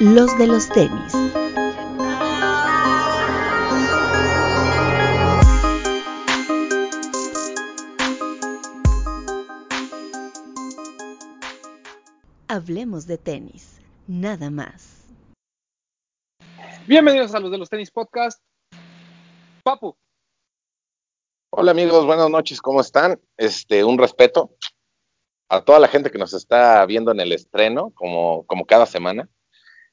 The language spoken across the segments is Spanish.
los de los tenis. Hablemos de tenis, nada más. Bienvenidos a los de los tenis podcast. Papu. Hola amigos, buenas noches, ¿cómo están? Este, un respeto a toda la gente que nos está viendo en el estreno, como, como cada semana,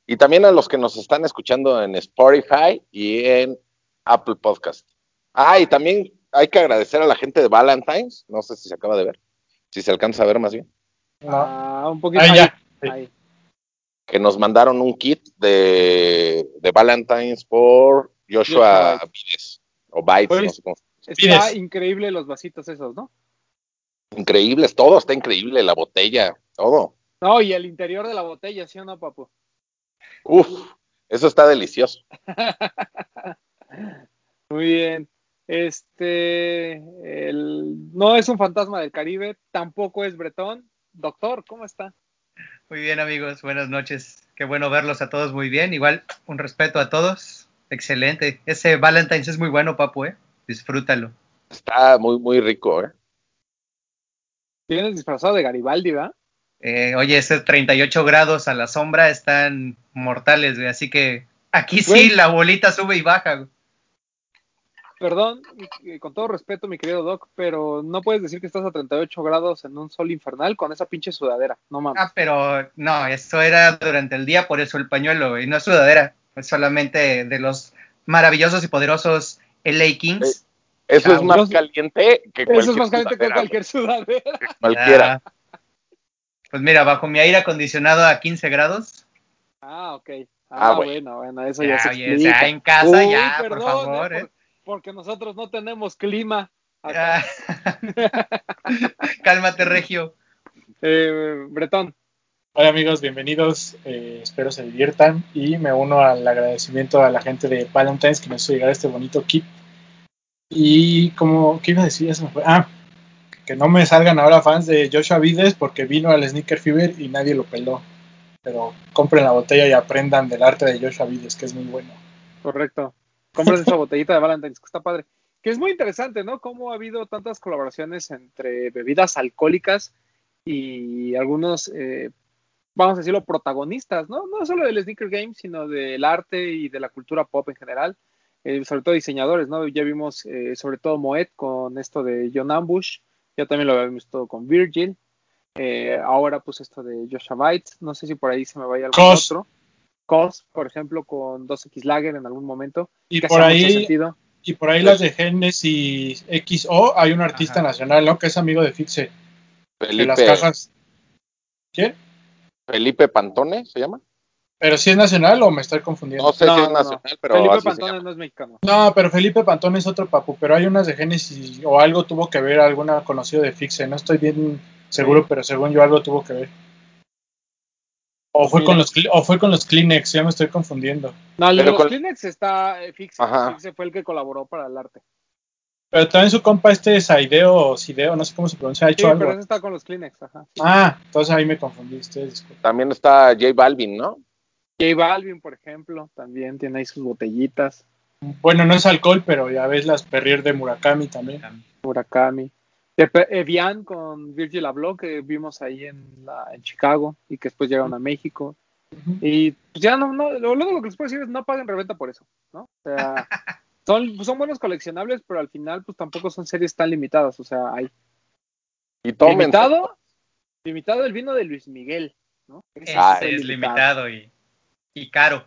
y también a los que nos están escuchando en Spotify y en Apple Podcast. Ah, y también hay que agradecer a la gente de Valentine's, no sé si se acaba de ver, si se alcanza a ver más bien. Ah, un poquito. Ahí ya. Ahí. que nos mandaron un kit de, de Valentine's por Joshua Vides, o Bites, Oye. no sé cómo. Está increíble los vasitos esos, ¿no? Increíbles, todo está increíble, la botella, todo. No, y el interior de la botella, ¿sí o no, Papu? Uf, eso está delicioso. Muy bien. Este, el- no es un fantasma del Caribe, tampoco es Bretón. Doctor, ¿cómo está? Muy bien amigos, buenas noches. Qué bueno verlos a todos muy bien. Igual, un respeto a todos. Excelente. Ese Valentine's es muy bueno, papu, ¿eh? Disfrútalo. Está muy, muy rico, ¿eh? Tienes disfrazado de Garibaldi, ¿verdad? Eh, oye, ese 38 grados a la sombra están mortales, güey. Así que aquí sí Güey. la bolita sube y baja. güey. Perdón, mi- con todo respeto, mi querido Doc, pero no puedes decir que estás a 38 grados en un sol infernal con esa pinche sudadera. No mames. Ah, pero no, eso era durante el día, por eso el pañuelo, güey. No es sudadera. Es solamente de los maravillosos y poderosos LA Kings. Eso es Ah, más caliente que Eso es cualquier más caliente que sudadera, cualquier sudadera. Cualquiera. Pues mira, bajo mi aire acondicionado a 15 grados. Ah, ok. Ah, Ah, bueno. bueno, bueno, eso ya, Ya, se oye, explica. ya en casa, Uy, ya, por perdón, favor, eh, ¿eh? por- porque nosotros no tenemos clima. acá. Ah. Cálmate, Regio. Eh, Bretón, Hola amigos, bienvenidos. eh, espero se diviertan y me uno al agradecimiento a la gente de Valentine's que nos hizo llegar este bonito kit. Y como, ¿qué iba a decir? Ya se me fue. Ah, que no me salgan ahora fans de Joshua Vides porque vino al Sneaker Fever y nadie lo peló. Pero compren la botella y aprendan del arte de Joshua Vides, que es muy bueno. correcto. Compras esa botellita de Valentine's, que está padre. Que es muy interesante, ¿no? Cómo ha habido tantas colaboraciones entre bebidas alcohólicas y algunos, eh, vamos a decirlo, protagonistas, ¿no? No solo del sneaker game, sino del arte y de la cultura pop en general. Eh, sobre todo diseñadores, ¿no? Ya vimos eh, sobre todo Moet con esto de John Ambush, ya también lo habíamos visto con Virgil. Eh, ahora pues esto de Joshua Bites, no sé si por ahí se me vaya algún Cos. otro. Cos, por ejemplo, con 2X Lager en algún momento. Y que por mucho ahí, sentido. y por ahí las de Genesis XO, hay un artista Ajá. nacional, ¿no? Que es amigo de Fixe. De Felipe, las cajas. ¿Quién? Felipe Pantone se llama. ¿Pero si es nacional o me estoy confundiendo? No sé No, si es no, no. nacional, pero Felipe así se Pantone llama. no es mexicano. No, pero Felipe Pantón es otro papu, pero hay unas de Génesis o algo tuvo que ver, alguna conocido de Fixe, no estoy bien seguro, pero según yo algo tuvo que ver. O fue Mira. con los o fue con los Kleenex, ya me estoy confundiendo. No, el de los con- Kleenex está eh, Fixe. Ajá. Fixe fue el que colaboró para el arte. Pero también su compa este Saideo o Sideo, no sé cómo se pronuncia, ha Sí, hecho algo. pero ese está con los Kleenex, ajá. sí. Ah, entonces ahí me confundí, ustedes disculpen. También está J Balvin, ¿no? J Balvin, por ejemplo, también tiene ahí sus botellitas. Bueno, no es alcohol, pero ya ves las Perrier de Murakami también. Murakami. Pe- Evian con Virgil Abloh que vimos ahí en, la, en Chicago y que después llegaron a México. Y pues ya no, no lo, lo único que les puedo decir es no paguen reventa por eso, ¿no? O sea, son, son buenos coleccionables, pero al final pues tampoco son series tan limitadas, o sea, hay Y tomen. limitado, limitado el vino de Luis Miguel, ¿no? Ese Ah, es limitado y, y caro.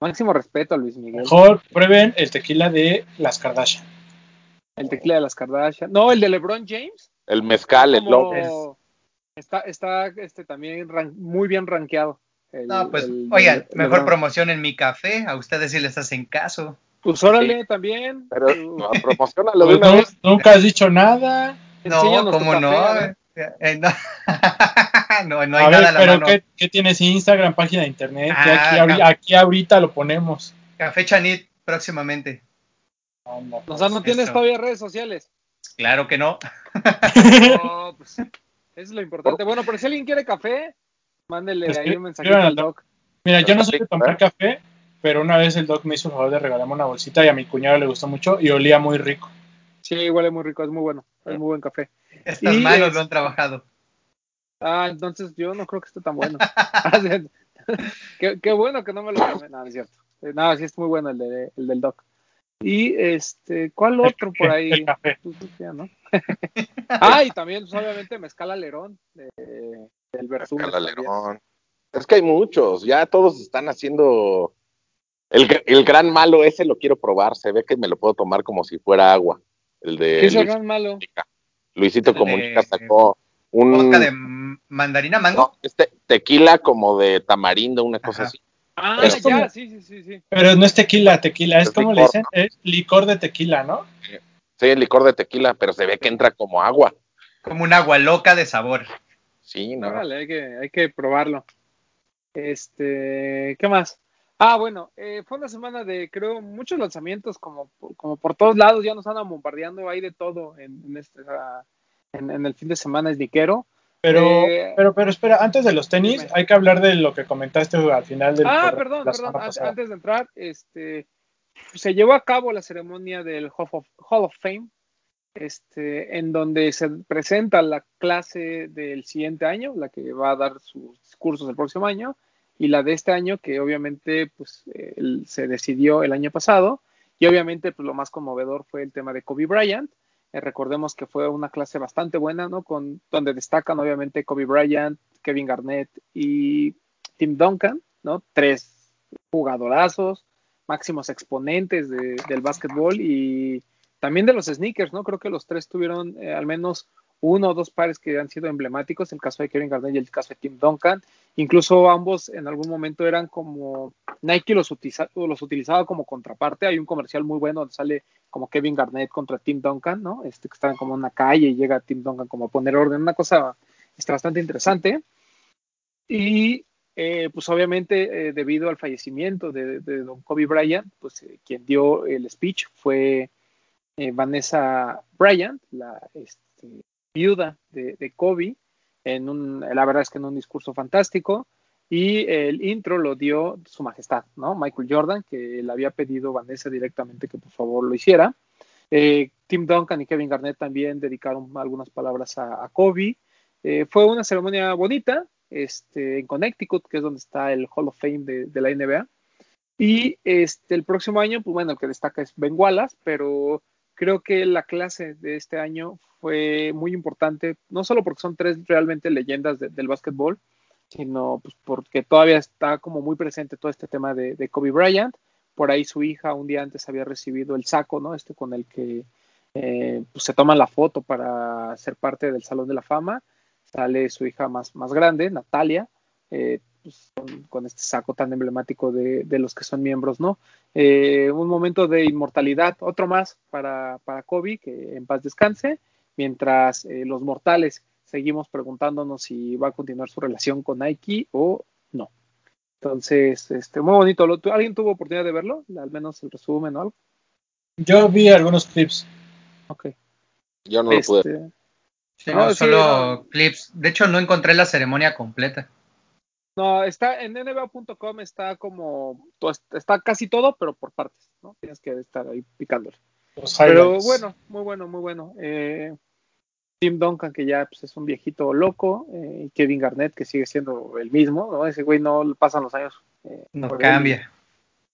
Máximo respeto a Luis Miguel. Mejor prueben el tequila de las Kardashian. El tequila de las Kardashian. No, el de LeBron James. El mezcal, el lobo. Está, está este, también ran- muy bien rankeado. El- No, pues, el- oigan, el mejor promoción en mi café. A ustedes sí les hacen caso. Pues órale también. Pero no, promocionalo de Pues una no, vez. nunca has dicho nada. No, ¿cómo café, no? a ver. Eh, no. no, no hay a ver, nada a la pero mano. ¿qué, qué tienes? Instagram, página de internet. Ah, aquí, ahorita lo ponemos. Café Chanit próximamente. Anda, O sea, no Eso. tienes todavía redes sociales. Claro que no. No, pues, eso es lo importante. Bueno, pero si alguien quiere café, mándele ahí un mensajito al doc. doc. Mira, yo no soy de tomar café, pero una vez el doc me hizo el favor de regalarme una bolsita y a mi cuñado le gustó mucho y olía muy rico. Sí, huele muy rico, es muy bueno, es muy buen café. Estas Y manos es- lo han trabajado. Ah, entonces yo no creo que esté tan bueno. Ah, qué, qué bueno que no me lo tomé. No, no es cierto. Eh, No, sí es muy bueno el, de, el del doc. Y este, ¿cuál otro por ahí? El café. Pues, ¿no? ah, y también, pues, obviamente, Mezcal Alerón, de, del Versumes Mezcal. Alerón. Es que hay muchos, ya todos están haciendo. El, el gran malo ese lo quiero probar, se ve que me lo puedo tomar como si fuera agua. El de ¿Qué es el Luis- gran malo? Luisito de- Comunica sacó un Vodka de mandarina mango. no, este tequila como de tamarindo, una cosa Ajá. así. Ah, Es como- ya, sí, sí, sí, sí. Pero no es tequila, tequila, es Es como le dicen, es licor de tequila, ¿no? Sí, el licor de tequila, pero se ve que entra como agua. Como un agua loca de sabor. Sí, no. Órale, hay que, hay que probarlo. Este, ¿qué más? Ah, bueno, eh, fue una semana de, creo, muchos lanzamientos, como, como por todos lados, ya nos andan bombardeando, hay de todo en, en, este, ah, en, en el fin de semana es niquero. Pero, Eh, pero, pero espera, antes de los tenis, hay que hablar de lo que comentaste al final del Ah, perdón, perdón, antes de entrar, este, se llevó a cabo la ceremonia del Hall of, Hall of Fame, este, en donde se presenta la clase del siguiente año, la que va a dar sus cursos el próximo año, y la de este año, que obviamente pues, eh, se decidió el año pasado, y obviamente pues, lo más conmovedor fue el tema de Kobe Bryant. Eh, recordemos que fue una clase bastante buena, ¿no? Con, donde destacan obviamente Kobe Bryant, Kevin Garnett y Tim Duncan, ¿no? Tres jugadorazos, máximos exponentes de- del básquetbol y también de los sneakers, ¿no? Creo que los tres tuvieron eh, al menos uno o dos pares que han sido emblemáticos, el caso de Kevin Garnett y el caso de Tim Duncan. Incluso ambos en algún momento eran como Nike los, utiliza- los utilizaba como contraparte. Hay un comercial muy bueno donde sale como Kevin Garnett contra Tim Duncan, ¿no? Este que están como en una calle y llega Tim Duncan como a poner orden, una cosa este, bastante interesante. Y eh, pues obviamente eh, debido al fallecimiento de, don Kobe Bryant, pues eh, quien dio el speech fue Vanessa Bryant, la este, viuda de, Kobe, en un, la verdad es que en un discurso fantástico. Y el intro lo dio su majestad, ¿no? Michael Jordan, que le había pedido Vanessa directamente que por favor lo hiciera. Eh, Tim Duncan y Kevin Garnett también dedicaron algunas palabras a, Kobe. Eh, fue una ceremonia bonita este, en Connecticut, que es donde está el Hall of Fame de, de la NBA. Y este, el próximo año, pues bueno, el que destaca es Ben Wallace, pero creo que la clase de este año fue muy importante, no solo porque son tres realmente leyendas de, del básquetbol, sino pues porque todavía está como muy presente todo este tema de, de, Kobe Bryant. Por ahí su hija un día antes había recibido el saco, ¿no? Este con el que eh, pues se toman la foto para ser parte del Salón de la Fama. Sale su hija más, más grande, Natalia, eh, pues, con, con, este saco tan emblemático de, de los que son miembros, ¿no? Eh, un momento de inmortalidad, otro más para, para Kobe, que en paz descanse, mientras eh, los mortales seguimos preguntándonos si va a continuar su relación con Nike o no. Entonces, este, muy bonito. ¿Alguien tuvo oportunidad de verlo? Al menos el resumen o algo. Yo vi algunos clips. Ok. Yo no este, lo pude. Sí, no, no, solo sí, no. clips. De hecho, no encontré la ceremonia completa. No, está en nba.com está como está casi todo, pero por partes, ¿no? Tienes que estar ahí picándole. Pero bueno, muy bueno, muy bueno. Eh, Tim Duncan, que ya pues, es un viejito loco, eh, y Kevin Garnett, que sigue siendo el mismo, ¿no? Ese güey no pasan los años. Eh, no cambia.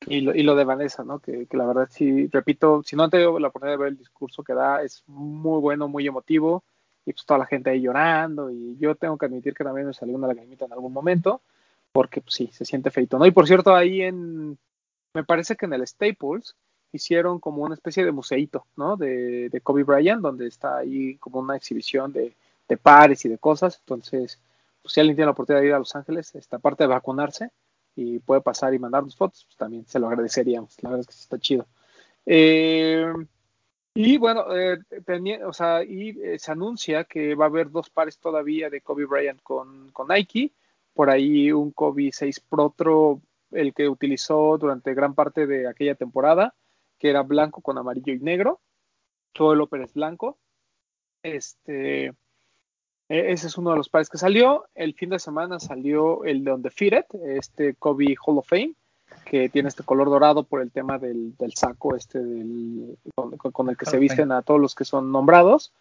Y lo, y lo, de Vanessa, ¿no? Que, que, la verdad, sí, repito, si no han tenido la oportunidad de ver el discurso que da, es muy bueno, muy emotivo, y pues toda la gente ahí llorando, y yo tengo que admitir que también me salió una lagrimita en algún momento, porque pues, sí, se siente feito, ¿no? Y por cierto, ahí en, me parece que en el Staples, hicieron como una especie de museito, ¿no? De, de, Kobe Bryant, donde está ahí como una exhibición de, pares y de cosas. Entonces, pues, si alguien tiene la oportunidad de ir a Los Ángeles, esta parte de vacunarse y puede pasar y mandarnos fotos, pues también se lo agradeceríamos. La verdad es que está chido. Eh, y bueno, eh, tenía, o sea, y eh, se anuncia que va a haber dos pares todavía de Kobe Bryant con Nike. Por ahí un Kobe 6 Pro Tro, el que utilizó durante gran parte de aquella temporada que era blanco con amarillo y negro. Todo el es blanco. Este, E- ese es uno de los pares que salió. El fin de semana salió el de Undefeated, este Kobe Hall of Fame, que tiene este color dorado por el tema del, del saco este del, con, con el que se visten a todos los que son nombrados.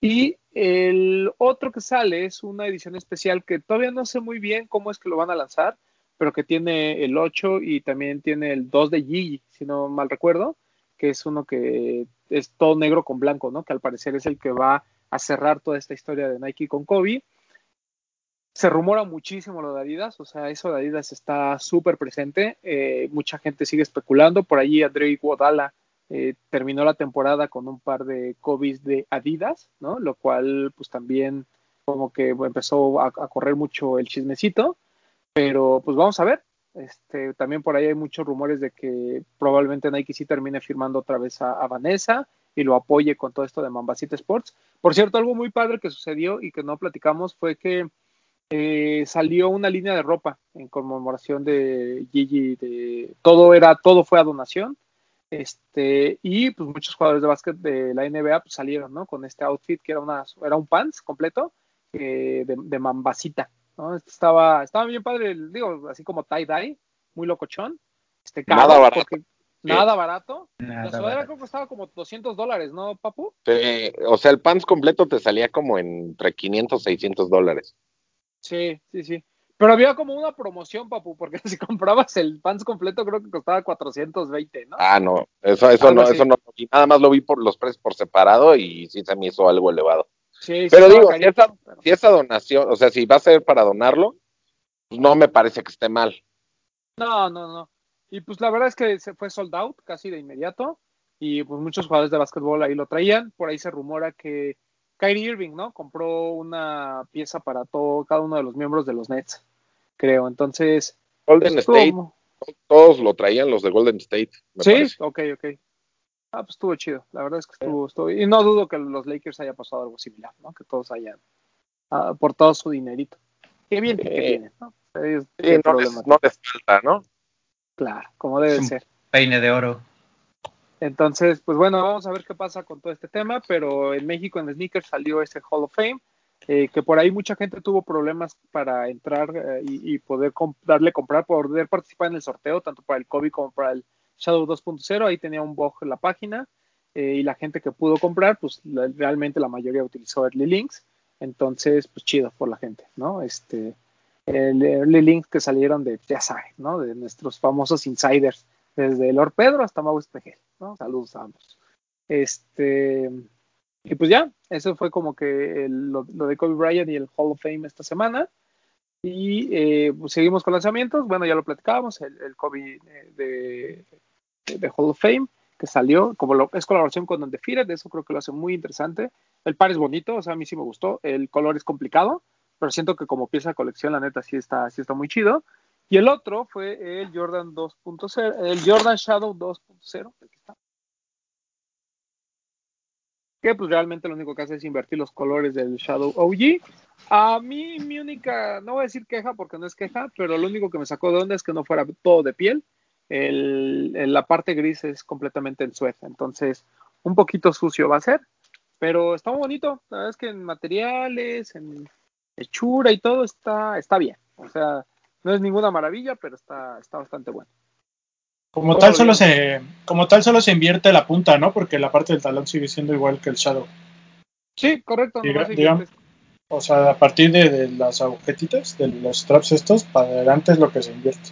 Y el otro que sale es una edición especial que todavía no sé muy bien cómo es que lo van a lanzar, pero que tiene el 8 y también tiene el 2 de Gigi, si no mal recuerdo, que es uno que es todo negro con blanco, ¿no? Que al parecer es el que va a cerrar toda esta historia de Nike con Kobe. Se rumora muchísimo lo de Adidas, o sea, eso de Adidas está súper presente. Eh, mucha gente sigue especulando. Por allí André Iguodala eh, terminó la temporada con un par de Kobe's de Adidas, ¿no? Lo cual, pues también como que empezó a, a correr mucho el chismecito. Pero pues vamos a ver. Este, también por ahí hay muchos rumores de que probablemente Nike sí termine firmando otra vez a, a Vanessa y lo apoye con todo esto de Mambasita Sports. Por cierto, algo muy padre que sucedió y que no platicamos fue que eh, salió una línea de ropa en conmemoración de Gigi. De, todo era, todo fue a donación. Este, y pues muchos jugadores de básquet de la NBA pues, salieron, ¿no? Con este outfit que era una, era un pants completo eh, de, de Mambasita. ¿no? Estaba, estaba bien padre, digo, así como tie-dye, muy locochón. Este, caro, Nada barato. porque- nada barato. Nada La sudadera creo que costaba como 200 dólares, ¿no, Papu? O sea, el pants completo te salía como entre 500 600 dólares. Sí, sí, sí. Pero había como una promoción, Papu, porque si comprabas el pants completo creo que costaba 420, ¿no? Ah, no, eso, eso no, así. eso no. Y nada más lo vi por los precios por separado y sí se me hizo algo elevado. Sí, sí, Pero digo, si esa, pero- si esa donación, o sea, si va a ser para donarlo, pues no me parece que esté mal. No, no, no. Y pues la verdad es que se fue sold out casi de inmediato. Y pues muchos jugadores de básquetbol ahí lo traían. Por ahí se rumora que Kyrie Irving, ¿no? Compró una pieza para todo, cada uno de los miembros de los Nets, creo. Entonces, Golden estuvo State, todos lo traían los de Golden State, me Sí, parece. ok, ok. Ah, pues estuvo chido. La verdad es que estuvo, estuvo- Y no dudo que los Lakers haya pasado algo similar, ¿no? Que todos hayan ah, aportado su dinerito. Qué bien que Sí. tienen, ¿no? Ellos Sí, no, les, no les falta, ¿no? Claro, como debe Es un- ser. Peine de oro. Entonces, pues bueno, vamos a ver qué pasa con todo este tema, pero en México en Sneakers salió ese Hall of Fame, eh, que por ahí mucha gente tuvo problemas para entrar eh, y, poder darle comprar, poder participar en el sorteo, tanto para el Kobe como para el Shadow 2.0, ahí tenía un bug en la página, eh, y la gente que pudo comprar, pues realmente la mayoría utilizó Early Links, entonces, pues chido por la gente, ¿no? Este, el Early Links que salieron de, ya saben, ¿no? De nuestros famosos insiders, desde Lord Pedro hasta Mau Espejel, Saludos a ambos. Este, y pues ya, eso fue como que el- lo, de Kobe Bryant y el Hall of Fame esta semana. Y eh, pues seguimos con lanzamientos. Bueno, ya lo platicábamos, el, Kobe eh, de, de Hall of Fame, que salió, como lo, es colaboración con Undefeated, eso creo que lo hace muy interesante. El par es bonito, o sea, a mí sí me gustó. El color es complicado, pero siento que como pieza de colección, la neta, sí está, sí está muy chido. Y el otro fue el Jordan 2.0, el Jordan Shadow 2.0, aquí está. Que pues realmente lo único que hace es invertir los colores del Shadow OG. A mí mi única, no voy a decir queja porque no es queja, pero lo único que me sacó de onda es que no fuera todo de piel. El, el- la parte gris es completamente en suez, entonces un poquito sucio va a ser, pero está muy bonito. La verdad es que en materiales, en hechura y todo está, está bien. O sea, no es ninguna maravilla, pero está, está bastante bueno. Como ¿Cómo tal, lo solo se, como tal solo se invierte la punta, ¿no? Porque la parte del talón sigue siendo igual que el shadow. Sí, correcto. Diga- digamos-. O sea, a partir de, de las agujetitas, de los straps estos, para adelante es lo que se invierte.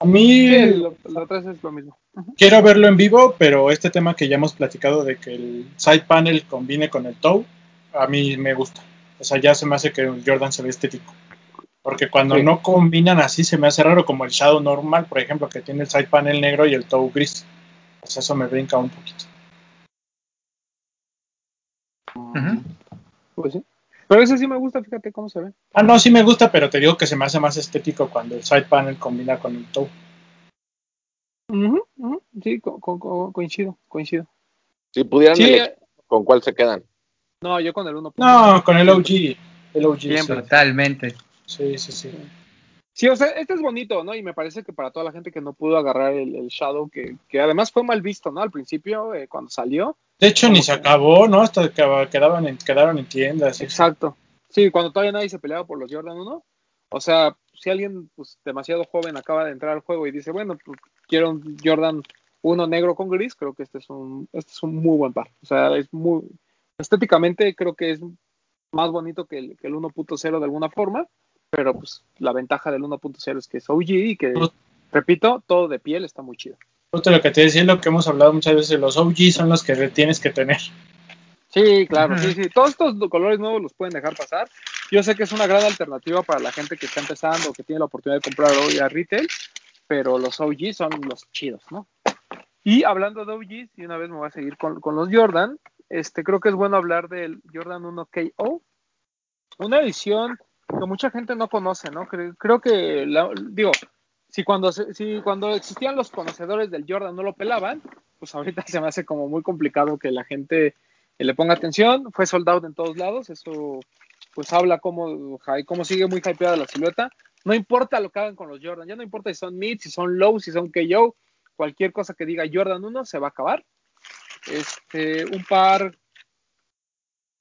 A mí Sí, lo, lo atrás es lo mismo. Quiero verlo en vivo, pero este tema que ya hemos platicado de que el side panel combine con el toe, a mí me gusta. O sea, ya se me hace que el Jordan se ve estético. Porque cuando Sí. no combinan así se me hace raro, como el Shadow normal, por ejemplo, que tiene el side panel negro y el toe gris. Pues eso me brinca un poquito. Pues sí. Pero ese sí me gusta, fíjate cómo se ve. Ah, no, sí me gusta, pero te digo que se me hace más estético cuando el side panel combina con el toe. Ujú. Sí, co- co- co- coincido, coincido. Si pudieran Sí, elegir, eh, ¿con cuál se quedan? no, yo con el 1. No, con el OG. El OG, sí. Totalmente. Sí, sí, sí. Sí, o sea, este es bonito, ¿no? Y me parece que para toda la gente que no pudo agarrar el, el Shadow, que, que además fue mal visto, ¿no? Al principio, eh, cuando salió, De hecho, ni se que- acabó, ¿no? Hasta que quedaban en, quedaron en tiendas. Exacto. Sí, cuando todavía nadie se peleaba por los Jordan 1. O sea, si alguien pues, demasiado joven acaba de entrar al juego y dice, bueno, pues quiero un Jordan 1 negro con gris, creo que este es un, este es un muy buen par. O sea, es muy. Estéticamente creo que es más bonito que el, que el 1.0 de alguna forma, pero pues la ventaja del 1.0 es que es OG y que, Pues- repito, todo de piel está muy chido. Justo lo que te decía es lo que hemos hablado muchas veces, los OG son los que tienes que tener. Sí, claro, sí, sí. Todos estos colores nuevos los pueden dejar pasar. Yo sé que es una gran alternativa para la gente que está empezando o que tiene la oportunidad de comprar hoy a retail, pero los OG son los chidos, ¿no? Y hablando de OGs, y una vez me voy a seguir con, con los Jordan, este, creo que es bueno hablar del Jordan 1 KO, una edición que mucha gente no conoce, ¿no? Creo, creo que, digo, si cuando, si cuando existían los conocedores del Jordan no lo pelaban, pues ahorita se me hace como muy complicado que la gente eh, le ponga atención. Fue sold out en todos lados, eso pues habla cómo, hy- cómo sigue muy hypeada la silueta. No importa lo que hagan con los Jordan, ya no importa si son mid, si son low, si son KO, cualquier cosa que diga Jordan 1 se va a acabar. Este, un par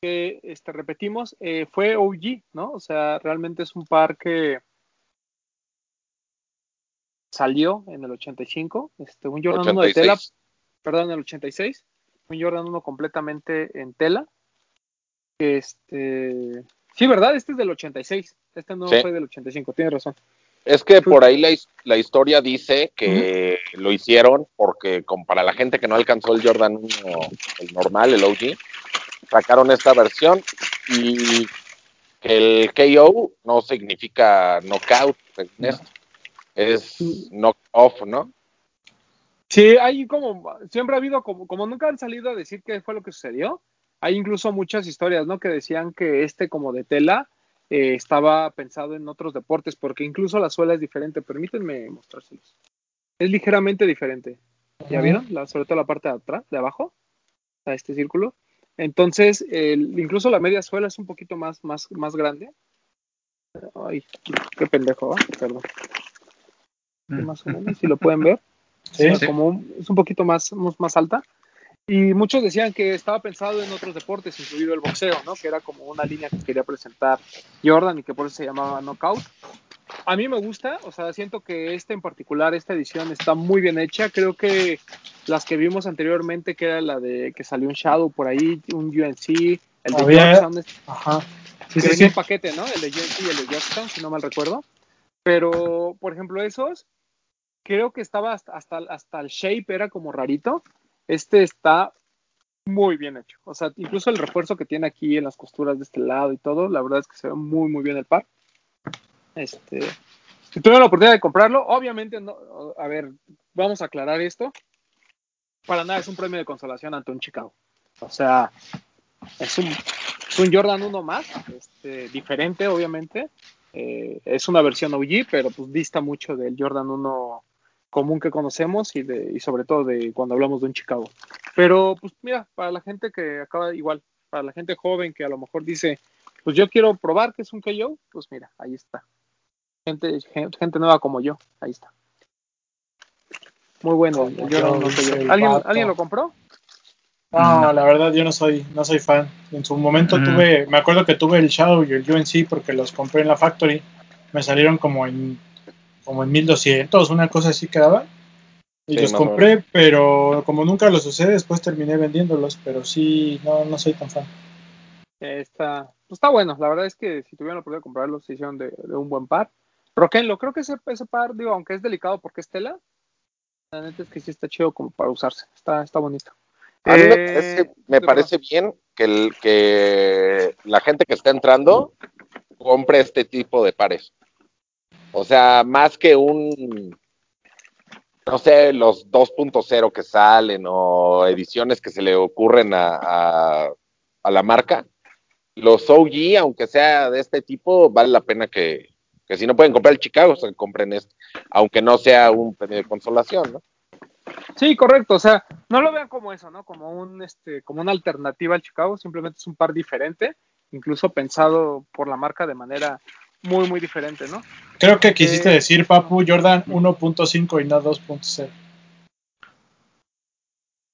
que este, repetimos, eh, fue OG, ¿no? O sea, realmente es un par que salió en el 85, este, un Jordan 1 de tela, 86. perdón, en el 86, un Jordan 1 completamente en tela. Este, sí, ¿verdad? Este es del 86, este no Sí. fue del 85, tienes razón. Es que por ahí la, la historia dice que lo hicieron porque como para la gente que no alcanzó el Jordan 1, el normal, el OG, sacaron esta versión y que el KO no significa knockout, esto. es knock off, ¿no? Sí, hay como, siempre ha habido, como, como nunca han salido a decir qué fue lo que sucedió, hay incluso muchas historias, ¿no? Que decían que este como de tela eh, estaba pensado en otros deportes, porque incluso la suela es diferente. Permítanme mostrárselos. Es ligeramente diferente. ¿Ya vieron? La, sobre todo la parte de atrás, de abajo, a este círculo. Entonces, el- incluso la media suela es un poquito más, más, más grande. Ay, qué pendejo, ¿va? perdón. Más o menos, si lo pueden ver. Sí, O sea, como un- es un poquito más, más más alta. Y muchos decían que estaba pensado en otros deportes, incluido el boxeo, ¿no? Que era como una línea que quería presentar Jordan y que por eso se llamaba Knockout. A mí me gusta, o sea, siento que este en particular, esta edición está muy bien hecha. Creo que las que vimos anteriormente, que era la de que salió un Shadow por ahí, un UNC, el de Había- Georgetown, Ajá. que Sí, venía sí. en paquete, ¿no? El de UNC y el de Georgetown, si no mal recuerdo. Pero, por ejemplo, esos, creo que estaba hasta, hasta, hasta el shape era como rarito. Este está muy bien hecho. O sea, incluso el refuerzo que tiene aquí en las costuras de este lado y todo, la verdad es que se ve muy, muy bien el par. Este, si tuvieron la oportunidad de comprarlo, obviamente, no, a ver, vamos a aclarar esto. Para nada es un premio de consolación ante un Chicago. O sea, es un, Jordan 1 más, este, diferente, obviamente. Eh, es una versión OG, pero pues dista mucho del Jordan 1 común que conocemos y, de, y sobre todo de cuando hablamos de un Chicago. Pero pues mira, para la gente que acaba igual, para la gente joven que a lo mejor dice, pues yo quiero probar que es un KO, pues mira, ahí está. Gente, gente, gente nueva como yo, ahí está. Muy bueno yo, 1 dice KO. el ¿Alguien. ¿Alguien lo compró? No, No. la verdad yo no soy, no soy fan. En su momento Mm. tuve, me acuerdo que tuve el Shadow y el UNC porque los compré en la Factory. Me salieron como en como en 1200, una cosa así quedaba. Y Sí, los compré, pero como nunca los usé, después terminé vendiéndolos, pero sí, no, no soy tan fan. Está, pues está bueno, la verdad es que si tuvieron la oportunidad de comprarlo, se hicieron de, de un buen par. Roquenlo, creo que ese, ese par, digo, aunque es delicado porque es tela, la neta es que sí está chido como para usarse, está, está bonito. A mí me Eh, parece, me parece bien que, el, que la gente que está entrando compre este tipo de pares. O sea, más que un, no sé, los 2.0 que salen o ediciones que se le ocurren a, a, a la marca, los OG, aunque sea de este tipo, vale la pena que, que si no pueden comprar el Chicago, se compren este, aunque no sea un premio de consolación, ¿no? Sí, correcto, o sea, no lo vean como eso, ¿no? Como un este, como una alternativa al Chicago, simplemente es un par diferente, incluso pensado por la marca de manera muy, muy diferente, ¿no? Creo que quisiste Eh, decir, Papu, Jordan 1.5 y no 2.0.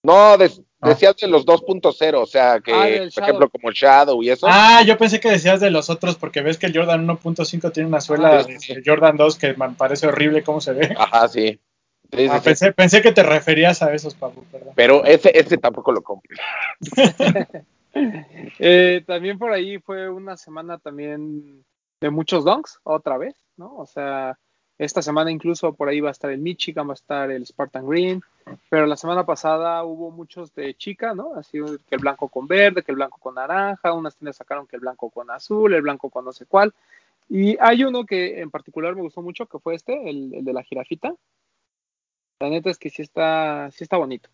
No, No. Decías de los 2.0, o sea, que, Ah, por Shadow. ejemplo, como el Shadow y eso. Ah, yo pensé que decías de los otros, porque ves que el Jordan 1.5 tiene una suela Ah, de sí. Jordan 2 que me parece horrible cómo se ve. Ajá, sí. Sí, sí, Ah, sí. pensé, pensé que te referías a esos, Papu, perdón. Pero ese, ese tampoco lo compré. Eh, también por ahí fue una semana también de muchos donks, otra vez, ¿no? O sea, esta semana incluso por ahí va a estar el Michigan, va a estar el Spartan Green, pero la semana pasada hubo muchos de chica, ¿no? Así que el blanco con verde, que el blanco con naranja, unas tiendas sacaron que el blanco con azul, el blanco con no sé cuál. Y hay uno que en particular me gustó mucho, que fue este, el, de la jirafita. La neta es que sí está, sí está bonito.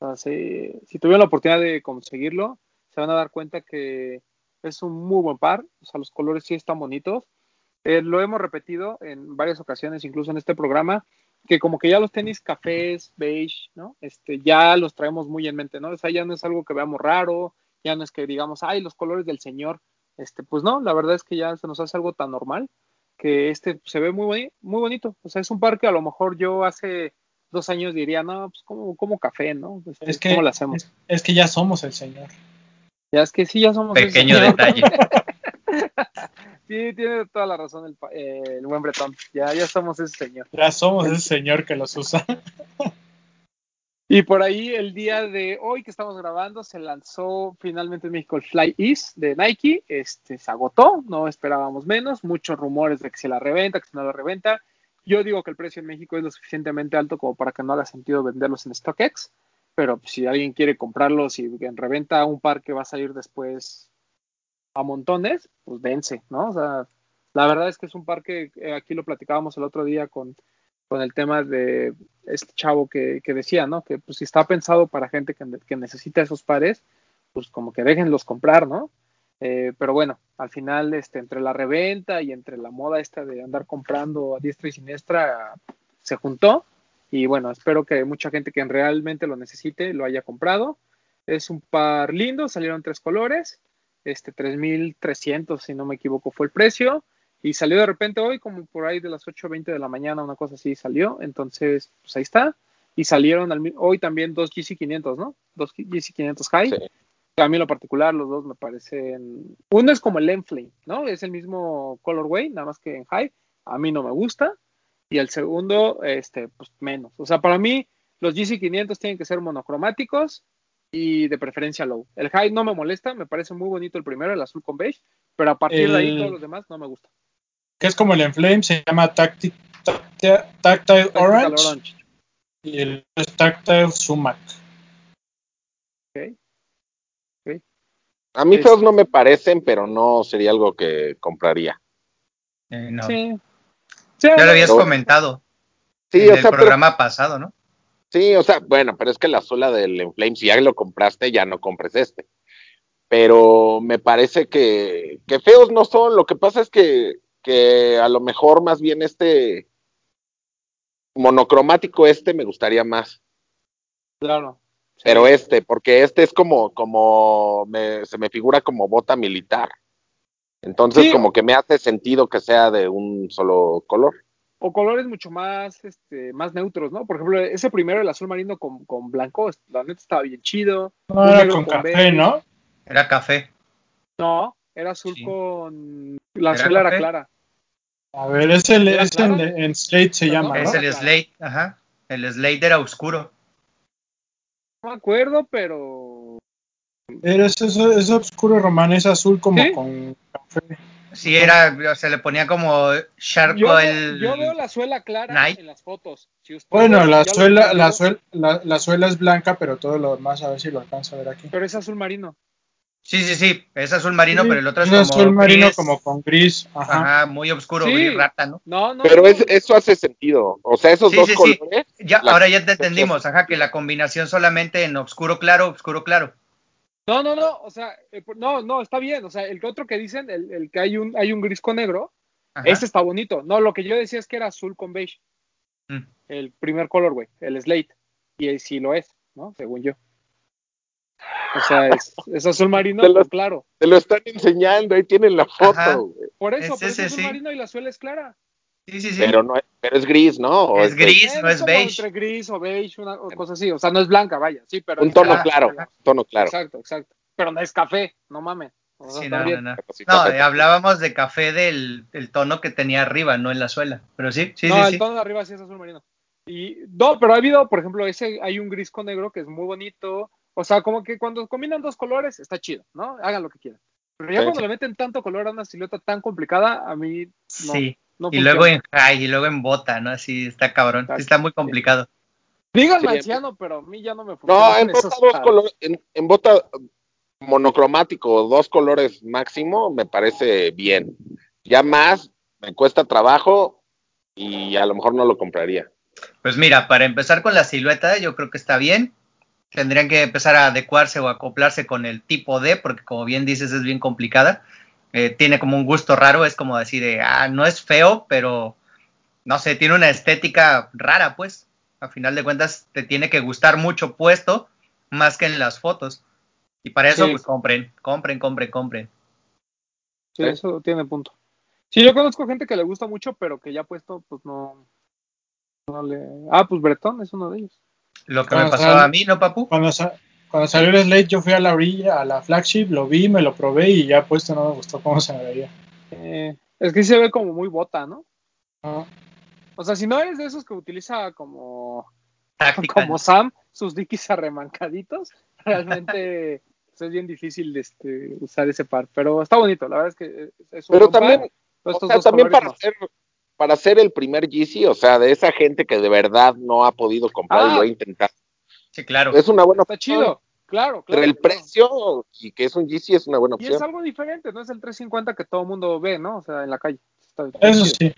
O sea, si, si tuvieron la oportunidad de conseguirlo, se van a dar cuenta que es un muy buen par, o sea, los colores sí están bonitos. Eh, lo hemos repetido en varias ocasiones, incluso en este programa, que como que ya los tenis cafés, beige, ¿no? Este, ya los traemos muy en mente, ¿no? O sea, ya no es algo que veamos raro, ya no es que digamos, ay, los colores del señor. Este, pues no, la verdad es que ya se nos hace algo tan normal que este se ve muy, boni muy bonito. O sea, es un par que a lo mejor yo hace dos años diría, no, pues como, como café, ¿no? Este, Es que, ¿Cómo lo hacemos? es, es que ya somos el señor. Ya es que sí, ya somos Pequeño señor. detalle. Sí, tiene toda la razón el, eh, el buen Bretón. Ya, ya somos ese señor. Ya somos ese señor que los usa. Y por ahí el día de hoy que estamos grabando se lanzó finalmente en México el Fly East de Nike. Este se agotó, no esperábamos menos. Muchos rumores de que se la reventa, que se no la reventa. Yo digo que el precio en México es lo suficientemente alto como para que no haga sentido venderlos en StockX. Pero pues, si alguien quiere comprarlos y en reventa un par que va a salir después a montones, pues vence, ¿no? O sea, la verdad es que es un par que eh, aquí lo platicábamos el otro día con, con el tema de este chavo que, que decía, ¿no? Que pues si está pensado para gente que, que necesita esos pares, pues como que déjenlos comprar, ¿no? Eh, pero bueno, al final, este, entre la reventa y entre la moda esta de andar comprando a diestra y siniestra, se juntó. Y bueno, espero que mucha gente que realmente lo necesite lo haya comprado. Es un par lindo, salieron tres colores, este 3300, si no me equivoco, fue el precio. Y salió de repente hoy, como por ahí de las 8.20 de la mañana, una cosa así salió. Entonces, pues ahí está. Y salieron al, hoy también dos GC500, ¿no? Dos GC500 High. Sí. A mí en lo particular, los dos me parecen. Uno es como el Enflame, ¿no? Es el mismo colorway, nada más que en High. A mí no me gusta. Y el segundo, este, pues menos. O sea, para mí, los GC500 tienen que ser monocromáticos y de preferencia low. El High no me molesta, me parece muy bonito el primero, el azul con beige, pero a partir El- de ahí todos los demás no me gustan. Que es como el Enflame, se llama Tacti- Tacti- Tactile Orange, Orange. y el otro es Tactile Sumac. Ok. A mí Es- feos no me parecen, pero no sería algo que compraría. Eh, no. Sí. Sí, Ya lo habías Pero- comentado Sí, en o el sea, pero, programa pasado, ¿no? Sí, o sea, bueno, pero es que la suela del Enflame, si ya lo compraste, ya no compres este. Pero me parece que, que feos no son. Lo que pasa es que, que a lo mejor más bien este monocromático este me gustaría más. Claro. Sí. Pero este, porque este es como, como me- se me figura como bota militar. Entonces, Sí. como que me hace sentido que sea de un solo color. O colores mucho más, este, más neutros, ¿no? Por ejemplo, ese primero, el azul marino con, con blanco, la neta estaba bien chido. No, Un era con con café. ¿no? Era café. No, era azul Sí. con... La ¿Era suela era café? clara. A ver, es el, ¿Era es el- en Slate se llama, Es ¿no? el. Slate, ajá. El Slate era oscuro. No me acuerdo, pero... Es, es, es oscuro román, es azul como ¿Sí? con café. Sí, era, se le ponía como charco Yo, el. yo veo la suela clara Nike. en las fotos. Si Bueno, la suela, la, suela, la, la suela es blanca, pero todo lo demás, a ver si lo alcanzo a ver aquí. Pero es azul marino. Sí, sí, sí. Es azul marino, Sí, pero el otro es, es como. azul marino gris, como con gris. Ajá. Ajá, muy oscuro, Sí. gris rata, ¿no? No, no. Pero no. es, eso hace sentido. O sea, esos Sí, dos sí, sí. colores. Ya, ahora ya te entendimos, ajá, que la combinación solamente en oscuro claro, oscuro claro. No, no, no, o sea, eh, no, no, está bien, o sea, el otro que dicen, el, el que hay un, hay un gris con negro, Ajá. ese está bonito. No, lo que yo decía es que era azul con beige, Mm. el primer colorway, el slate, y él sí lo es, ¿no? Según yo. O sea, es, es azul marino, Te lo- claro. Te lo están enseñando, ahí tienen la foto. Güey. Por eso, Es pero es azul sí. marino y la suela es clara. Sí, sí, sí. Pero, no, es- pero es gris, ¿no? Es gris. Eh, no es como beige. Entre gris o beige, una o cosa así. O sea, no es blanca, vaya. Sí, pero. Un tono claro, Ajá. un tono claro. Exacto, exacto. Pero no es café, no mames. O sea, Sí, no, no, no. No, eh, hablábamos de café del el tono que tenía arriba, no en la suela. Pero sí, sí, no, sí. el sí. tono de arriba sí es azul marino. Y no, pero ha habido, por ejemplo, ese hay un gris con negro que es muy bonito. O sea, como que cuando combinan dos colores está chido, ¿no? Hagan lo que quieran. Pero ya Sí, cuando sí. le meten tanto color a una silueta tan complicada, a mí no. Sí. No y luego en high y luego en bota, ¿no? Así está cabrón. Sí, está muy complicado. Díganme Sí, anciano, pero a mí ya no me funciona. No, en bota dos colores, en, en bota monocromático, dos colores máximo, me parece bien. Ya más, me cuesta trabajo y a lo mejor no lo compraría. Pues mira, para empezar con la silueta, yo creo que está bien. Tendrían que empezar a adecuarse o acoplarse con el tipo D, porque como bien dices, es bien complicada. Eh, tiene como un gusto raro, es como decir, eh, ah, no es feo, pero no sé, tiene una estética rara, pues. A final de cuentas, te tiene que gustar mucho puesto, más que en las fotos. Y para eso, Sí. pues compren, compren, compren, compren. Sí, eso tiene punto. Sí, yo conozco gente que le gusta mucho, pero que ya puesto, pues no. no le... Ah, pues Bretón es uno de ellos. Lo que Ah, me pasó sal- a mí, ¿no, papu? Cuando, sa- cuando salió el Slate, yo fui a la orilla, a la flagship, lo vi, me lo probé y ya puesto no me gustó cómo se me veía. Eh, es que sí se ve como muy bota, ¿no? No, O sea, si no eres de esos que utiliza como, Táctica. como Sam, sus dickies arremancaditos, realmente pues, es bien difícil este, usar ese par. Pero está bonito, la verdad es que es un Pero par, también, pero o sea, dos también para no. hacer, para hacer el primer GC, o sea, de esa gente que de verdad no ha podido comprar Ah. y lo ha intentado. Sí, claro. Es una buena Está opción. chido, claro, claro. Entre el claro. precio y que es un GC es una buena Y es opción. algo diferente, no es el 350 que todo el mundo ve, ¿no? O sea, en la calle. Está, está Eso chido. sí.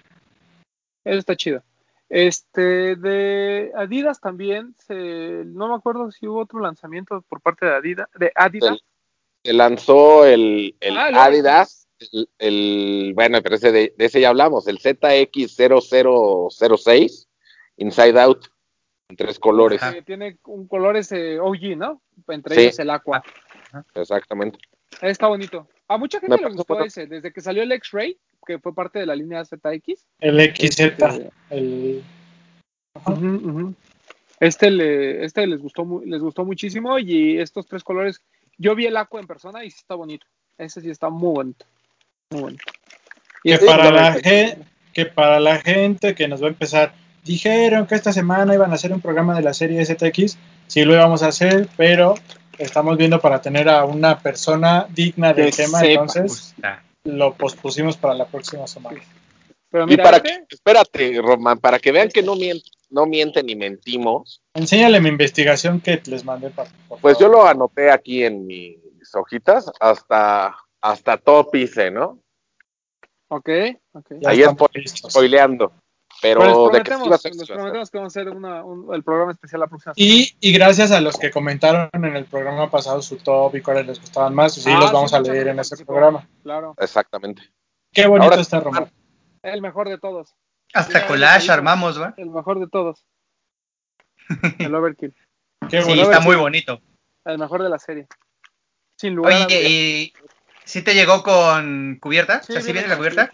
Eso está chido. Este, de Adidas también, se, no me acuerdo si hubo otro lanzamiento por parte de Adidas. De Adidas. Se lanzó el, el Ah, Adidas, el, el- bueno, pero ese de, de ese ya hablamos, el ZX0006 Inside Out, en tres colores. Ajá. tiene un color ese OG, ¿no? Entre Sí. ellos el aqua. Exactamente. Está bonito. A mucha gente Me le gustó ese, desde que salió el X-Ray, que fue parte de la línea ZX. El XZ, Este, el... Ajá. Este, le, este les gustó les gustó muchísimo y estos tres colores, yo vi el aqua en persona y sí está bonito. Ese sí está muy bonito. Muy bonito. Y que este para la gente que para la gente que nos va a empezar dijeron que esta semana iban a hacer un programa de la serie STX sí lo íbamos a hacer pero estamos viendo para tener a una persona digna del Que tema sepa. entonces Justa. lo pospusimos para la próxima semana Pero Y mira, para este, que, espérate, Román, para que vean que no mienten, no mienten ni mentimos, enséñale mi investigación que les mandé para pues yo lo anoté aquí en mis hojitas hasta, hasta top hice, ¿no? ok, ok. Ya Ahí es listos. spoileando. Pero Pero les de que a prometemos, les a prometemos que vamos a hacer una, un- el programa especial la próxima semana. y, y gracias a los que comentaron en el programa pasado su top y cuáles les gustaban más, sí Ah, los vamos sí, a leer en ese programa. Claro, Exactamente. Qué bonito Ahora- está Román. el mejor de todos. Hasta collage armamos, ¿va? El mejor de todos. El overkill. Qué Sí, está muy bonito. El mejor de la serie. Sin lugar a Oye, dudas. ¿y si te llegó con cubierta? Sí, o sea, ¿sí viene viene la cubierta?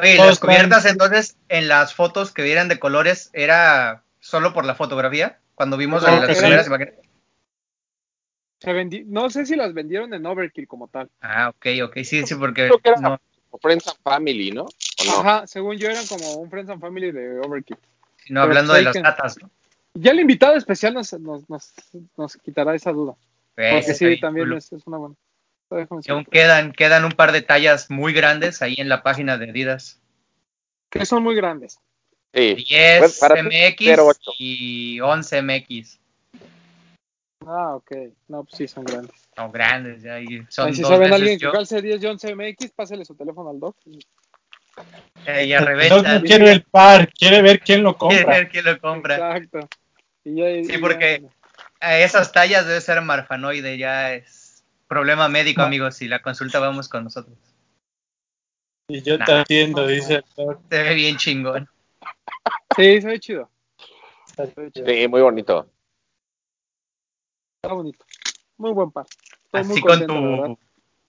Oye, las cubiertas entonces en las fotos que vieran de colores era solo por la fotografía. Cuando vimos que las sí. primeras imágenes. Se vendi- no sé si las vendieron en overkill como tal. Ah, ok, ok, sí, sí, porque Creo que era no, Friends and Family, ¿no? ¿O no? Ajá, según yo eran como un Friends and Family de overkill. Pero hablando de las que- tatas, ¿no? Ya el invitado especial nos, nos, nos, nos quitará esa duda. Pues, Porque sí, también es, es una buena. Y aún quedan, quedan un par de tallas muy grandes ahí en la página de Adidas. Que son muy grandes. Sí. 10 Pues, MX 08. y 11 MX. Ah, ok. No, pues sí, son grandes. Son grandes, ya. y son si dos saben veces alguien que yo. calce 10 y 11 MX, pásele su teléfono al doc. Eh, ya El doc reventa. no quiere el par, quiere ver quién lo Quiere compra. ver quién lo compra. Exacto. Y ya- y Sí, ya- porque- A esas tallas debe ser marfanoide, ya es problema médico, No. amigos. Si la consulta vamos con nosotros. Y yo te entiendo, dice el doc. Se ve bien chingón. Sí, se ve chido. Sí, muy bonito. Está bonito. Muy buen par. Estoy muy Así con contento, la verdad. tu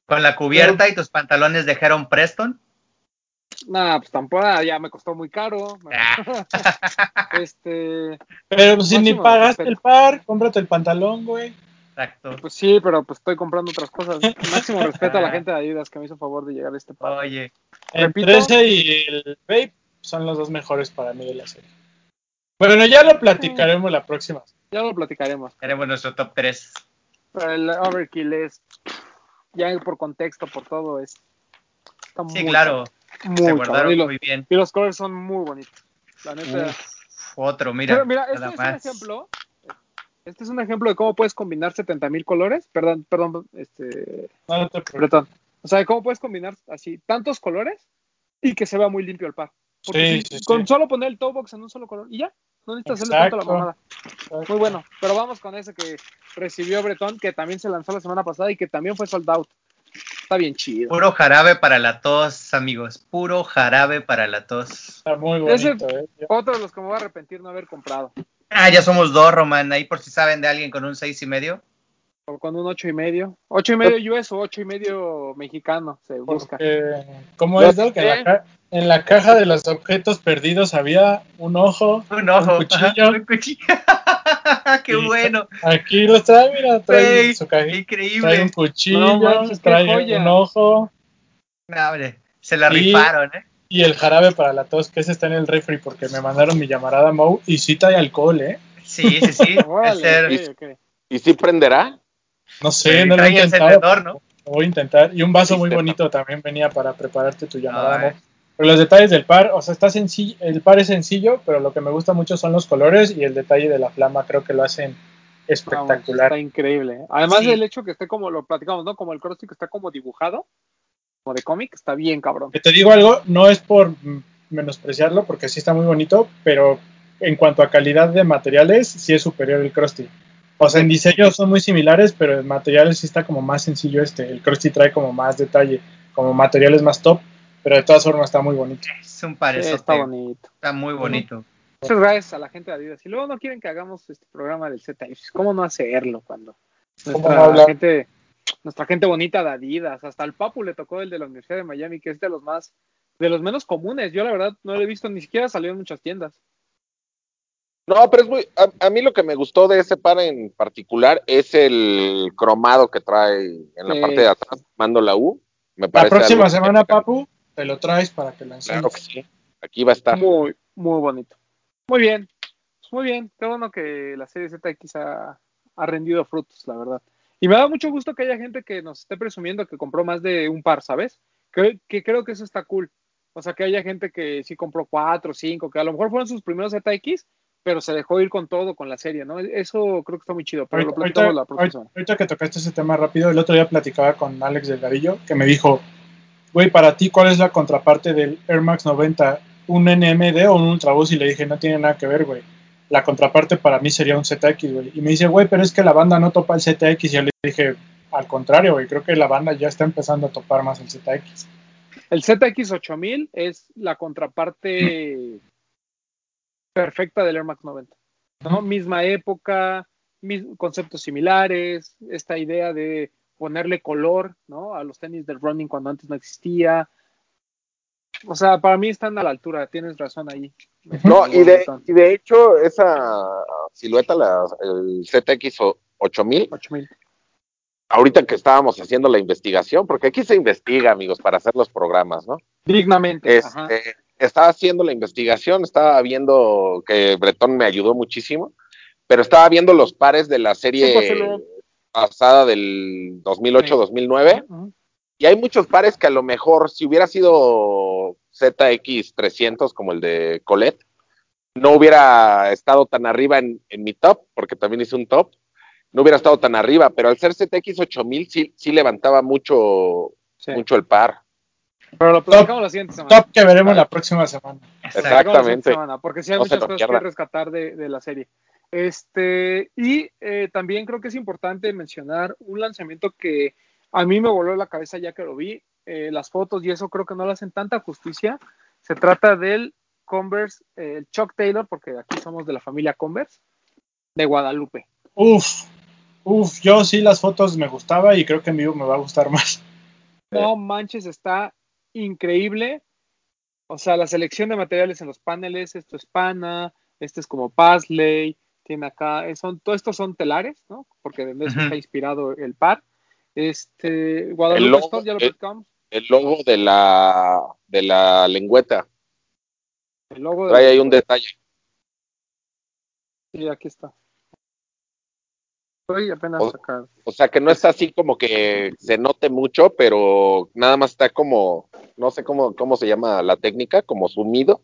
con la cubierta y tus pantalones de Heron Preston. Nah, pues tampoco, ah, ya me costó muy caro. Ah. este, Pero pues, si ni pagaste respeto. el par, cómprate el pantalón, güey. Exacto. pues sí, pero pues estoy comprando otras cosas. Máximo respeto a la gente de Adidas que me hizo favor de llegar a este par. Oye, El Repito. 13 y el Vape son los dos mejores para mí de la serie. Bueno, ya lo platicaremos la próxima. Ya lo platicaremos. tenemos nuestro top 3. Pero el Overkill es, ya por contexto, por todo, es. Está Sí, muy claro. cabrón, Se Muy guardaron cabrón. Y, lo- muy bien. y los colores son muy bonitos. La neta. Uf, otro, mira. Pero mira, este es un ejemplo. Este es un ejemplo de cómo puedes combinar 70 mil colores. Perdón, perdón, este. No te. O sea, cómo puedes combinar así tantos colores y que se vea muy limpio el par. Porque Sí, si- sí, con sí. solo poner el toe box en un solo color y ya. No necesitas hacerle tanto la Exacto. mamada. Muy bueno. Pero vamos con ese que recibió Bretón, que también se lanzó la semana pasada y que también fue sold out. Está bien chido. Puro jarabe para la tos, amigos. Puro jarabe para la tos. Está muy Ese- bonito, eh. Yo- Otro de los que me voy a arrepentir no haber comprado. Ah, ya somos dos, Román. Ahí por si saben de alguien con un seis y medio. O con un ocho y medio. Ocho y medio US o ocho y medio mexicano se busca. Porque, ¿cómo es, Doc? En la, ca- en la caja de los objetos perdidos había un ojo, Un ojo. Un cuchillo. Ajá, un cuchillo. Qué Y- bueno. Aquí lo trae, mira, trae su cajita. Trae un Increíble. cuchillo, No manches, trae un ojo No, hombre, se la Y- rifaron, ¿eh? Y el jarabe para la tos, que ese está en el refri porque me mandaron mi llamarada Moe y sí trae alcohol, ¿eh? Sí, sí, sí. Órale, Ese- ok, ok. ¿Y si prenderá? No Sí, sé, no lo he intentado. encendedor, ¿no? Lo voy a intentar. Y un vaso muy bonito también venía para prepararte tu llamada Ah, Moe. Pero los detalles del par, o sea, está sencillo, el par es sencillo, pero lo que me gusta mucho son los colores y el detalle de la flama, creo que lo hacen Vamos, espectacular. está increíble. Además Sí. del hecho que esté como lo platicamos, ¿no? Como el crossfit que está como dibujado, como de cómic, está bien cabrón. Te digo algo, no es por menospreciarlo, porque sí está muy bonito, pero en cuanto a calidad de materiales, sí es superior el Krusty. O sea, en diseño son muy similares, pero en materiales sí está como más sencillo este. El Krusty trae como más detalle, como materiales más top, pero de todas formas está muy bonito. Es un Sí, parezote. está está, bonito. muy bonito. Muchas gracias a la gente de Adidas. Y luego no quieren que hagamos este programa del Z. ¿Cómo no hacerlo cuando ¿Cómo nuestra no hablar? gente, nuestra gente bonita de Adidas, hasta el Papu le tocó el de la Universidad de Miami, que es de los más, de los menos comunes. Yo la verdad no lo he visto, ni siquiera salió en muchas tiendas. No, pero es muy. A, a mí lo que me gustó de ese par en particular es el cromado que trae en la parte de atrás, mando la U. Me La parece próxima algo- semana, Papu, te lo traes para que lo enseñes. Claro que sí. Aquí va a estar. Muy, muy bonito. Muy bien. Pues muy bien. Qué bueno que la serie ZX ha, ha rendido frutos, la verdad. Y me da mucho gusto que haya gente que nos esté presumiendo que compró más de un par, ¿sabes? Que, que creo que eso está cool. O sea, que haya gente que sí compró cuatro, cinco, que a lo mejor fueron sus primeros ZX, pero se dejó ir con todo, con la serie, ¿no? Eso creo que está muy chido, pero lo platicamos la próxima ahorita que tocaste ese tema rápido, el otro día platicaba con Alex Delgadillo, que me dijo, güey, para ti, ¿cuál es la contraparte del Air Max 90? ¿Un NMD o un Ultraboost? Y le dije, no tiene nada que ver, güey. La contraparte para mí sería un ZX, güey. Y me dice, güey, pero es que la banda no topa el ZX. Y yo le dije, al contrario, güey, creo que la banda ya está empezando a topar más el ZX. El ZX8000 es la contraparte perfecta del Air Max 90. ¿no? Misma época, mis- conceptos similares, esta idea de ponerle color ¿no? a los tenis del running cuando antes no existía. O sea, para mí están a la altura, tienes razón ahí. No, y de, y de hecho, esa silueta, la, el ZX 8000, 8000. ahorita que estábamos haciendo la investigación, porque aquí se investiga, amigos, para hacer los programas, ¿no? Dignamente. ajá. Este, estaba haciendo la investigación, estaba viendo que Bretón me ayudó muchísimo, pero estaba viendo los pares de la Sí, serie pues, pasada del 2008-2009 Ujú. y hay muchos pares que a lo mejor si hubiera sido ZX300 como el de Colette, no hubiera estado tan arriba en, en mi top, porque también hice un top, no hubiera estado tan arriba, pero al ser ZX8000 sí, sí levantaba mucho, Sí. mucho el par. Pero lo platicamos la siguiente semana. Top que veremos la próxima semana. La Exactamente. semana, porque sí hay No muchas cosas que rescatar de, de la serie. Este, y eh, también creo que es importante mencionar un lanzamiento que a mí me voló la cabeza ya que lo vi. Eh, las fotos y eso creo que no le hacen tanta justicia. Se trata del Converse, eh, el Chuck Taylor, porque aquí somos de la familia Converse, de Guadalupe. Uf, uf, yo sí las fotos me gustaba y creo que en vivo me va a gustar más. No manches, está increíble. O sea, la selección de materiales en los paneles, esto es pana, este es como Pasley, tiene acá, eh, son, todo estos son telares, ¿no? Porque de eso está inspirado el par. Este, El Guadalupe logo, Store, ya lo platicamos. El logo de la, de la lengüeta. El logo Trae de ahí un detalle. Sí, aquí está. Estoy apenas O- acá. O sea, que no es así como que se note mucho, pero nada más está como, no sé cómo, cómo se llama la técnica, como sumido,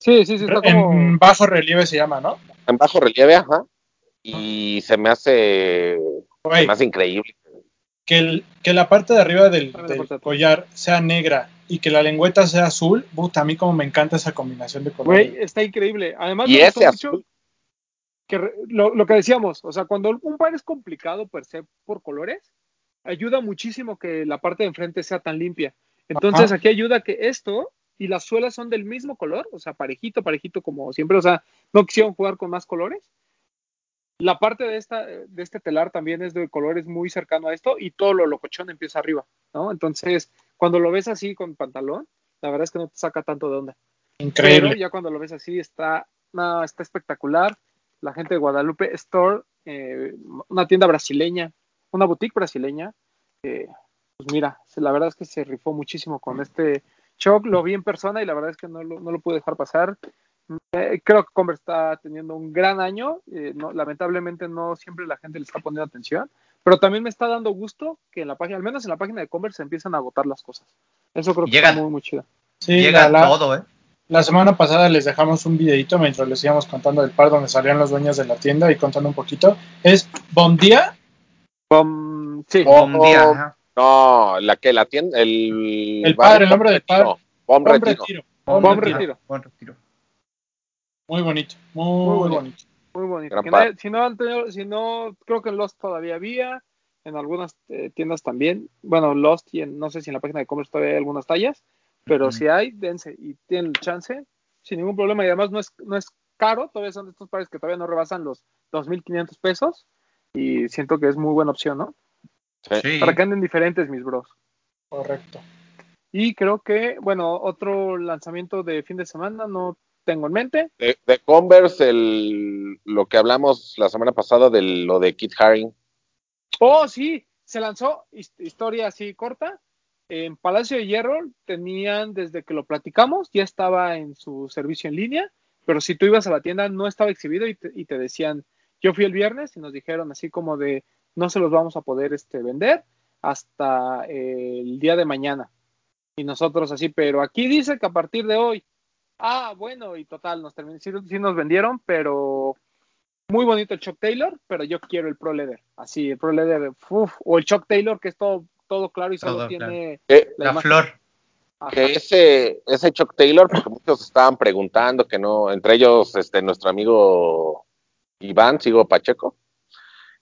Sí, sí, sí, está como. En bajo relieve se llama, ¿no? en bajo relieve, ajá. Y se me hace, se Güey, me hace increíble. Que, el- que la parte de arriba del, collar sea negra y que la lengüeta sea azul, puta, a mí como me encanta esa combinación de colores. Güey, está increíble. Además, Y me gustó ese mucho azul, que re- lo, lo que decíamos, o sea, cuando un par es complicado per se por colores, ayuda muchísimo que la parte de enfrente sea tan limpia. Entonces, Ajá. aquí ayuda que esto y las suelas son del mismo color, o sea, parejito, parejito como siempre, o sea, no quisieron jugar con más colores. La parte de, esta, de este telar también es de colores muy cercano a esto y todo lo locochón empieza arriba, ¿no? Entonces, cuando lo ves así con pantalón, la verdad es que no te saca tanto de onda. Pero Increíble. ya cuando lo ves así está, no, está espectacular. La gente de Guadalupe Store, eh, una tienda brasileña, una boutique brasileña, eh, pues mira, la verdad es que se rifó muchísimo con este shock. Lo vi en persona y la verdad es que no lo, no lo pude dejar pasar. Eh, creo que Converse está teniendo un gran año. eh, no, lamentablemente no siempre la gente le está poniendo atención, pero también me está dando gusto que en la página, al menos en la página de Converse, se empiezan a agotar las cosas. Eso creo que Llega- está muy, muy chido. Sí, Llega la, todo, ¿eh? la semana pasada les dejamos un videito mientras les íbamos contando del par donde salían los dueños de la tienda y contando un poquito. Es Bon Día, Um, sí, Oh, Un día, ajá. no, la que la tienda, el... El padre, el nombre del padre. No, Bom Bom Retiro. Buen retiro, retiro. buen retiro. Muy bonito, muy, Muy bonito. bonito. Muy bonito. Si no han tenido, si no, creo que en Lost todavía había, en algunas eh, tiendas también. Bueno, Lost y en, no sé si en la página de Commerce todavía hay algunas tallas, pero si hay, dense y tienen el chance, sin ningún problema. Y además no es, no es caro, todavía son de estos pares que todavía no rebasan los 2.500 pesos y siento que es muy buena opción, ¿no? Sí. Para que anden diferentes mis bros. Correcto. Y creo que, bueno, otro lanzamiento de fin de semana no tengo en mente. De, de Converse, el, lo que hablamos la semana pasada de lo de Kit Haring. Oh, sí, se lanzó, his- historia así corta. En Palacio de Hierro tenían, desde que lo platicamos, ya estaba en su servicio en línea, pero si tú ibas a la tienda no estaba exhibido y te, y te decían, yo fui el viernes y nos dijeron así como de, no se los vamos a poder este, vender hasta eh, el día de mañana. Y nosotros así, pero aquí dice que a partir de hoy. Ah, bueno, y total, nos terminó, sí, sí nos vendieron, pero muy bonito el Chuck Taylor, pero yo quiero el Pro Leather. Así, el Pro Leather, uf, o el Chuck Taylor que es todo, todo claro y solo Todo tiene Que, la, flor. Ajá. que ese, ese Chuck Taylor, porque muchos estaban preguntando que no, entre ellos este nuestro amigo Iván, sigo Pacheco,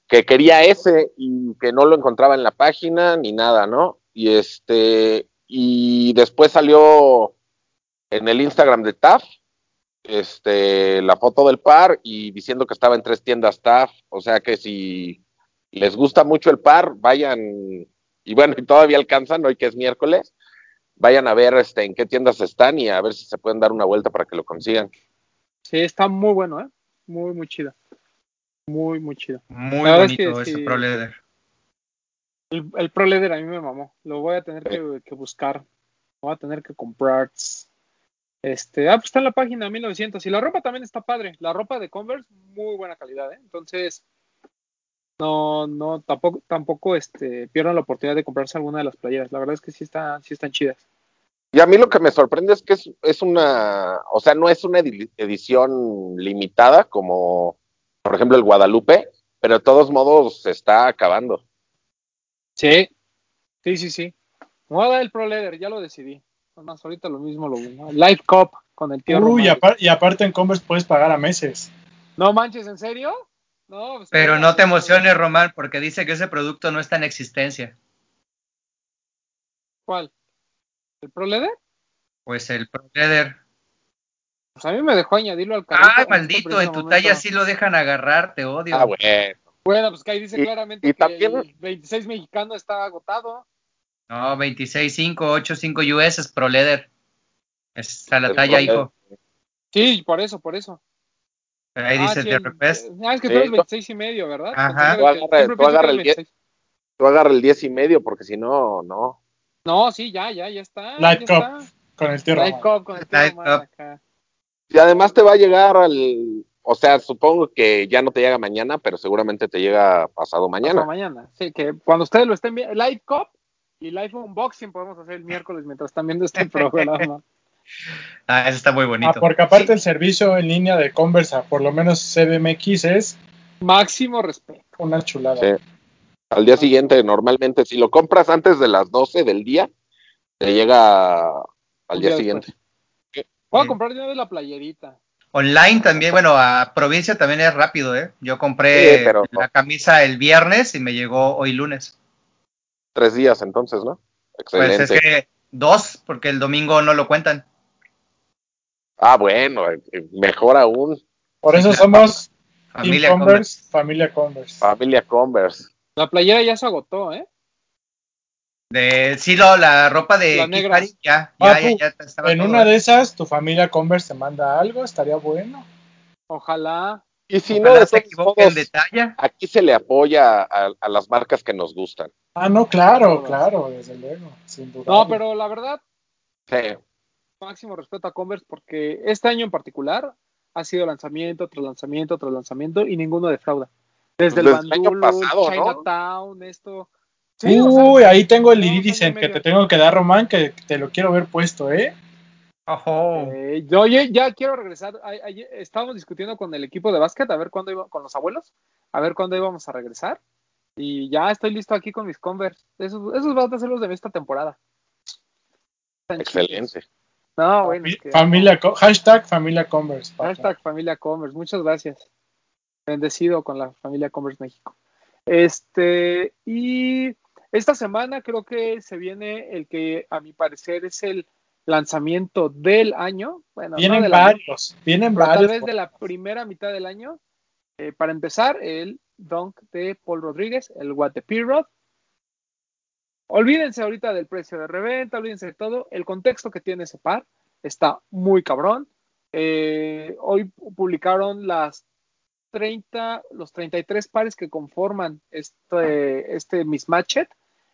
que quería ese y que no lo encontraba en la página ni nada, ¿no? Y este, y después salió en el Instagram de TAF, este, la foto del par y diciendo que estaba en tres tiendas TAF, o sea que si les gusta mucho el par, vayan, y bueno, y todavía alcanzan, hoy que es miércoles, vayan a ver este, en qué tiendas están y a ver si se pueden dar una vuelta para que lo consigan. Sí, está muy bueno, ¿eh? Muy, muy chido. Muy, muy chido. Muy La verdad es bonito que ese sí. Pro Leather. El, el Pro Leather a mí me mamó. Lo voy a tener que, que buscar. Lo voy a tener que comprar. Este, ah, pues está en la página 1900. Y la ropa también está padre. La ropa de Converse, muy buena calidad, ¿eh? Entonces, no, no, tampoco, tampoco este, pierdan la oportunidad de comprarse alguna de las playeras. La verdad es que sí, está, sí están chidas. Y a mí lo que me sorprende es que es, es una, o sea, no es una edi- edición limitada como, por ejemplo, el Guadalupe, pero de todos modos se está acabando. Sí, sí, sí, sí. Me voy a dar el Pro Leather, ya lo decidí. Más ahorita lo mismo lo ¿no? Light Cup con el tío Uy, y, y aparte en Converse puedes pagar a meses. No manches, ¿en serio? No, pues, Pero no te emociones, Román, porque dice que ese producto no está en existencia. ¿Cuál? ¿El Pro Leather? Pues el Pro Leather. Pues a mí me dejó añadirlo al carrito. Ay, maldito, en tu momento. talla sí lo dejan agarrar, te odio. Ah, bueno. Bueno, pues que ahí dice Y- claramente y que también- el 26 mexicano está agotado. No, 26.5, 8.5 US es Pro Leather. Está la El talla, hijo. Sí, por eso, por eso. Ahí Ah, dice sí, el request. Ah, es que tú eres no. 26 y medio, ¿verdad? Ajá. Tú era- agarra- siempre tú pienso que agarra era el 10. 26. Tú agarra el 10 y medio, porque si no, no. No, sí, ya, ya, ya está. Light ya Cup. está. Con el tío Light. Cup con el tío Light Román Cup. acá. Y además te va a llegar al. O sea, supongo que ya no te llega mañana, pero seguramente te llega pasado mañana. Hasta mañana. Sí, que cuando ustedes lo estén viendo, Light Cup y Live Unboxing podemos hacer el miércoles mientras están viendo este programa. Ah, ese está muy Ah, bonito. porque aparte Sí. el servicio en línea de Conversa, por lo menos CDMX, es Máximo respeto. una chulada. Sí. Al día siguiente, normalmente, si lo compras antes de las 12 del día, te llega al día día siguiente. Voy a comprar de una vez la playerita. Online también, bueno, a provincia también es rápido, ¿eh? Yo compré Sí, pero- la camisa el viernes y me llegó hoy lunes. Tres días entonces, ¿no? Excelente. Pues es que dos, porque el domingo no lo cuentan. Ah, bueno, eh, mejor aún, Por eso somos Familia Converse. Converse, familia Converse. familia Converse. La playera ya se agotó, ¿eh? De, sí, lo, la ropa de La negra. Ya, ya, Papu, ya, ya estaba En todo, una ¿eh? de esas, tu familia Converse te manda algo, estaría bueno. Ojalá. Y si Ojalá no, de se todos equivoquen de talla. aquí se le apoya a, a las marcas que nos gustan. Ah, no, claro, claro, desde luego, sin duda. No, pero la verdad, Sí. máximo respeto a Converse porque este año en particular ha sido lanzamiento tras lanzamiento tras lanzamiento y ninguno defrauda. Desde el Desde el año Bandulu, pasado, ¿no? Chinatown, esto. Sí, o sea, Uy, ahí tengo el y que te tengo que dar, Román, que te lo quiero ver puesto, ¿eh? Ojo. eh, yo ya, ya quiero regresar. Estábamos discutiendo con el equipo de básquet a ver cuándo iba, con los abuelos, a ver cuándo íbamos a regresar. Y ya estoy listo aquí con mis Converse. Esos, esos van a ser los de esta temporada. Están chidos. Excelente. No, bueno, es que- familia, Co- hashtag familia Converse. Hashtag familia Converse, muchas gracias. Bendecido con la familia Converse México. Este, y esta semana creo que se viene el que a mi parecer es el lanzamiento del año. Bueno, no Vienen del año, varios, vienen tal varios. vez de la primera mitad del año. Eh, para empezar, el dunk de Paul Rodríguez, el What the P-Rod. Olvídense ahorita del precio de reventa, olvídense de todo. El contexto que tiene ese par está muy cabrón. Eh, hoy publicaron las 30, los 33 pares que conforman este, este mismatchet.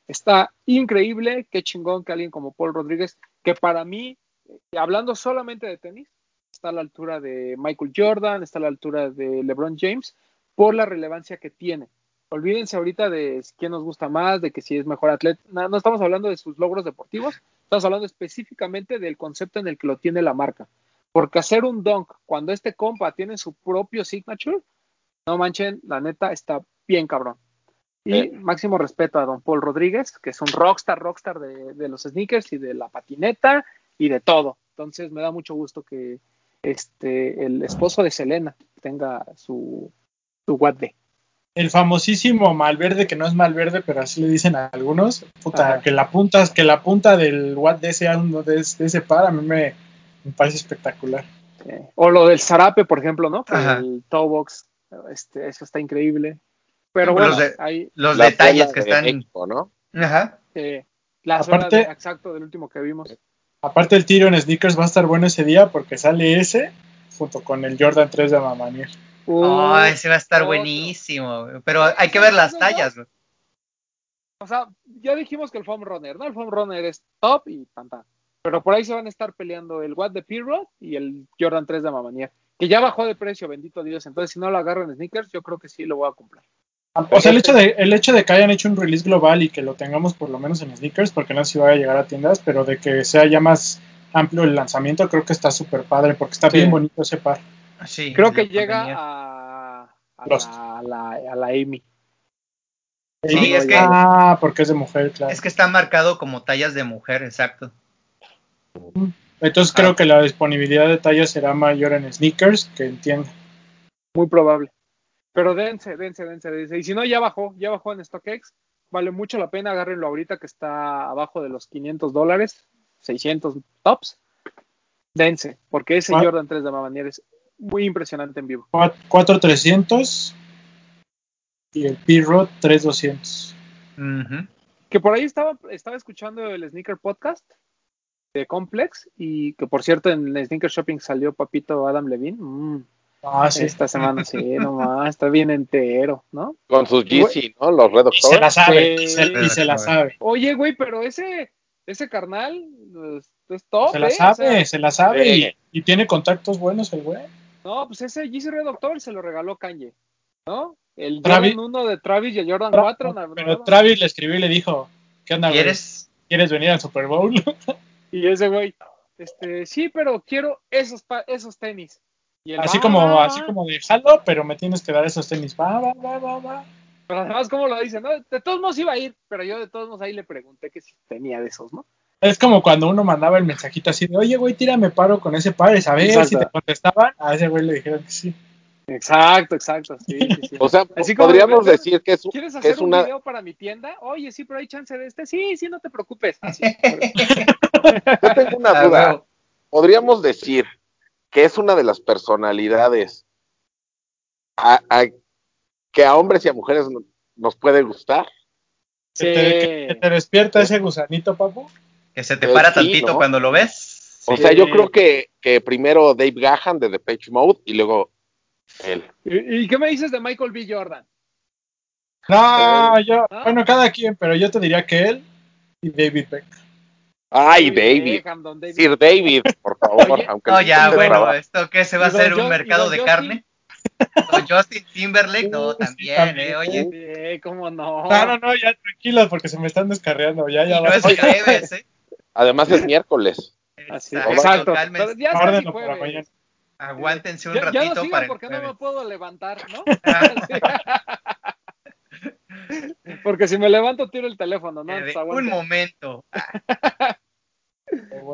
Está increíble, qué chingón que alguien como Paul Rodríguez, que para mí, eh, hablando solamente de tenis, está a la altura de Michael Jordan, está a la altura de LeBron James, por la relevancia que tiene. Olvídense ahorita de quién nos gusta más, de que si es mejor atleta. No, estamos hablando de sus logros deportivos, estamos hablando específicamente del concepto en el que lo tiene la marca. Porque hacer un dunk cuando este compa tiene su propio signature, no manchen, la neta está bien cabrón. Y Sí. máximo respeto a don Paul Rodríguez, que es un rockstar, rockstar de, de los sneakers y de la patineta y de todo. Entonces me da mucho gusto que este el esposo de Selena tenga su, su. El famosísimo Malverde, que no es Malverde, pero así le dicen a algunos. Puta, Ajá. que la punta, que la punta del Watt de ese, uno de, ese- de ese par, a mí me, me parece espectacular. Eh, o lo del Zarape, por ejemplo, ¿no? Ajá. el toe box, este, eso está increíble. Pero Los bueno, de- Los detalles que de están. México, ¿no? Ajá. eh, la Aparte- zona de, exacto del último que vimos. Aparte, el tiro en sneakers va a estar bueno ese día porque sale ese junto con el Jordan 3 de Mamanier. Oh, Uh, ese va a estar otro. buenísimo. Pero hay que ver las tallas. O sea, ya dijimos que el foam runner, ¿no? El foam runner es top y tan tan. Pero por ahí se van a estar peleando el What de P-Rod y el Jordan 3 de Mamanier, que ya bajó de precio, bendito Dios. Entonces, si no lo agarro en sneakers, yo creo que sí lo voy a comprar. O sea, el hecho, de, el hecho de que hayan hecho un release global y que lo tengamos por lo menos en sneakers, porque no sé si vaya a llegar a tiendas, pero de que sea ya más amplio el lanzamiento, creo que está súper padre, porque está Sí. bien bonito ese par. Sí, Creo que llega a, la, a, la, a la Amy. Sí, es que- Ah, porque es de mujer, claro. Es que está marcado como tallas de mujer, exacto. Entonces Ah. creo que la disponibilidad de tallas será mayor en sneakers que en tienda. Muy probable. Pero dense, dense, dense, dense. Y si no, ya bajó, ya bajó en StockX. Vale mucho la pena, agárrenlo ahorita que está abajo de los 500 dólares, 600 tops. Dense, porque ese. Jordan 3 de Mamanier es muy impresionante en vivo. 4300 y el P-Rod 3200. Ujú. Que por ahí estaba, estaba escuchando el Sneaker Podcast de Complex y que por cierto en el Sneaker Shopping salió Papito Adam Levine. Mm, Ah, sí. Esta semana sí, nomás, está bien entero, ¿no? Con sus GC, ¿no? Los Red Y se la October. sabe, Sí. y se, y se la sabe. Oye, güey, pero ese, ese carnal pues, es top, Se la ¿eh? sabe, O sea, se la sabe Sí. y, y tiene contactos buenos el güey. no, pues ese GC Red October se lo regaló Kanye, ¿no? El Travis- Jordan 1 de Travis y el Jordan Tra- 4. na- Pero. Travis le escribió y le dijo, ¿qué onda, güey? ¿Quieres? ¿Quieres venir al Super Bowl? Y ese güey, este, sí, pero quiero esos, pa- esos tenis. Y así va, como, va, así va. como de jalo, pero me tienes que dar esos tenis. Va, va, va, va, va. Pero además, como lo dice, ¿no? De todos modos iba a ir, pero yo de todos modos ahí le pregunté que si tenía de esos, ¿no? Es como cuando uno mandaba el mensajito así de, oye, güey, tírame paro con ese ver Exacto. si te contestaban. A ese güey le dijeron que sí. Exacto, exacto, sí, sí, sí. O sea, Así como, podríamos decir que es, ¿Quieres que hacer es un una. video para mi tienda? Oye, sí, pero hay chance de este. Sí, sí, no te preocupes. Así. Yo tengo una duda. Podríamos decir que es una de las personalidades a- a- que a hombres y a mujeres no- nos puede gustar. Sí. Que, te, que- que te despierta ese gusanito, papu. Que se te Pues para sí, tantito ¿no? cuando lo ves. O Sí. sea, yo creo que, que primero Dave Gahan de Depeche Mode y luego él. ¿Y, y qué me dices de Michael B. Jordan? No, yo, ¿No? bueno, cada quien, pero yo te diría que él y David Beck. Ay, David. Sir David, por favor. Oye, aunque No, no ya, bueno, trabajo. ¿esto qué se va a hacer? ¿Un mercado de Justin. carne? Don Justin Timberlake, no, sí, también. ¿eh? Oye, Sí, cómo no. No, no, no, ya tranquilos porque se me están descarriando. Ya, y ya no va. es jueves, ¿eh? Además es miércoles. Exacto, exacto. Pero ya es casi Órdenlo por la jueves. mañana. Aguántense un Ya, ya ratito no sigan para el porque no me puedo levantar, ¿no? Porque si me levanto tiro el teléfono, ¿no? eh, un momento.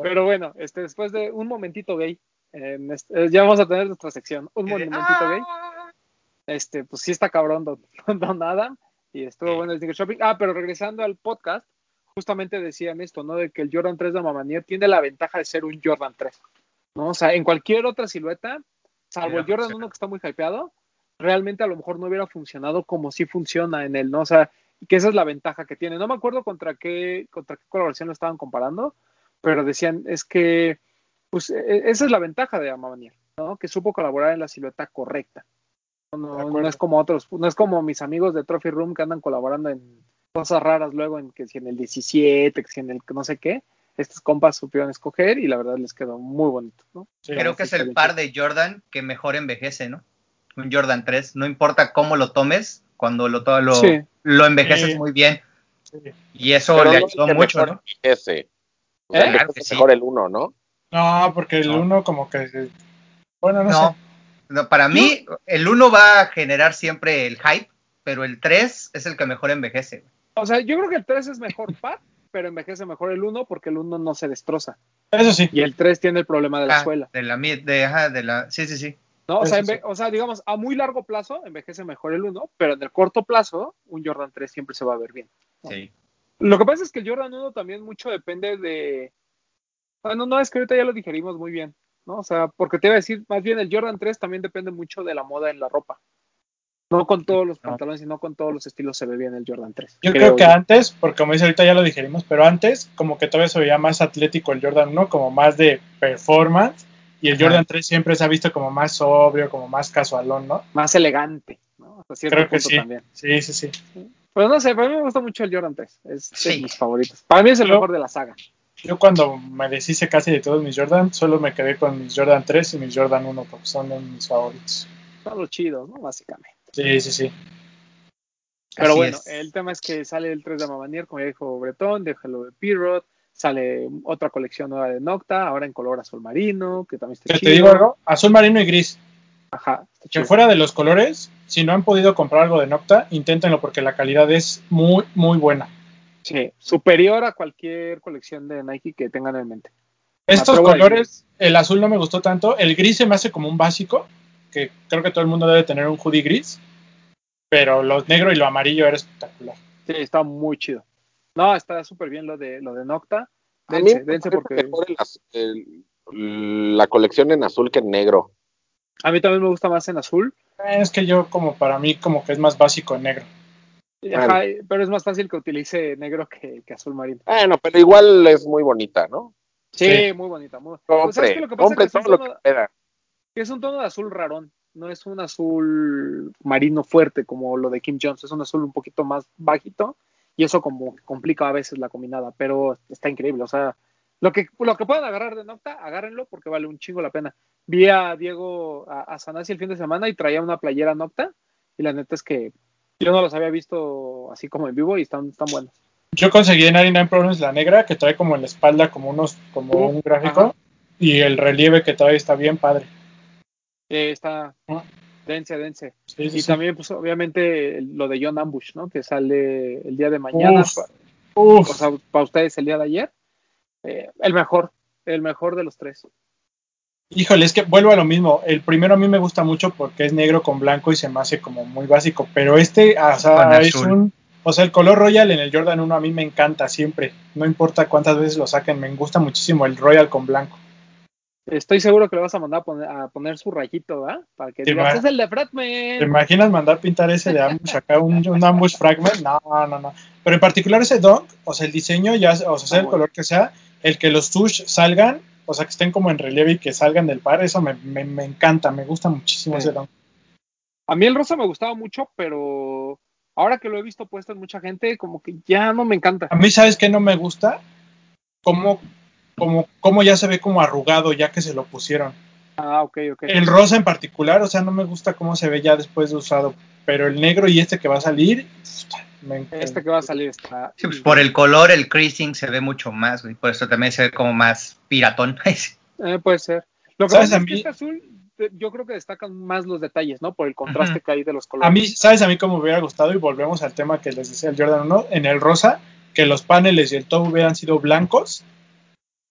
Pero bueno. Este, después de un momentito gay, en este- eh, ya vamos a tener nuestra sección, un momentito gay. Este, pues sí está cabrón Don, don Adam y estuvo bueno el sneaker shopping. Ah, pero regresando al podcast, justamente decían esto, ¿no? De que el Jordan 3 de Mamanier tiene la ventaja de ser un Jordan 3, ¿no? O sea, en cualquier otra silueta, salvo el Jordan funcionado. 1 que está muy hypeado, realmente a lo mejor no hubiera funcionado como sí funciona en él, ¿no? O sea, que esa es la ventaja que tiene. No me acuerdo contra qué, contra qué colaboración lo estaban comparando, pero decían, es que, pues, e- esa es la ventaja de Mamanier, ¿no? Que supo colaborar en la silueta correcta. No, no, es como otros, no es como mis amigos de Trophy Room que andan colaborando en cosas raras luego en que si en el 17, que si en el no sé qué. Estos compas supieron escoger y la verdad les quedó muy bonito, ¿no? Sí. Creo que es el par de Jordan que mejor envejece, ¿no? Un Jordan 3. No importa cómo lo tomes, cuando lo, lo, Sí. lo envejeces Sí. muy bien. Sí. Y eso Pero le ayudó mucho, ¿no? Ese. O sea, ¿Eh? Claro que es sí. mejor el uno, ¿no? No, porque el No. uno como que... Bueno, no, No, sé. no, para mí el 1 va a generar siempre el hype, pero el 3 es el que mejor envejece. O sea, yo creo que el 3 es mejor par, pero envejece mejor el 1 porque el 1 no se destroza. Eso sí. Y el 3 tiene el problema de la Ah, suela. De la mid, de, ajá, de la, sí, sí, sí. ¿no? O sea, o sea, digamos, a muy largo plazo envejece mejor el 1, pero en el corto plazo, un Jordan 3 siempre se va a ver bien. sí. Lo que pasa es que el Jordan 1 también mucho depende de. Bueno, no, es que ahorita ya lo digerimos muy bien, ¿no? O sea, porque te iba a decir, más bien el Jordan 3 también depende mucho de la moda en la ropa. No con todos los No. pantalones, sino con todos los estilos se ve bien el Jordan 3. Yo creo que antes, porque como dice ahorita ya lo digerimos, pero antes como que todavía se veía más atlético el Jordan 1, como más de performance, y el Ajá. Jordan 3 siempre se ha visto como más sobrio, como más casualón, ¿no? Más elegante, ¿no? Hasta cierto Creo que punto sí. también. Sí, sí, sí. Pero no sé, para mí me gusta mucho el Jordan 3. Es de Sí. mis favoritos. Para mí es el Yo- mejor de la saga. Yo cuando me deshice casi de todos mis Jordan, solo me quedé con mis Jordan 3 y mis Jordan 1, porque son de mis favoritos. Son los chidos, ¿no? Básicamente. Sí, sí, sí. Pero Así bueno, es. el tema es que sale el 3 de Mamanier, como ya dijo Bretón, déjalo de Pirot, sale otra colección nueva de Nocta, ahora en color azul marino, que también está chido. te digo algo, azul marino y gris. Ajá, está Que fuera de los colores, si no han podido comprar algo de Nocta, inténtenlo porque la calidad es muy, muy buena. Sí, superior a cualquier colección de Nike que tengan en mente. Estos colores, el azul no me gustó tanto, el gris se me hace como un básico, que creo que todo el mundo debe tener un hoodie gris, pero lo negro y lo amarillo era espectacular. Sí, está muy chido. No, está súper bien lo de lo de Nocta. A mí Dense, me dense porque mejor el- la colección en azul que en negro. A mí también me gusta más en azul. Eh, Es que yo como para mí como que es más básico en negro. Ajá, pero es más fácil que utilice negro que, que azul marino. Bueno, pero igual es muy bonita, ¿no? Sí, Sí. muy bonita. Muy... Pues, Compre, ¿sabes qué? Lo que pasa compre es que todo un lo tono- que es un tono de azul rarón, no es un azul marino fuerte como lo de Kim Jones, es un azul un poquito más bajito y eso como que complica a veces la combinada, pero está increíble, o sea, lo que, lo que puedan agarrar de Nocta, agárrenlo porque vale un chingo la pena. Vi a Diego, a, a Sanasi el fin de semana y traía una playera Nocta y la neta es que yo no los había visto así como en vivo y están, están buenos. Yo conseguí en 99 Problems la negra, que trae como en la espalda como unos, como Uh, un gráfico, ajá. y el relieve que trae está bien padre. Eh, está Ah. dense, dense. Sí, sí, Y sí. también, pues, obviamente, lo de John Ambush, ¿no? Que sale el día de mañana. Uf, pa- uf. o sea, para ustedes el día de ayer. Eh, el mejor, el mejor de los tres. Híjole, es que vuelvo a lo mismo. El primero a mí me gusta mucho porque es negro con blanco y se me hace como muy básico. Pero este, o sea, es un. O sea, el color royal en el Jordan 1 a mí me encanta siempre. No importa cuántas veces lo saquen, me gusta muchísimo el royal con blanco. Estoy seguro que le vas a mandar a poner, a poner su rayito, ¿verdad? Para que digas, es el de ¿Te Fratman. imaginas mandar pintar ese de ambush acá, un, un ambush fragment? No, no, no. Pero en particular ese dunk, o sea, el diseño, ya, o sea, sea Ah, el bueno. color que sea, el que los tush salgan, o sea, que estén como en relieve y que salgan del par, eso me, me, me encanta, me gusta muchísimo Sí. ese dunk. A mí el rosa me gustaba mucho, pero ahora que lo he visto puesto en mucha gente, como que ya no me encanta. A mí, ¿sabes qué no me gusta? Cómo, cómo, cómo ya se ve como arrugado ya que se lo pusieron. Ah, ok, ok. El rosa en particular, o sea, no me gusta cómo se ve ya después de usado. Pero el negro y este que va a salir, me encanta. Este que va a salir está. Sí, pues por el color, el creasing se ve mucho más, güey. Por eso también se ve como más piratón. Eh, puede ser. Lo que pasa es que mí- este azul, eh, yo creo que destacan más los detalles, ¿no? Por el contraste que hay de los colores. A mí, ¿sabes? A mí como me hubiera gustado, y volvemos al tema que les decía el Jordan 1, en el rosa, que los paneles y el top hubieran sido blancos,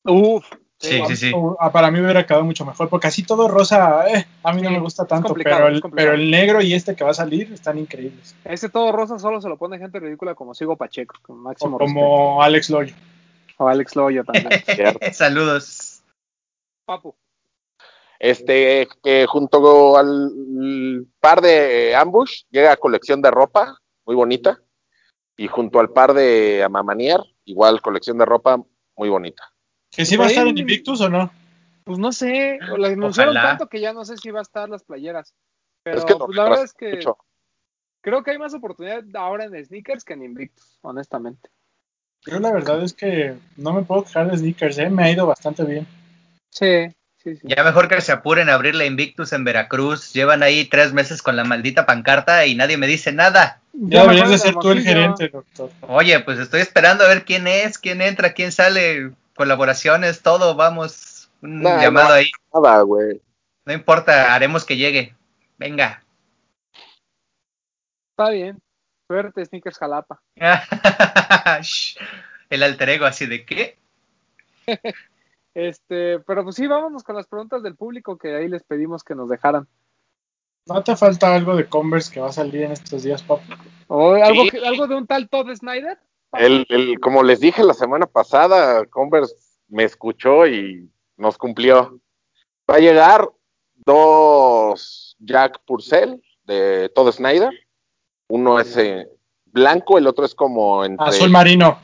Uf. Sí, sí, sí. para mí hubiera quedado mucho mejor, porque así todo rosa, eh, a mí no Sí, me gusta tanto, pero el, pero el negro y este que va a salir están increíbles. Ese todo rosa solo se lo pone gente ridícula como Sigo Pacheco, con máximo O como Alex Loyo. O Alex Loyo también. Saludos. Papu. Este, que junto al par de Ambush llega colección de ropa, muy bonita. Y junto al par de Amamanier, igual colección de ropa, muy bonita. ¿Que sí va a estar en Invictus o no? Pues no sé, la anunciaron Ojalá. tanto que ya no sé si va a estar las playeras. Pero es que lo pues, la verdad es que mucho. creo que hay más oportunidad ahora en sneakers que en Invictus, honestamente. Yo la verdad es que no me puedo quejar de sneakers, ¿eh? me ha ido bastante bien. Sí, sí, sí. Ya mejor que se apuren a abrir la Invictus en Veracruz. Llevan ahí tres meses con la maldita pancarta y nadie me dice nada. Ya me deberías de ser tú el gerente, doctor. Oye, pues estoy esperando a ver quién es, quién entra, quién sale, colaboraciones, todo, vamos. Un Nah, llamado no. ahí. Nada, güey. No importa, haremos que llegue. Venga. Está bien. Suerte, Sneakers Jalapa. El alter ego así de qué? Este, pero pues sí, vámonos con las preguntas del público que ahí les pedimos que nos dejaran. ¿No te falta algo de Converse que va a salir en estos días, papu? O algo, Sí. que- algo de un tal Todd Snyder. El, el, como les dije la semana pasada, Converse me escuchó y nos cumplió. Va a llegar dos Jack Purcell de Todd Snyder. Uno es eh, blanco, el otro es como entre... Azul marino.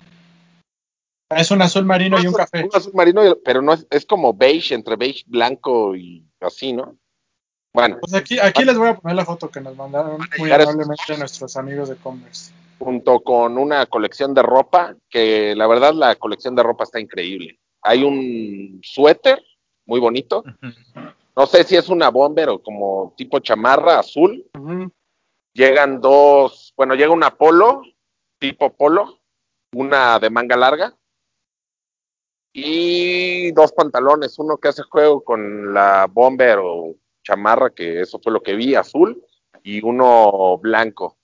Es un azul marino y un café. Un azul marino, y- pero no es, es como beige, entre beige, blanco y así, ¿no? Bueno, Pues aquí, aquí les voy a poner la foto que nos mandaron muy amablemente nuestros amigos de Converse. Junto con una colección de ropa, que la verdad la colección de ropa está increíble. Hay un suéter muy bonito, no sé si es una bomber o como tipo chamarra azul. Llegan dos, bueno, llega una polo, tipo polo, una de manga larga y dos pantalones, uno que hace juego con la bomber o chamarra, que eso fue lo que vi, azul, y uno blanco.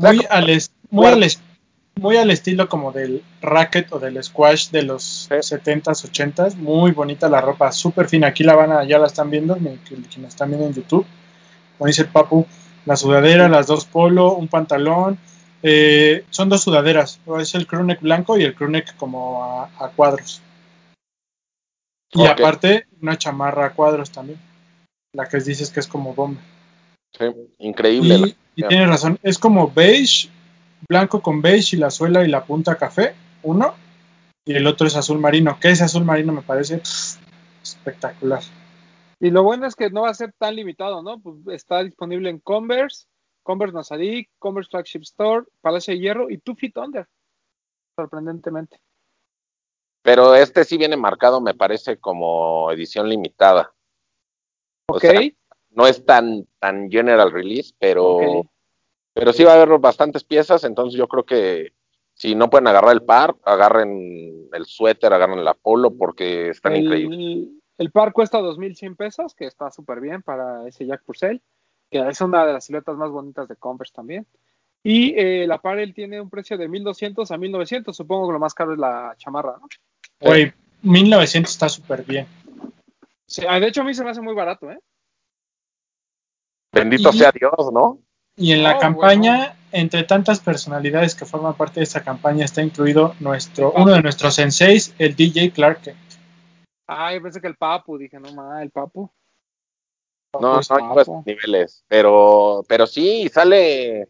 Muy al, muy, al muy al estilo como del racket o del squash de los Sí. 70s, 80s. Muy bonita la ropa, súper fina. Aquí la van a, ya la están viendo, me están viendo en YouTube. Como dice el Papu, la sudadera, las dos polo, un pantalón. eh, son dos sudaderas, es el crewneck blanco y el crewneck como a, a cuadros. Y aparte, una chamarra a cuadros también. La que dices que es como bomba. Sí, increíble. Y, tienes razón, es como beige, blanco con beige y la suela y la punta café, uno. y el otro es azul marino. Que ese azul marino me parece pff, espectacular. Y lo bueno es que no va a ser tan limitado, ¿no? Pues está disponible en Converse, Converse Nazarí, Converse Flagship Store, Palacio de Hierro y Two Feet Under. Sorprendentemente. Pero este sí viene marcado, me parece, como edición limitada. O Ok. sea, no es tan, tan general release, pero, pero sí va a haber bastantes piezas, entonces yo creo que si no pueden agarrar el par, agarren el suéter, agarren la polo, porque están increíbles. el, el par cuesta 2.100 pesos, que está súper bien para ese Jack Purcell, que es una de las siluetas más bonitas de Converse también. Y eh, la Parel tiene un precio de 1.200 a 1.900, supongo que lo más caro es la chamarra, ¿no? Güey, 1900 está súper bien. Sí, ah, de hecho a mí se me hace muy barato, ¿eh? Bendito Y- sea Dios, ¿no? Y en la Oh, campaña, entre tantas personalidades que forman parte de esta campaña, está incluido nuestro, uno de nuestros senseis, el DJ Clark. Ah, yo pensé que el Papu, dije, no más, el Papu. No, Pues, no papo. niveles, pero, pero sí, sale,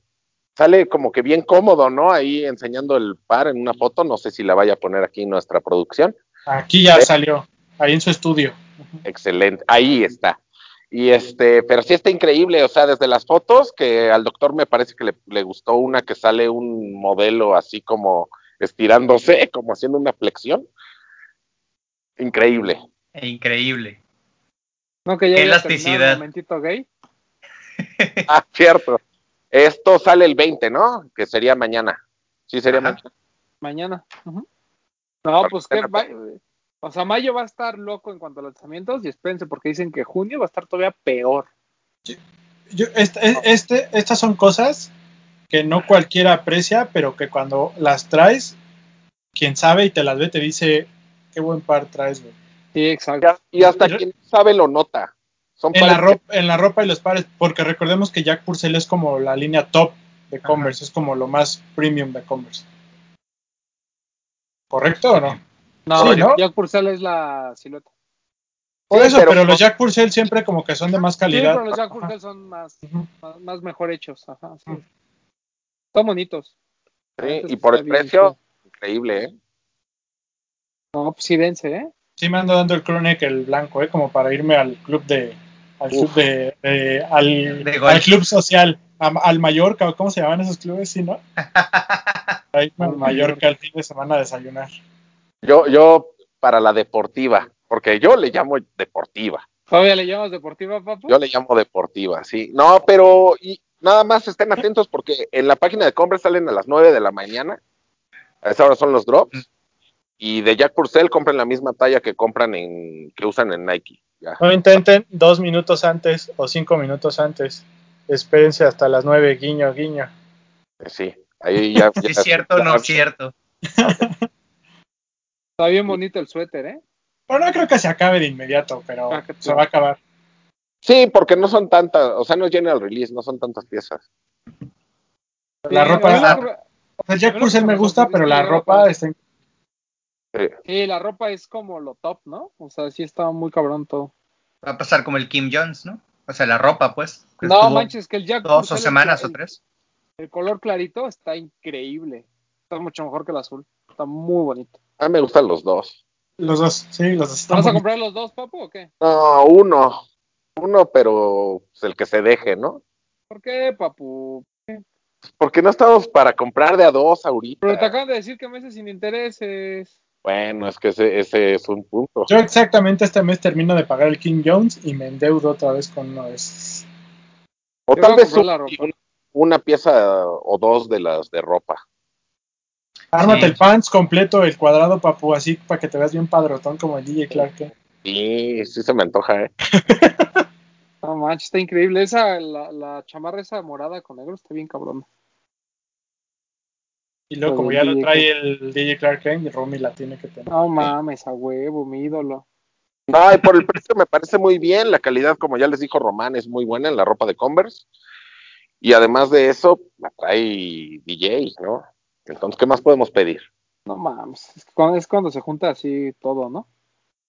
sale como que bien cómodo, ¿no? Ahí enseñando el par en una foto, no sé si la vaya a poner aquí en nuestra producción. Aquí ya salió, ahí en su estudio. Excelente, ahí está. Y este, pero sí está increíble, o sea, desde las fotos, que al doctor me parece que le, le gustó una que sale un modelo así como estirándose, como haciendo una flexión. Increíble. E increíble. No, que ya Qué elasticidad. momentito gay. Ah, cierto. Esto sale el 20, ¿no? Que sería mañana. Sí, sería Ajá. mañana. Mañana. No, pues va- o sea, mayo va a estar loco en cuanto a lanzamientos y espérense porque dicen que junio va a estar todavía peor. Yo- este, este- estas son cosas que no cualquiera aprecia, pero que cuando las traes, quien sabe y te las ve te dice, qué buen par traes, güey. Sí, exacto. Y hasta quien sabe lo nota. Son En la, ropa, en la ropa y los pares, porque recordemos que Jack Purcell es como la línea top de Converse, es como lo más premium de Converse. ¿Correcto o no? No, Sí, ¿no? Jack Purcell es la silueta. Por Sí, eso, pero, pero- los Jack Purcell siempre como que son de más Sí, calidad. pero los Jack Ajá. Purcell son más, más, más mejor hechos. Ajá, sí. Son bonitos. Sí, y por el bien precio, increíble, ¿eh? No, pues sí, dense, ¿eh? Sí me ando dando el Chronic el blanco, ¿eh? Como para irme al club de... Al club de... de- al, De golf. al club social. a- al Mallorca, ¿cómo se llaman esos clubes? Sí, ¿no? Para irme al Al Mallorca el fin de semana a desayunar. Yo, yo para la deportiva, porque yo le llamo deportiva. ¿Todavía le llamamos deportiva, papu? Yo le llamo deportiva, sí. No, pero y nada más estén atentos porque en la página de Converse salen a las 9 de la mañana. A esa hora son los drops. Y de Jack Purcell compren la misma talla que compran en, que usan en Nike. Ya. No intenten dos minutos antes o cinco minutos antes. Espérense hasta las nueve, guiño, guiño. Sí, ahí ya. Es cierto o no es cierto. Está bien bonito el suéter, ¿eh? Bueno, no creo que se acabe de inmediato, pero Ah, se va a acabar. Sí, porque no son tantas, o sea, no es general release, no son tantas piezas. La Sí, ropa, la- que- o sea, Jack Purcell me gusta, pero la ropa con- está en- Sí. Sí, la ropa es como lo top, ¿no? O sea, sí está muy cabrón todo. Va a pasar como el Kim Jones, ¿no? O sea, la ropa, pues. No manches, que el Jack Dos Purcell, o semanas o tres. El color clarito está increíble. Está mucho mejor que el azul. Está muy bonito. A mí me gustan los dos. los dos, sí, los dos ¿Te están vas a comprar los dos, papu, o qué? No, uno. Uno, pero pues, el que se deje, ¿no? ¿Por qué, papu? Porque no estamos para comprar de a dos ahorita. Pero te acaban de decir que meses sin intereses. Bueno, es que ese, ese es un punto. Yo exactamente este mes termino de pagar el King Jones y me endeudo otra vez con uno de esos. O Yo tal vez un- una pieza o dos de las de ropa. Ármate Sí. el pants completo, el cuadrado papu, así para que te veas bien padrotón como el DJ Clark. Kent. Sí, sí se me antoja, ¿eh? No manches, está increíble. Esa, la, la chamarra esa morada con negro está bien cabrón. Y luego, como ya lo DJ trae el DJ Clark Kent, y Romy la tiene que tener. No mames, a huevo, mi ídolo. No, y por el precio me parece muy bien. La calidad, como ya les dijo Román, es muy buena en la ropa de Converse. Y además de eso, la trae DJ, ¿no? Entonces, ¿qué más podemos pedir? No mames. Es cuando, es cuando se junta así todo, ¿no?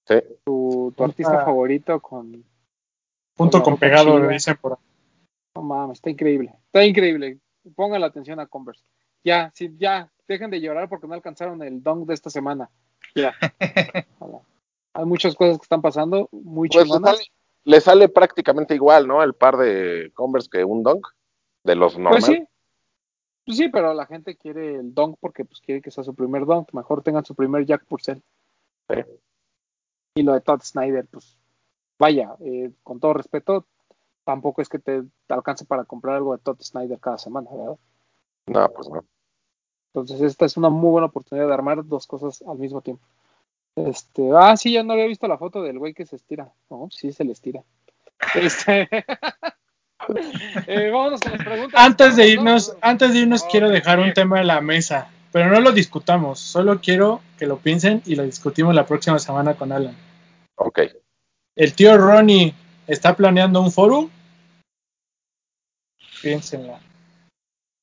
Sí. Tu, artista favorito con. Punto la con ropa pegado, le dicen por ahí. No mames, está increíble. Está increíble. Pongan la atención a Converse. Ya, sí, ya. Dejen de llorar porque no alcanzaron el dunk de esta semana. Ya. Hay muchas cosas que están pasando muy Pues le chingonas. sale, le sale prácticamente igual, ¿no? El par de Converse que un Dunk de los normales. Pues sí. Pues sí, pero la gente quiere el donk porque pues quiere que sea su primer donk. Mejor tengan su primer Jack Purcell. Sí. Y lo de Todd Snyder, pues vaya, eh, con todo respeto, tampoco es que te, te alcance para comprar algo de Todd Snyder cada semana, ¿verdad? No, pues no. Entonces esta es una muy buena oportunidad de armar dos cosas al mismo tiempo. Este, ah, sí, ya no había visto la foto del güey que se estira. No, sí se le estira. Este, eh, vámonos con las preguntas. Antes de ¿no? irnos, antes de irnos quiero dejar un tema en la mesa, pero no lo discutamos, solo quiero que lo piensen y lo discutimos la próxima semana con Alan. Ok. ¿El tío Ronnie está planeando un foro? Piénsenla.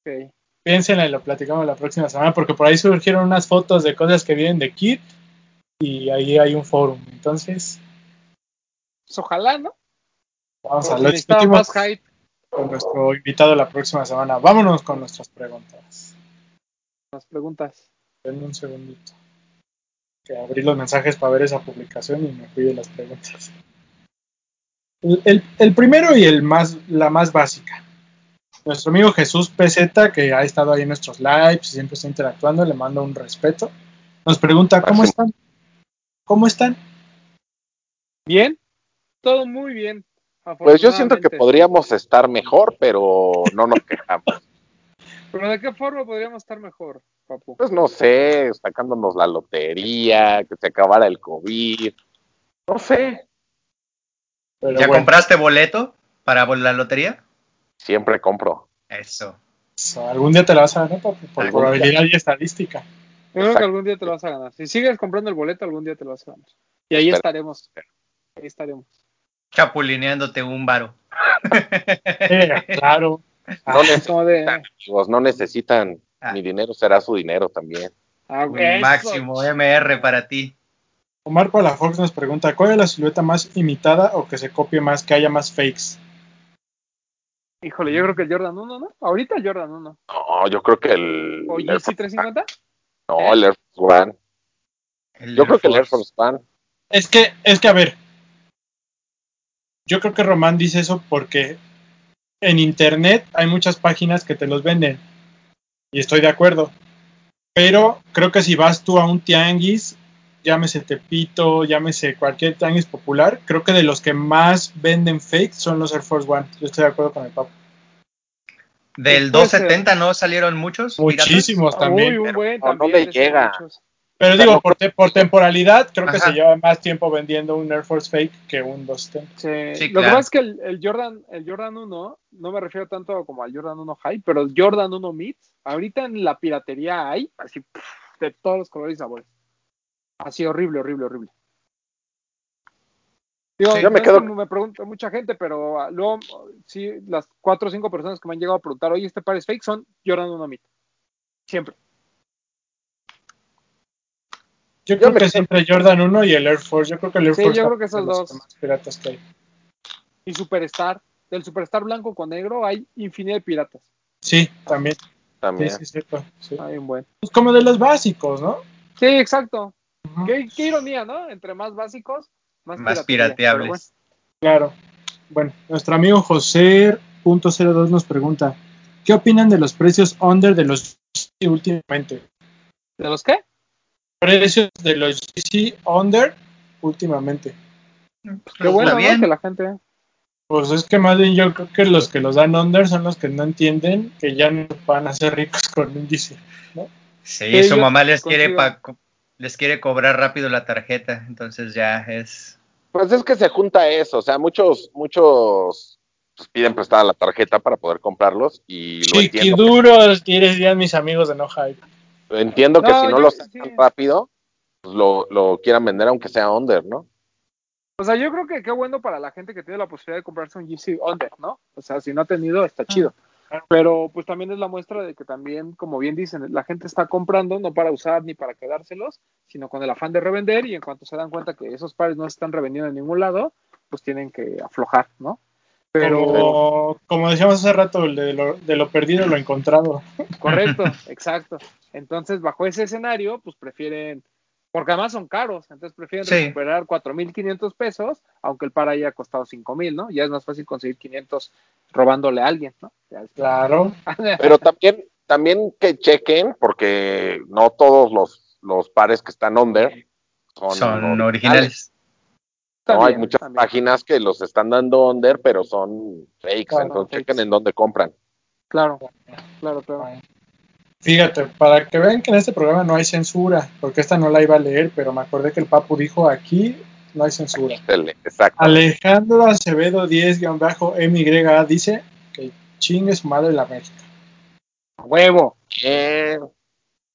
Ok. Piénsenla y lo platicamos la próxima semana porque por ahí surgieron unas fotos de cosas que vienen de Kit y ahí hay un foro. Entonces, Pues ojalá, ¿no? vamos a lo discutimos más hype. Con nuestro invitado la próxima semana. Vámonos con nuestras preguntas. Las preguntas. Denme un segundito. Que abrí los mensajes para ver esa publicación y me fui de las preguntas. El, el- el primero y el más, la más básica. Nuestro amigo Jesús PZ, que ha estado ahí en nuestros lives y siempre está interactuando, le mando un respeto. Nos pregunta, ¿cómo están? ¿Cómo están? Bien, todo muy bien. Pues yo siento que podríamos estar mejor, pero no nos quejamos. Pero ¿de qué forma podríamos estar mejor, papu? Pues no sé, sacándonos la lotería, que se acabara el COVID. No sé. Pero ¿Ya bueno, compraste boleto para la lotería? Siempre compro. Eso. algún día te la vas a ganar papi, por probabilidad y estadística. Yo creo que algún día te lo vas a ganar. Si sigues comprando el boleto, algún día te lo vas a ganar. Y ahí Espera. estaremos. Ahí estaremos. Chapulineándote un varo. Eh, claro. No necesitan, amigos, no necesitan. Ah. Mi dinero será su dinero también. ah, eso. máximo MR para ti. Omar Palafox nos pregunta, ¿cuál es la silueta más imitada o que se copie más, que haya más fakes? Híjole, yo creo que el Jordan 1, ¿no? Ahorita el Jordan 1. No, yo creo que el. ¿O el Air GC Force- 350? No, el Air Force One. El Yo Air creo que el Air Force. Force One. Es que, es que a ver, yo creo que Román dice eso porque en internet hay muchas páginas que te los venden y estoy de acuerdo. Pero creo que si vas tú a un tianguis, llámese Tepito, llámese cualquier tianguis popular, creo que de los que más venden fake son los Air Force One. Yo estoy de acuerdo con el papo. Del Puede ser. 270 no salieron muchos. piratas? Muchísimos Uy, también. un buen no, no llega. muchos. Pero digo, por, te- por temporalidad, creo que se lleva más tiempo vendiendo un Air Force fake que un 270. Sí, Sí, Lo que pasa es que el, el Jordan, el Jordan 1, no me refiero tanto como al Jordan 1 High, pero el Jordan 1 Mid, ahorita en la piratería hay, así, de todos los colores y sabores. Así horrible, horrible, horrible. Digo, Sí, yo me no quedo- me pregunta mucha gente, pero ah, luego, sí, las cuatro o cinco personas que me han llegado a preguntar, oye, este par es fake, son Jordan 1 Mid. Siempre. Yo, Yo creo me que quedo- siempre Jordan 1 y el Air Force. Yo creo que el Air Sí, Force yo creo que esos dos. más piratas que hay. Y Superstar. Del Superstar blanco con negro hay infinidad de piratas. Sí, también. Sí, También. sí, cierto. Sí. Hay un buen. Pues como de los básicos, ¿no? Sí, exacto. Ujú. Qué, qué ironía, ¿no? Entre más básicos, más, Más pirateables. Claro. Bueno, nuestro amigo José.02 nos pregunta: ¿Qué opinan de los precios under de los últimamente? bueno. ¿De los qué? Precios de los GC under últimamente. Qué Pues bueno, está ¿no? bien. Que la gente. Pues es que más bien yo creo que los que los dan under son los que no entienden que ya no van a ser ricos con un GC. Sí, Sí, su mamá les quiere, pa- les quiere cobrar rápido la tarjeta, entonces ya es... Pues es que se junta eso, o sea, muchos, muchos pues, piden prestada la tarjeta para poder comprarlos y lo. Chiquiduros, dirían mis amigos de No Hype. Entiendo que No, si no lo sacan sí. rápido, pues lo, lo quieran vender aunque sea under, ¿no? O sea, yo creo que qué bueno para la gente que tiene la posibilidad de comprarse un GC Under, ¿no? O sea, si no ha tenido, está chido. claro. Pero pues también es la muestra de que también, como bien dicen, la gente está comprando no para usar ni para quedárselos, sino con el afán de revender y en cuanto se dan cuenta que esos pares no se están revendiendo en ningún lado, pues tienen que aflojar, ¿no? Pero Como, decíamos hace rato, el de lo, de lo perdido lo encontrado. correcto, exacto. Entonces, bajo ese escenario, pues prefieren Porque además son caros, entonces prefieren Sí. recuperar 4.500 pesos, aunque el par haya costado 5.000, ¿no? Ya es más fácil conseguir 500 robándole a alguien, ¿no? Claro. Pero también, también que chequen, porque no todos los, los pares que están under son, Son originales. No, hay muchas también. páginas que los están dando under, pero son fakes. Claro, entonces fakes. chequen en dónde compran. Claro, claro, claro. Fíjate, para que vean que en este programa no hay censura, porque esta no la iba a leer, pero me acordé que el Papu dijo aquí no hay censura. Exacto. Alejandro Acevedo 10-MYA dice que chingue su madre la América. Huevo.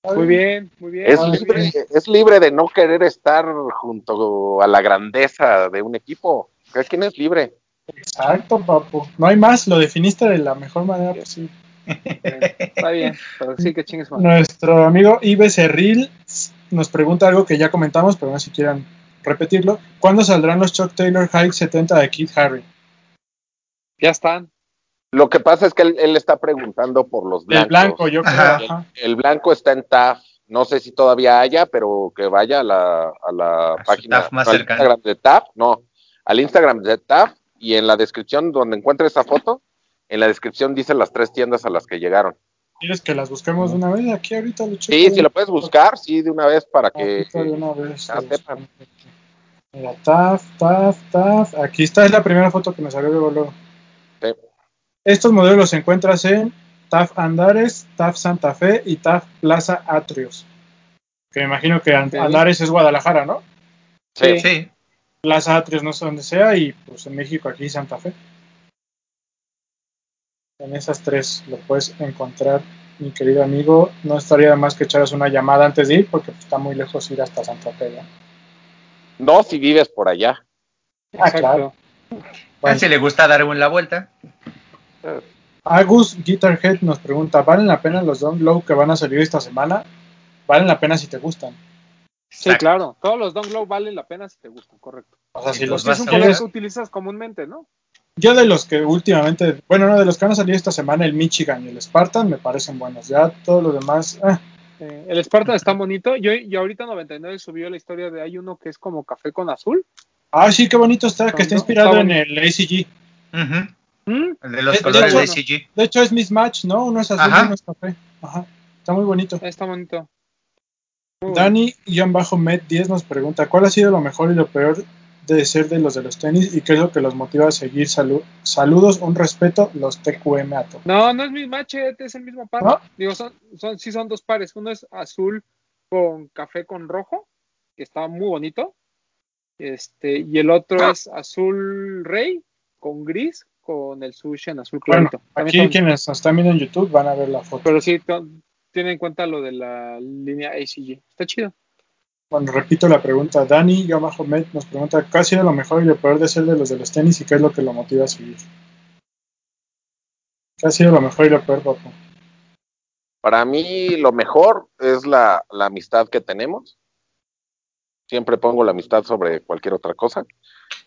Muy bien, muy bien. Es muy libre, bien. es libre de no querer estar junto a la grandeza de un equipo. ¿Cada quien es libre? Exacto, Papu. No hay más, lo definiste de la mejor manera posible. Está bien, pero sí que chingues. Nuestro amigo Ibe Cerril nos pregunta algo que ya comentamos, pero no sé si quieran repetirlo. ¿Cuándo saldrán los Chuck Taylor High 70 de Kid Harry? Ya están. Lo que pasa es que él, él está preguntando por los El blancos. blanco, yo creo. Ajá. ajá. El blanco está en TAF. No sé si todavía haya, pero que vaya a la, a la A página, TAF más no, al. Instagram de TAF, no, al Instagram de TAF y en la descripción donde encuentre esa foto, en la descripción dice las tres tiendas a las que llegaron. ¿Quieres que las busquemos de una vez? Aquí ahorita lo checo. Sí, si lo puedes buscar, sí, de una vez para que... Ahorita de una vez. ya sepan. Mira, TAF, TAF, TAF. Aquí está, es la primera foto que me salió luego. luego. Estos modelos los encuentras en TAF Andares, TAF Santa Fe y TAF Plaza Atrios. Que me imagino que. Andares es Guadalajara, ¿no? Sí. Sí. Plaza Atrios no sé dónde sea y pues en México aquí Santa Fe. En esas tres lo puedes encontrar, mi querido amigo. No estaría de más que echaras una llamada antes de ir porque pues, está muy lejos ir hasta Santa Fe. ¿no? No si vives por allá. Ah, Exacto. claro. Bueno. Si le gusta dar una la vuelta. Agus Guitarhead nos pregunta, ¿valen la pena los Don Low que van a salir esta semana? Valen la pena si te gustan. Sí, Exacto. claro. Todos los Don Glow valen la pena si te gustan, correcto. O sea, si los los Porque es un vas a color quieres, que utilizas comúnmente, ¿no? yo de los que últimamente, bueno, no, de los que van a salir esta semana, el Michigan y el Spartan me parecen buenos. Ya todos los demás, eh, Eh, el Spartan está bonito. Yo, y ahorita 99 subió la historia de hay uno que es como café con azul. Ah, sí, qué bonito está, que está inspirado está en el ACG. Ujú. ¿Mm? El de los De- de colores hecho, de no. CG. De hecho, es mismatch, ¿no? Uno es azul Ajá. y uno es café. Ajá, está muy bonito. Está bonito. Muy bonito. Dani-Med10 nos pregunta, ¿cuál ha sido lo mejor y lo peor de ser de los de los tenis y qué es lo que los motiva a seguir? Salu- saludos, un respeto, los TQM a todos. No, no es mi machete, es el mismo par. ¿No? Digo, son, son, sí son dos pares. Uno es azul con café con rojo, que está muy bonito. Este, y el otro es azul rey con gris con el sushi en azul Bueno, clarito. También aquí quienes nos están viendo en YouTube van a ver la foto. Pero sí, to- tiene en cuenta lo de la línea ACG. Está chido. Bueno, repito la pregunta. Dani-Med nos pregunta, ¿qué ha sido lo mejor y lo peor de ser de los de los tenis y qué es lo que lo motiva a seguir? ¿Qué ha sido lo mejor y lo peor, papu? Para mí lo mejor es la, la amistad que tenemos. Siempre pongo la amistad sobre cualquier otra cosa.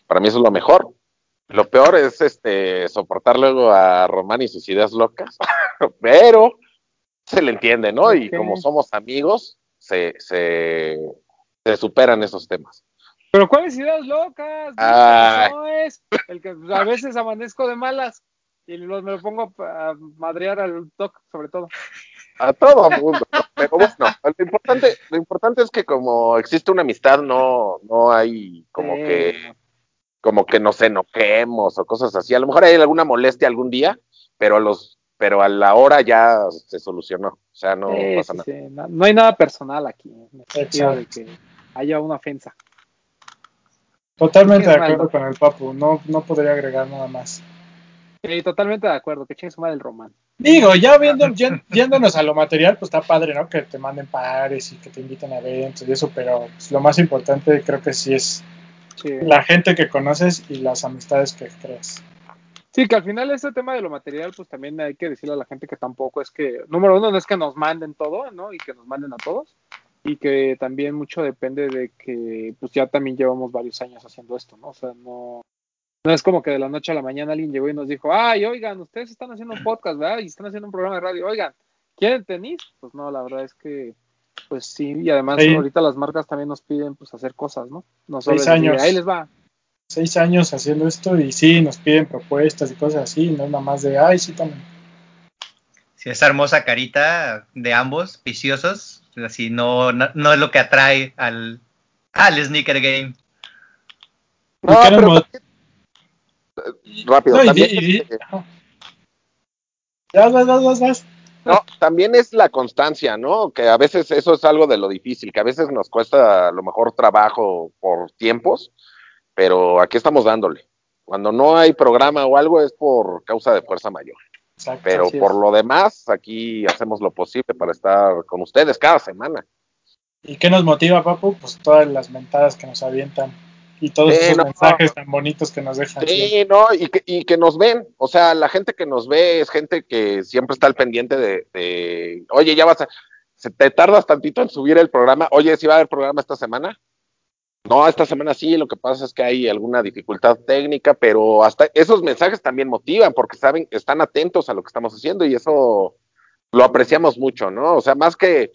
Para mí eso es lo mejor. Lo peor es este soportar luego a Román y sus ideas locas, pero se le entiende, ¿no? Y como somos amigos, se, se, se superan esos temas. Pero ¿cuáles ideas locas? Ay. No es el que a veces amanezco de malas y los, me lo pongo a, madrear al TOC, sobre todo. A todo mundo. Pero bueno, lo importante, lo importante es que como existe una amistad, no, no hay como Sí. que como que nos enojemos o cosas así. A lo mejor hay alguna molestia algún día, pero a los, pero a la hora ya se solucionó. O sea, no Sí, pasa sí, nada. sí. No, no hay nada personal aquí, en el sentido de que haya una ofensa. Totalmente de acuerdo con el papu. No, no podría agregar nada más. Sí, totalmente de acuerdo, que chingue su madre el román. Digo, ya viendo, yéndonos a lo material, pues está padre, ¿no? Que te manden pares y que te inviten a eventos y eso, pero pues, lo más importante creo que sí es Sí. la gente que conoces y las amistades que creas. Sí, que al final ese tema de lo material, pues también hay que decirle a la gente que tampoco es que, número uno, no es que nos manden todo, ¿no? Y que nos manden a todos. Y que también mucho depende de que, pues ya también llevamos varios años haciendo esto, ¿no? O sea, no, no es como que de la noche a la mañana alguien llegó y nos dijo, ay, oigan, ustedes están haciendo un podcast, ¿verdad? Y están haciendo un programa de radio, oigan, ¿quieren tenis? Pues no, la verdad es que Pues sí, y además Sí. ahorita las marcas también nos piden pues hacer cosas, ¿no? No solo Seis decir, años. ahí les va. Seis años haciendo esto y sí, nos piden propuestas y cosas así, no es nada más de, ay, sí, tomen. Si esa hermosa carita de ambos, viciosos, así no, no, no es lo que atrae al, al sneaker game. ¿Y No, pero también- rápido, No, también, y vas, vas, vas, vas. No, también es la constancia, ¿no? Que a veces eso es algo de lo difícil, que a veces nos cuesta a lo mejor trabajo por tiempos, pero aquí estamos dándole. Cuando no hay programa o algo es por causa de fuerza mayor. Exacto. Pero por lo demás, aquí hacemos lo posible para estar con ustedes cada semana. ¿Y qué nos motiva, Papu? Pues todas las mentadas que nos avientan y todos Sí, esos no. mensajes tan bonitos que nos dejan. siempre. Sí, no, y que, y que nos ven, o sea, la gente que nos ve es gente que siempre está al pendiente de, de, oye, ya vas a, se te tardas tantito en subir el programa, oye, ¿sí va a haber programa esta semana? No, esta semana sí, lo que pasa es que hay alguna dificultad técnica, pero hasta esos mensajes también motivan porque saben, están atentos a lo que estamos haciendo y eso lo apreciamos mucho, ¿no? O sea, más que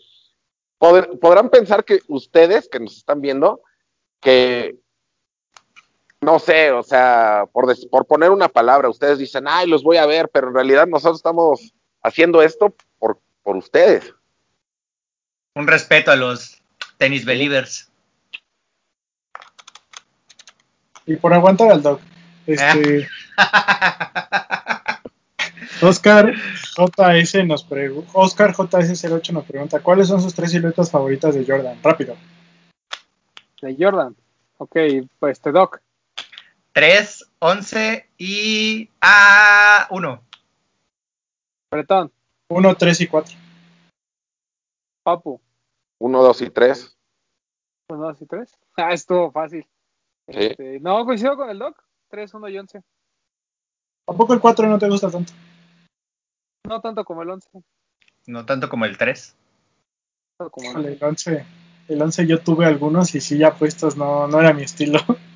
poder- podrán pensar que ustedes que nos están viendo, que no sé, o sea, por, des- por poner una palabra, ustedes dicen, ay, los voy a ver, pero en realidad nosotros estamos haciendo esto por, por ustedes. Un respeto a los tenis believers. Y por aguantar al dog. Este, Oscar JS nos pregunta, Oscar JS08 nos pregunta, ¿cuáles son sus tres siluetas favoritas de Jordan? Rápido. De Jordan. Ok, pues te doc. 3, 11 y a 1. Bretón, 1, 3 y 4. Papu. Uno, dos y tres. Uno, dos y tres. Ah, estuvo fácil. Sí. Este, no, coincido con el doc. 3, 1 y 11. Tampoco el 4 no te gusta tanto. No tanto como el 11. No tanto como el 3. tanto como El 11, el 11 yo tuve algunos y sí ya puestos no, no era mi estilo.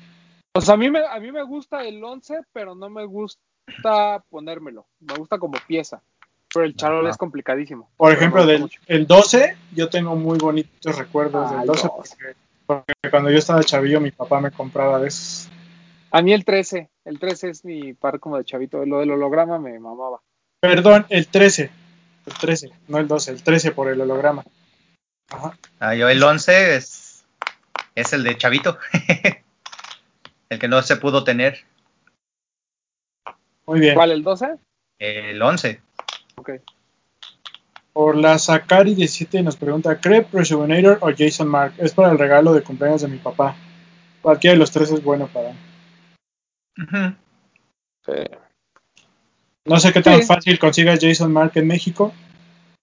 O sea, a mí, me, a mí me gusta el 11, pero no me gusta ponérmelo. Me gusta como pieza. Pero el charol es complicadísimo. Por ejemplo, del el 12 yo tengo muy bonitos recuerdos del el 12 12. porque, porque cuando yo estaba chavillo mi papá me compraba de esos. A mí el 13. El 13 es mi par como de chavito. Lo del holograma me mamaba. Perdón, el 13. El 13, no el 12, el 13 por el holograma. Ajá. Ah, yo el 11 es, es el de Chavito. el que no se pudo tener. Muy bien. ¿Cuál, el 12? El 11. Ok. Por la Sakari 17 nos pregunta, ¿Crep, Rejuvenator o Jason Mark? Es para el regalo de cumpleaños de mi papá. Cualquiera de los tres es bueno para él. Sí. No sé qué tan Sí. fácil consigas Jason Mark en México,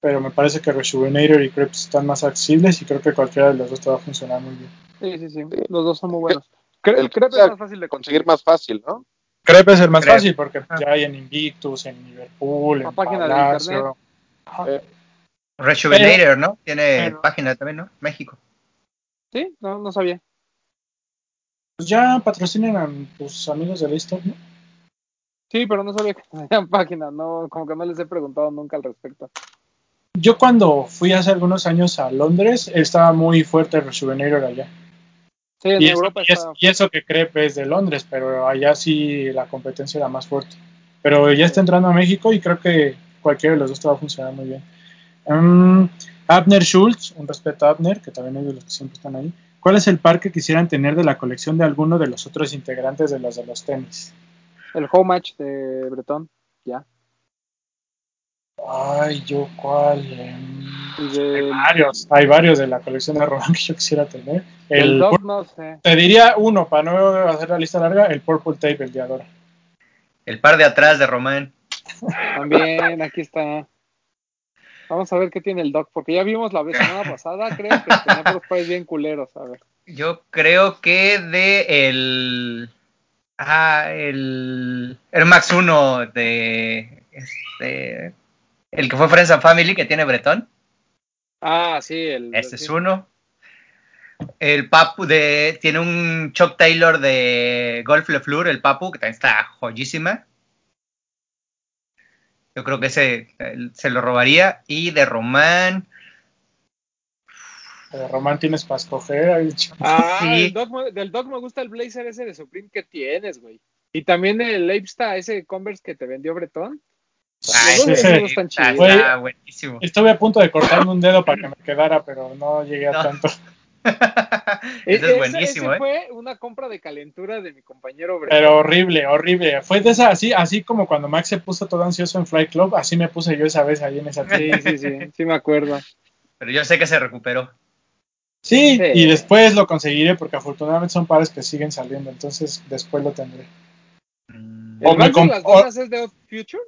pero me parece que Rejuvenator y Crep están más accesibles y creo que cualquiera de los dos te va a funcionar muy bien. Sí, sí. Sí. Los dos son muy buenos. Cre El creo que sea es más fácil de conseguir. Más fácil, ¿no? Crep es el más fácil porque ya hay en Invictus, en Liverpool, La en página de Palacio. internet. Ajá. Eh, Rejuvenator, ¿no? Tiene pero- página también, ¿no? México. Sí, no, no sabía. Pues ya patrocinan a tus amigos de la historia, ¿no? Sí, pero no sabía que tenían página. No, como que no les he preguntado nunca al respecto. Yo cuando fui hace algunos años a Londres, estaba muy fuerte el Rejuvenator allá. Sí, en Y eso, Europa y es- está. y eso que Crepe es de Londres, pero allá sí la competencia era más fuerte. Pero ya está entrando a México y creo que cualquiera de los dos te va a funcionar muy bien. Mm, Abner Schultz, un respeto a Abner, que también es de los que siempre están ahí. ¿Cuál es el par que quisieran tener de la colección de alguno de los otros integrantes de los de los tenis? El home match de Bretón. Ya. Ay, yo cuál. Em, Y hay varios, hay varios de la colección de Román que yo quisiera tener. El, Dog, no sé. te diría uno, para no hacer la lista larga, el Purple Tape, el de Adora. El par de atrás de Román. También, aquí está. Vamos a ver qué tiene el Doc, porque ya vimos la vez semana pasada, creo que tenía puros pares bien culeros. A ver. Yo creo que de el. Ah, el Air Max 1 de. Este. El que fue Friends and Family que tiene Bretón. Ah, sí, el. Este es uno. El Papu de. Tiene un Chuck Taylor de Golf Le Fleur, el Papu, que también está joyísima. Yo creo que ese se lo robaría. Y de Román. Eh, Román, tienes para escoger. ha dicho. Ah, Sí. el del Doc me gusta el blazer ese de Supreme que tienes, güey. Y también el Apesta, ese Converse que te vendió Bretón. Ay, Los dos ese- está buenísimo. Estuve a punto de cortarme un dedo para que me quedara, pero no llegué a No. tanto. E- Ese es buenísimo, ese ¿eh? fue una compra de calentura de mi compañero Bretón. Pero horrible, horrible. Fue de esa, así, así como cuando Max se puso todo ansioso en Fly Club, así me puse yo esa vez ahí en esa Sí, tienda. sí, sí, sí me acuerdo. Pero yo sé que se recuperó. Sí, Sí. y después lo conseguiré porque afortunadamente son pares que siguen saliendo, entonces después lo tendré. Mm, O ¿El me de las o- es de Future?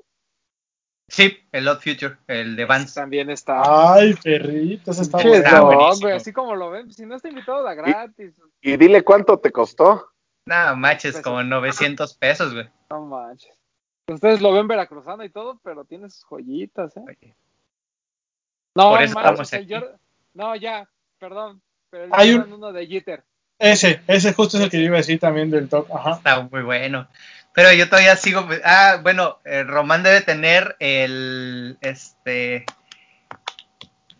Sí, el Odd Future, el de Vans. También está. Ay, perrito, eso está bueno. está güey, así como lo ven, si no está invitado, da gratis. Y dile cuánto te costó. No, manches, Pues, como 900 pesos, güey. No manches. Ustedes lo ven veracruzano y todo, pero tiene sus joyitas, ¿eh? Oye, No, Por eso manches, estamos el aquí. Jordan- No, ya, perdón. Pero el Hay un- uno de Jeter. Ese, ese justo es el que yo iba a decir también del top. Ajá. Está muy bueno. Pero yo todavía sigo. Ah, bueno, eh, Román debe tener el. Este.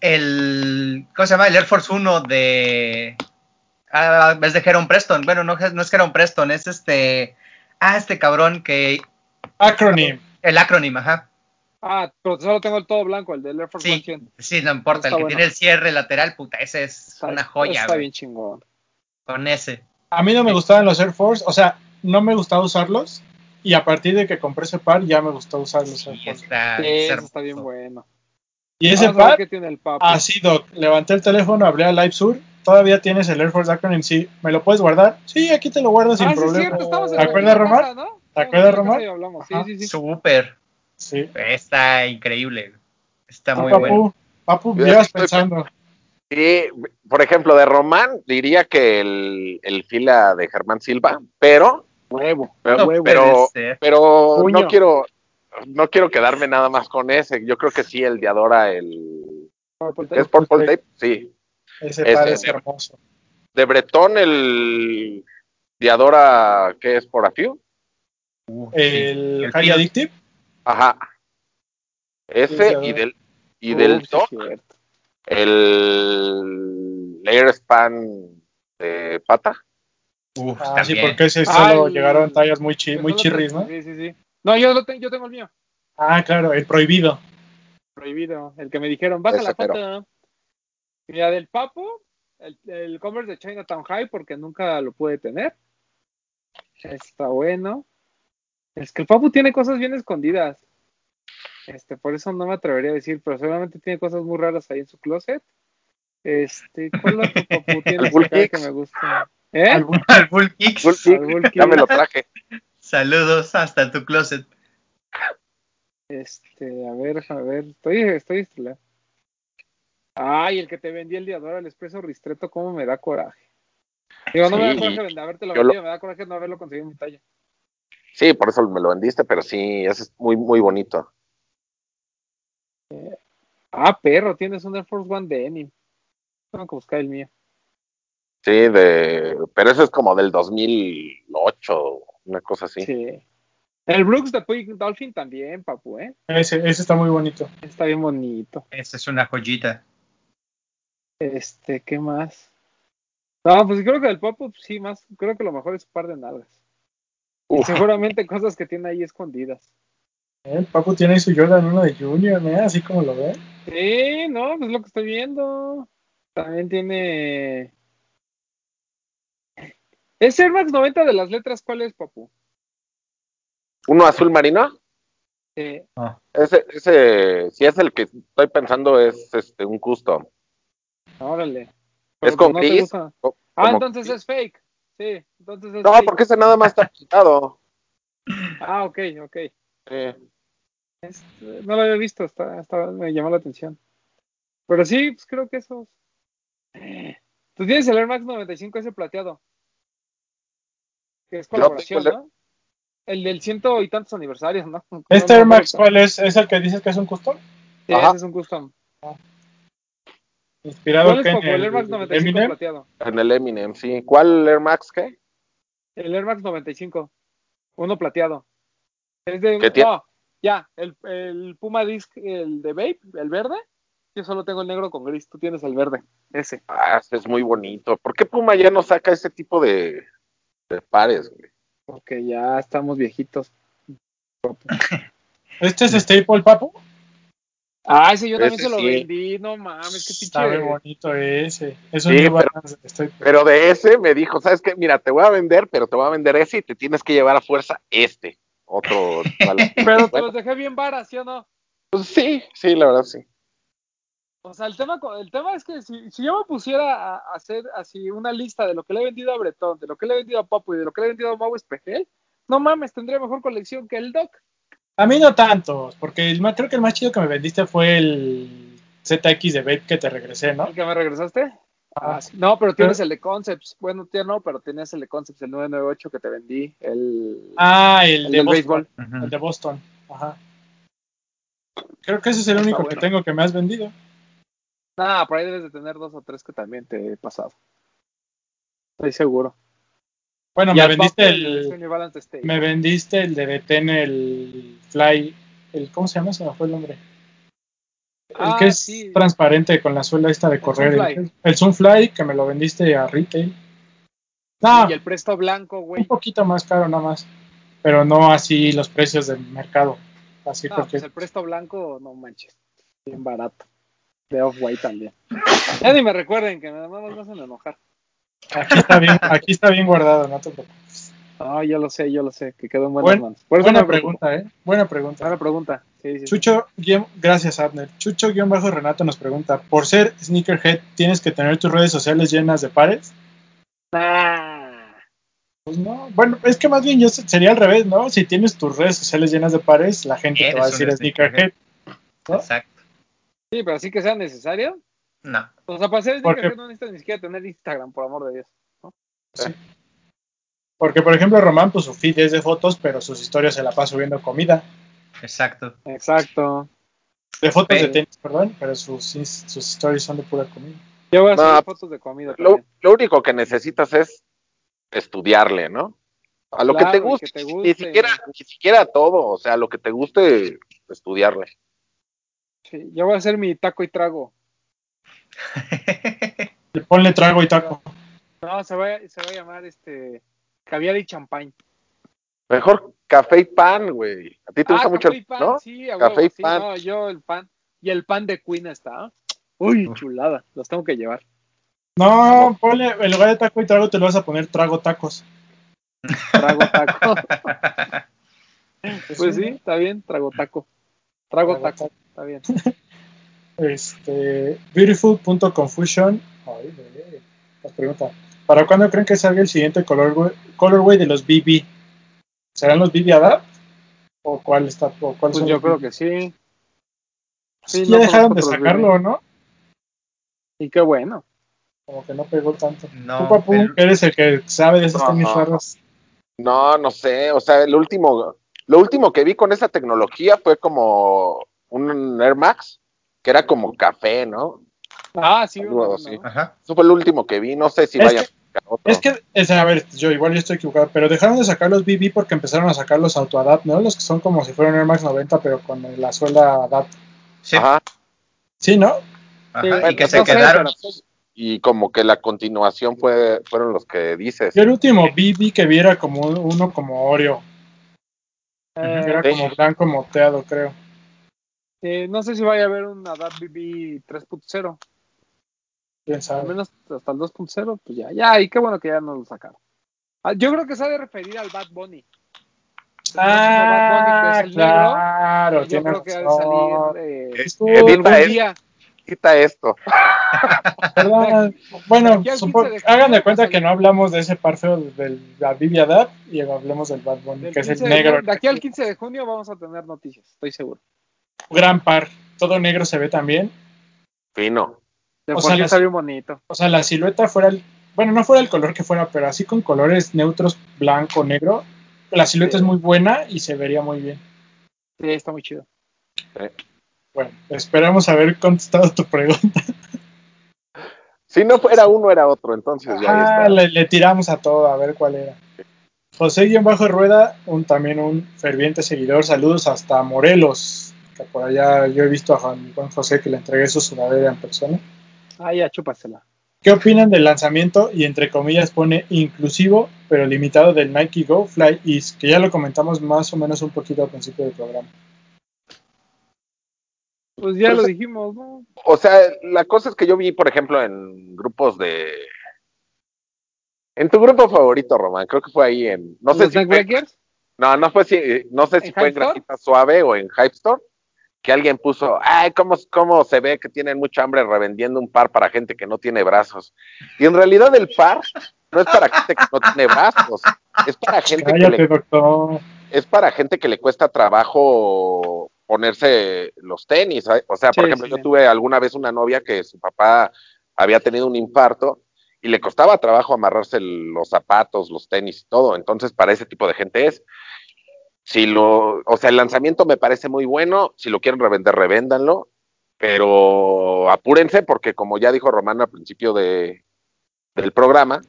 El. ¿Cómo se llama? El Air Force 1 de. Ah, es de Heron Preston. Bueno, no, no es Heron Preston, es este. Ah, este cabrón que. Acronym. El acrónimo, ajá. Ah, pero solo tengo el todo blanco, el del Air Force Sí, One 100. sí, no importa. El que bueno. tiene el cierre lateral, puta, ese es Está- una joya, Está güey. bien chingón. Con ese. A mí no me gustaban los Air Force, o sea, no me gustaba usarlos. Y a partir de que compré ese par, ya me gustó usar los Air Sí, está, Sí, está bien bueno. Y ese Vamos par qué tiene el ha sido, levanté el teléfono, hablé a Live Sur, todavía tienes el Air Force Acronym, sí, ¿me lo puedes guardar? Sí, aquí te lo guardo sin ah, sí, es problema. cierto, estamos en ¿Te acuerdas, Román? ¿no? ¿Te acuerdas, Román? Sí, sí, sí. Súper. Sí. Está increíble. Está Ah, muy papu, bueno. papu, estoy- pensando. Y, por ejemplo, de Román, diría que el, el fila de Germán Silva, pero, Huevo. pero, No pero, pero no quiero, no quiero quedarme nada más con ese. Yo creo que sí, el de Adora, el es Purple Tape, sí. Ese par es hermoso. De Bretón, el de Adora, ¿qué es? ¿Por a few? Uf, El, sí. El High Field. Addictive, Ajá. Sí, Ese y del, y del sí, cierto. El Layer Span de pata. Uf, ah, sí, porque ese solo el- llegaron tallas muy, chi- Pero muy chirris, ¿no? Sí, sí, sí. No, yo, lo tengo, yo tengo el mío. Ah, claro, el prohibido. Prohibido. El que me dijeron, baja Ese, la pero- foto. Mira, del Papo, el, el Converse de Chinatown High, porque nunca lo pude tener. Está bueno. Es que el Papu tiene cosas bien escondidas. Este, por eso no me atrevería a decir, pero seguramente tiene cosas muy raras ahí en su closet. Este, ¿cuál otro Papu tiene Bull acá que me gusta? ¿Eh? Algún- Al Bull Kicks. Bull Kick, Al Bull ya me lo traje. Saludos hasta tu closet. Este, a ver, a ver, estoy, estoy estrellado. Ay, el que te vendí el día de ahora, el expreso Ristreto, cómo me da coraje. Digo, no me da coraje vender, habértelo yo lo- vendido, me da coraje no haberlo conseguido en mi talla. Sí, por eso me lo vendiste, pero sí, ese es muy, muy bonito. Ah, perro, tienes un Air Force One de Denim. Tengo que buscar el mío. Sí, de, pero ese es como del 2008, una cosa así. Sí. El Brooks de Puig Dolphin también, papu, ¿eh? Ese, ese está muy bonito. Está bien bonito. Esa es una joyita. Este, ¿qué más? No, pues creo que el papu, sí, más, creo que lo mejor es un par de nalgas. Y seguramente cosas que tiene ahí escondidas. El Papu tiene ahí su Jordan 1 de Junior, ¿eh? así como lo ve. Sí, no, pues lo que estoy viendo. También tiene. ¿Es Air Max 90 de las letras? ¿Cuál es, papu? Uno azul marino, Eh, ese, ese, si es el que estoy pensando, es este un custom. órale. ¿Es con pues, te gris? gusta. Co- Ah, entonces es fake. Sí, entonces es No, fake. porque ese nada más está pintado. Ah, ok, ok. Sí. Este, no lo había visto, está, está- me llamó la atención. Pero sí, pues creo que esos. Tú tienes el Air Max 95 ese plateado. Que es colaboración, ¿no? El del ciento y tantos aniversarios, ¿no? ¿Este Air Max cuál es? ¿Es el que dices que es un custom? Sí, Ajá. ese es un custom. Inspirado ¿Cuál es en el Air Max el 95 Eminem. plateado? En el Eminem, sí. ¿Cuál Air Max qué? El Air Max 95. Uno plateado. Es de. ¿Qué tiene? No, ya. El, el Puma Disc, el de Vape, el verde. Yo solo tengo el negro con gris, tú tienes el verde, ese. Ah, ese es muy bonito. ¿Por qué Puma ya no saca ese tipo de, de pares, güey? Porque ya estamos viejitos. ¿Este es Staple, papu? Ah, ese yo también Ese se lo sí. vendí, no mames, qué Está muy pinche. bonito ese. Es un Sí, pero- Balance de Staple. Pero de ese me dijo, ¿sabes qué? Mira, te voy a vender, pero te voy a vender ese y te tienes que llevar a fuerza este. Otro. Pero te Bueno, los dejé bien varas, ¿sí o no? pues sí, sí, la verdad sí. O sea, el tema, co- el tema es que si, si yo me pusiera a hacer así una lista de lo que le he vendido a Bretón, de lo que le he vendido a Papu y de lo que le he vendido a Mau Espejel, no mames, tendría mejor colección que el Doc. A mí no tantos, porque el creo que el más chido que me vendiste fue el ZX de Vape que te regresé, ¿no? ¿El que me regresaste? Ah, sí. No, pero tienes el de Concepts. Bueno, tío, no, pero tienes el de Concepts, el 998 que te vendí. El, Ah, el, el de del béisbol. El de Boston. Ajá. Creo que ese es el Está único bueno. que tengo que me has vendido. Nah, por ahí debes de tener dos o tres que también te he pasado. Estoy seguro. Bueno, Y me vendiste el, me vendiste el de Detén, el Fly, el ¿cómo se llama? Se me fue el nombre. El Ah, que es sí. transparente con la suela esta de correr. El, el Zoomfly que me lo vendiste a retail. No, Y el Presto Blanco, un güey. poquito más caro nada más. Pero no así los precios del mercado. Así No, porque pues el Presto Blanco, no manches. Bien barato. De Off-White también. Ya ni me recuerden que nada más me hacen enojar. aquí está bien, aquí está bien guardado, no te preocupes. No, yo lo sé, yo lo sé, que quedó en buenas Buen- manos. Por eso Buena pregunta, ¿eh? Buena pregunta. Buena pregunta. Sí, sí. Chucho, guión- gracias Abner. Chucho guion bajo Renato nos pregunta, por ser sneakerhead, ¿tienes que tener tus redes sociales llenas de pares? Ah, Pues no, bueno, es que más bien yo se- sería al revés, ¿no? Si tienes tus redes sociales llenas de pares, la gente te va a decir sneakerhead. ¿no? Exacto. sí, pero así que sea necesario. No. O sea, para ser Porque- sneakerhead no necesitas ni siquiera tener Instagram, por amor de Dios. Sí. Porque, por ejemplo, Román, pues su feed es de fotos, pero sus historias se la pasa subiendo comida. Exacto. Exacto. De fotos de tenis, perdón, pero sus, sus stories son de pura comida. Yo voy a No, subir fotos de comida Lo, lo único que necesitas es estudiarle, ¿no? A lo Claro, que te guste, que te Ni, siquiera, ni siquiera todo, o sea, lo que te guste, estudiarle. Sí, yo voy a hacer mi taco y trago. Le ponle trago y taco. No, se va, a- se va a llamar este caviar y champán. Mejor café y pan, güey. A ti te Ah, gusta mucho café y el pan, ¿no? sí, a Café huevo, y sí, pan. no, yo el pan. Y el pan de Queen está. Uy, chulada, los tengo que llevar. No, ponle, en lugar de taco y trago te lo vas a poner trago tacos. Trago taco. Pues sí, está bien, trago taco. Trago Trago taco, está bien. Este, beautiful.confusion. Ay, güey, nos pregunta, ¿para cuándo creen que salga el siguiente color, colorway de los BB? ¿Serán los BB Adapt? ¿O cuál está? O cuál Pues yo creo BB? que sí. Sí, sí, ya no dejaron de sacarlo, ¿no? Y qué bueno. Como que no pegó tanto. No, Tú, papu, pero- eres el que sabe de esos No. tenis raros. No, no sé, o sea, el último, lo último que vi con esa tecnología fue como un Air Max, que era como café, ¿no? Ah, sí, uno. Ajá. Eso fue el último que vi, no sé si Es vaya que- a sacar otro. Es que, es, a ver, yo igual yo estoy equivocado, pero dejaron de sacar los BB porque empezaron a sacar los AutoAdapt, ¿no? Los que son como si fueran Air Max 90, pero con la suela Adapt. Sí. Ajá. Sí, ¿no? Ajá, Sí, y que se quedaron. pero- Y como que la continuación fue, fueron los que dices. Yo el último BB que vi era como uno como Oreo, Eh, era Sí. como blanco moteado, creo. eh, no sé si vaya a haber un Adapt BB 3.0. Quién Al menos hasta el 2.0, pues ya, ya, y qué bueno que ya no lo sacaron. Ah, Yo creo que se ha de referir al Bad Bunny. Próximo Bad Bunny, que es el negro. claro, Yo tienes creo que ha de salir eh, Edita algún es- día. Quita esto. Bueno, aquí al supo- 15 de hagan de cuenta que no hablamos de ese par feo del la Bibi Adapt y hablemos del Bad Bunny, Del que es el 15 de- negro. de aquí al 15 de junio vamos a tener noticias, estoy seguro. Gran par. Todo negro se ve también. Fino. De O sea, está bien bonito. O sea, la silueta fuera el, bueno, no fuera el color que fuera, pero así con colores neutros, blanco, negro. La silueta Sí. es muy buena y se vería muy bien. Sí, está muy chido. Bueno, esperamos haber contestado tu pregunta. Si no fuera uno, era otro, entonces ya Ah, está. le, le tiramos a todo a ver cuál era. José Guión Bajo Rueda, un, también un ferviente seguidor. Saludos hasta Morelos. que por allá yo he visto a Juan, Juan José que le entregué su sudadera en persona. Ah, ya, chúpasela. ¿Qué opinan del lanzamiento y entre comillas pone inclusivo pero limitado del Nike Go Fly Ease? Que ya lo comentamos más o menos un poquito al principio del programa. Pues ya Pues, lo dijimos, ¿no? O sea, la cosa es que yo vi, por ejemplo, en grupos de. En tu grupo favorito, Román, creo que fue ahí en. No sé ¿Los si fue, no, no fue si, no sé si ¿En fue en? Grafita Suave o en Hype Store, que alguien puso, ay, cómo, cómo se ve que tienen mucha hambre revendiendo un par para gente que no tiene brazos. Y en realidad el par no es para gente que no tiene brazos, es para gente que le, doctor. es para gente que le cuesta trabajo ponerse los tenis. ¿sabes? O sea, por ejemplo, sí, yo tuve alguna vez una novia que su papá había tenido un infarto y le costaba trabajo amarrarse los zapatos, los tenis y todo. Entonces, para ese tipo de gente es. Si lo, o sea, el lanzamiento me parece muy bueno. Si lo quieren revender, revéndanlo. Pero apúrense porque, como ya dijo Román al principio de, del programa,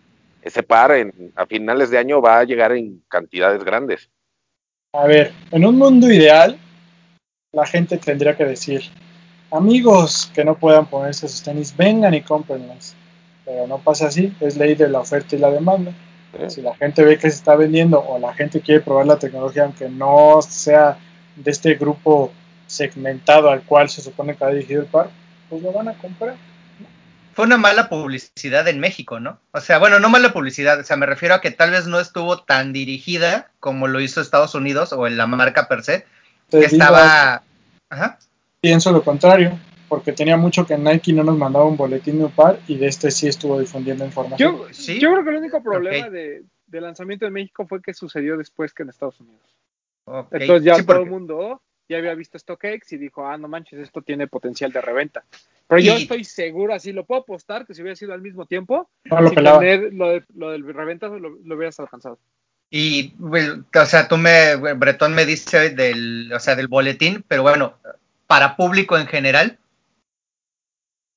ese par en, a finales de año va a llegar en cantidades grandes. A ver, en un mundo ideal, la gente tendría que decir, amigos que no puedan ponerse sus tenis, vengan y cómprenlas. Pero no pasa así, es ley de la oferta y la demanda. ¿Eh? Si la gente ve que se está vendiendo o la gente quiere probar la tecnología, aunque no sea de este grupo segmentado al cual se supone que ha dirigido el par, pues lo van a comprar. Fue una mala publicidad en México, ¿no? O sea, bueno, no mala publicidad, o sea, me refiero a que tal vez no estuvo tan dirigida como lo hizo Estados Unidos o en la marca per se, Te que estaba... Ajá. pienso lo contrario, porque tenía mucho que Nike no nos mandaba un boletín de un par y de este sí estuvo difundiendo información. Yo, Sí. yo creo que el único problema Ok. de, de lanzamiento en México fue que sucedió después que en Estados Unidos. Entonces ya Sí, todo porque- el mundo ya había visto StockX y dijo, ah, no manches, esto tiene potencial de reventa. Pero yo estoy seguro, así lo puedo apostar, que si hubiera sido al mismo tiempo, no lo sin tener lo, de, lo del reventa, lo, lo hubieras alcanzado. Y, bueno, o sea, tú me, Bretón me dice del, o sea, del boletín, pero bueno, para público en general,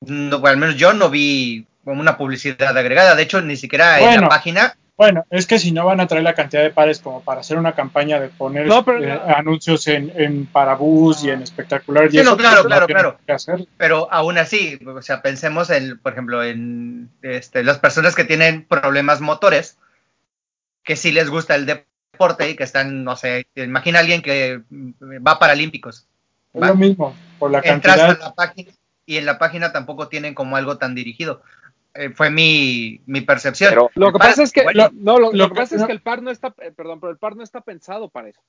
no, al menos yo no vi como una publicidad agregada. De hecho, ni siquiera en Bueno. la página. Bueno, es que si no van a traer la cantidad de pares como para hacer una campaña de poner No, pero eh, anuncios en, en Parabús y en espectacular. y Sí, eso, claro, claro, claro. que hacer. Pero aún así, o sea, pensemos en, por ejemplo, en este, las personas que tienen problemas motores, que sí les gusta el deporte y que están, no sé, imagina a alguien que va a Paralímpicos. Es Va. lo mismo, por la entras cantidad. a la página y en la página tampoco tienen como algo tan dirigido. Eh, fue mi, mi percepción. Pero Lo que pasa es que, bueno, no, lo, lo lo que pasa es que el par no está, eh, perdón, pero el par no está pensado para eso.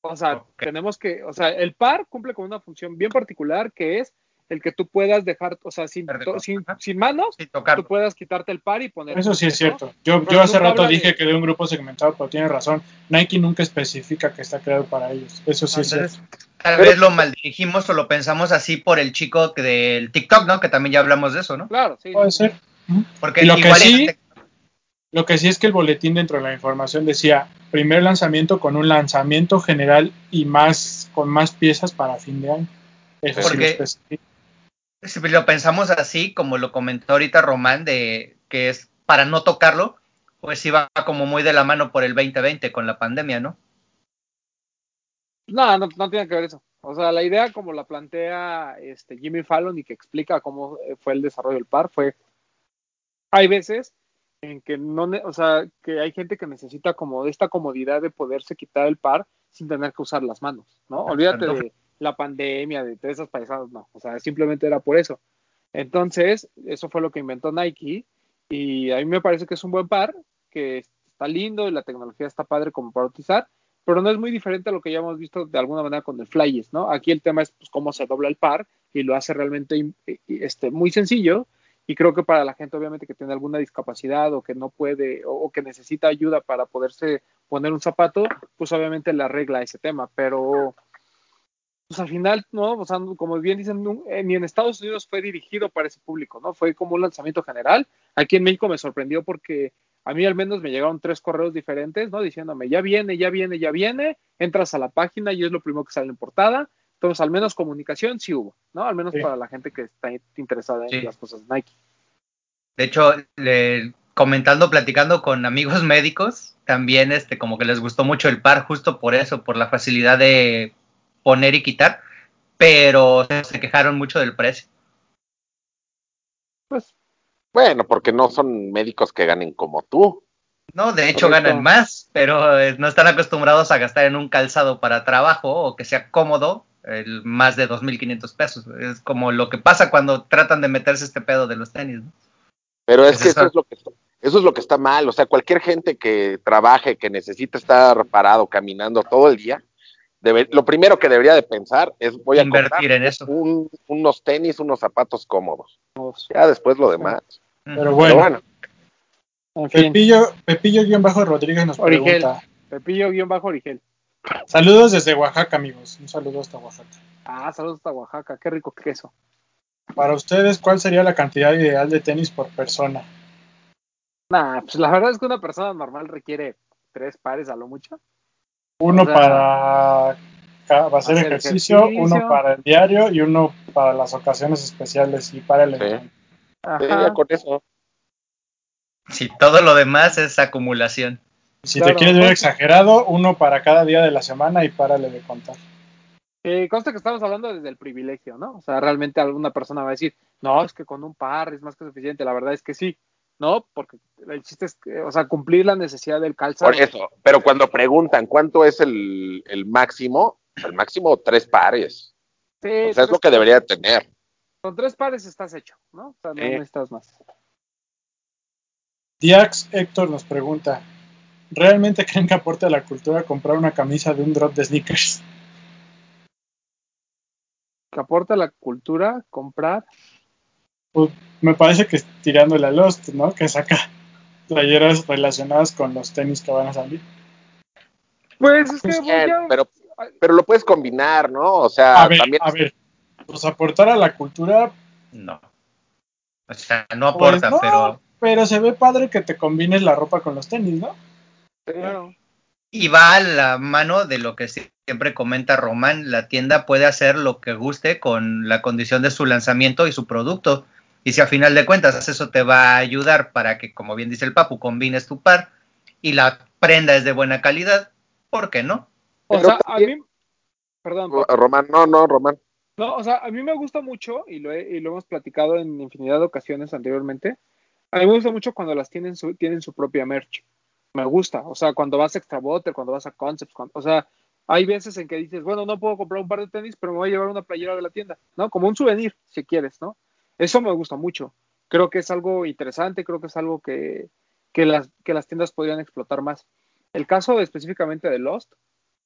O sea, tenemos que, o sea, el par cumple con una función bien particular que es el que tú puedas dejar, o sea, sin, to- sin, manos, sin tocar. tú puedas quitarte el par y poner. Eso sí es ¿no? cierto. Yo, yo hace rato dije de- que de un grupo segmentado, pero tiene razón. Nike nunca especifica que está creado para ellos. Eso sí es cierto. tal Pero- vez lo maldirigimos o lo pensamos así por el chico que del TikTok, ¿no? Que también ya hablamos de eso, ¿no? Claro, sí. Puede sí, ser. sí. Porque lo que sí- es- Lo que sí es que el boletín dentro de la información decía primer lanzamiento con un lanzamiento general y más con más piezas para fin de año. Eso sí lo Porque- especifica. Si lo pensamos así, como lo comentó ahorita Román, de que es para no tocarlo, pues va como muy de la mano por el 2020 con la pandemia, ¿no? No, no, no tiene que ver eso. O sea, la idea como la plantea este Jimmy Fallon y que explica cómo eh, fue el desarrollo del par fue, hay veces en que no, o sea, que hay gente que necesita como esta comodidad de poderse quitar el par sin tener que usar las manos, ¿no? Olvídate de la pandemia, de, de esas paisadas, no, o sea, simplemente era por eso. Entonces, eso fue lo que inventó Nike y a mí me parece que es un buen par, que está lindo y la tecnología está padre como para utilizar, pero no es muy diferente a lo que ya hemos visto de alguna manera con el Flyes, ¿no? Aquí el tema es pues, cómo se dobla el par y lo hace realmente este, muy sencillo y creo que para la gente obviamente que tiene alguna discapacidad o que no puede o, o que necesita ayuda para poderse poner un zapato, pues obviamente le arregla ese tema, pero pues al final, ¿no? O sea, como bien dicen, eh, ni en Estados Unidos fue dirigido para ese público, ¿no? Fue como un lanzamiento general. Aquí en México me sorprendió porque a mí al menos me llegaron tres correos diferentes, ¿no? Diciéndome, ya viene, ya viene, ya viene, entras a la página y es lo primero que sale en portada. Entonces, al menos comunicación sí hubo, ¿no? Al menos Sí. para la gente que está interesada en Sí. las cosas Nike. De hecho, le- comentando, platicando con amigos médicos, también este, como que les gustó mucho el par justo por eso, por la facilidad de poner y quitar. pero se quejaron mucho del precio. Pues, bueno, porque no son médicos que ganen como tú. No, de hecho ganan más, pero eh, no están acostumbrados a gastar en un calzado para trabajo o que sea cómodo el más de 2.500 pesos. Es como lo que pasa cuando tratan de meterse este pedo de los tenis. ¿no? Pero es Es que eso. eso es lo que está, eso es lo que está mal. O sea, cualquier gente que trabaje, que necesita estar parado, caminando todo el día, debe- lo primero que debería de pensar es voy a Invertir comprar en eso. un- unos tenis, unos zapatos cómodos. Ya después lo demás. Pero Pero bueno, bueno, En fin, Pepillo, Pepillo Rodríguez nos Origel. pregunta. Pepillo-Origel. Saludos desde Oaxaca, amigos. Un saludo hasta Oaxaca. Ah, saludos hasta Oaxaca. Qué rico queso. Para ustedes, ¿cuál sería la cantidad ideal de tenis por persona? Nah, pues la verdad es que una persona normal requiere tres pares a lo mucho. Uno O sea, para hacer hacer ejercicio, ejercicio. uno para el diario y uno para las ocasiones especiales y para el Sí. ya con eso. Si todo lo demás es acumulación. Si Claro, te quieres ver exagerado, uno para cada día de la semana y párale de contar. Eh, consta que estamos hablando desde el privilegio, ¿no? O sea, realmente alguna persona va a decir, no, es que con un par es más que suficiente. La verdad es que sí, ¿no? Porque el chiste es, que, o sea, cumplir la necesidad del calzado. Por eso. Pero cuando preguntan cuánto es el, el máximo, el máximo tres pares. Sí, O sea, es tres lo que debería tener. Con tres pares estás hecho, ¿no? O sea, no Sí. necesitas más. Diax Héctor nos pregunta, ¿realmente creen que aporte a la cultura comprar una camisa de un drop de sneakers? Que aporta la cultura, comprar. Pues, me parece que tirándole a Lost, ¿no? Que saca playeras relacionadas con los tenis que van a salir. Pues es que Sí, voy a- pero, pero lo puedes combinar, ¿no? O sea, A ver, también. a ver, pues aportar a la cultura, No. O sea, no aporta, pues no, pero. pero se ve padre que te combines la ropa con los tenis, ¿no? Claro. Y va a la mano de lo que siempre comenta Román, la tienda puede hacer lo que guste con la condición de su lanzamiento y su producto. Y si a final de cuentas eso te va a ayudar para que, como bien dice el Papu, combines tu par y la prenda es de buena calidad, ¿por qué no? O sea, a mí. Perdón, Paco. Román, no, no, Román. No, o sea, a mí me gusta mucho, y lo, he- y lo hemos platicado en infinidad de ocasiones anteriormente, a mí me gusta mucho cuando las tienen su, tienen su propia merch. Me gusta, o sea, cuando vas a Extra Butter, cuando vas a Concepts, cuando- o sea, hay veces en que dices, bueno, no puedo comprar un par de tenis, pero me voy a llevar una playera de la tienda, ¿no? Como un souvenir, si quieres, ¿no? Eso me gusta mucho. Creo que es algo interesante, creo que es algo que, que, las, que las tiendas podrían explotar más. El caso específicamente de Lost,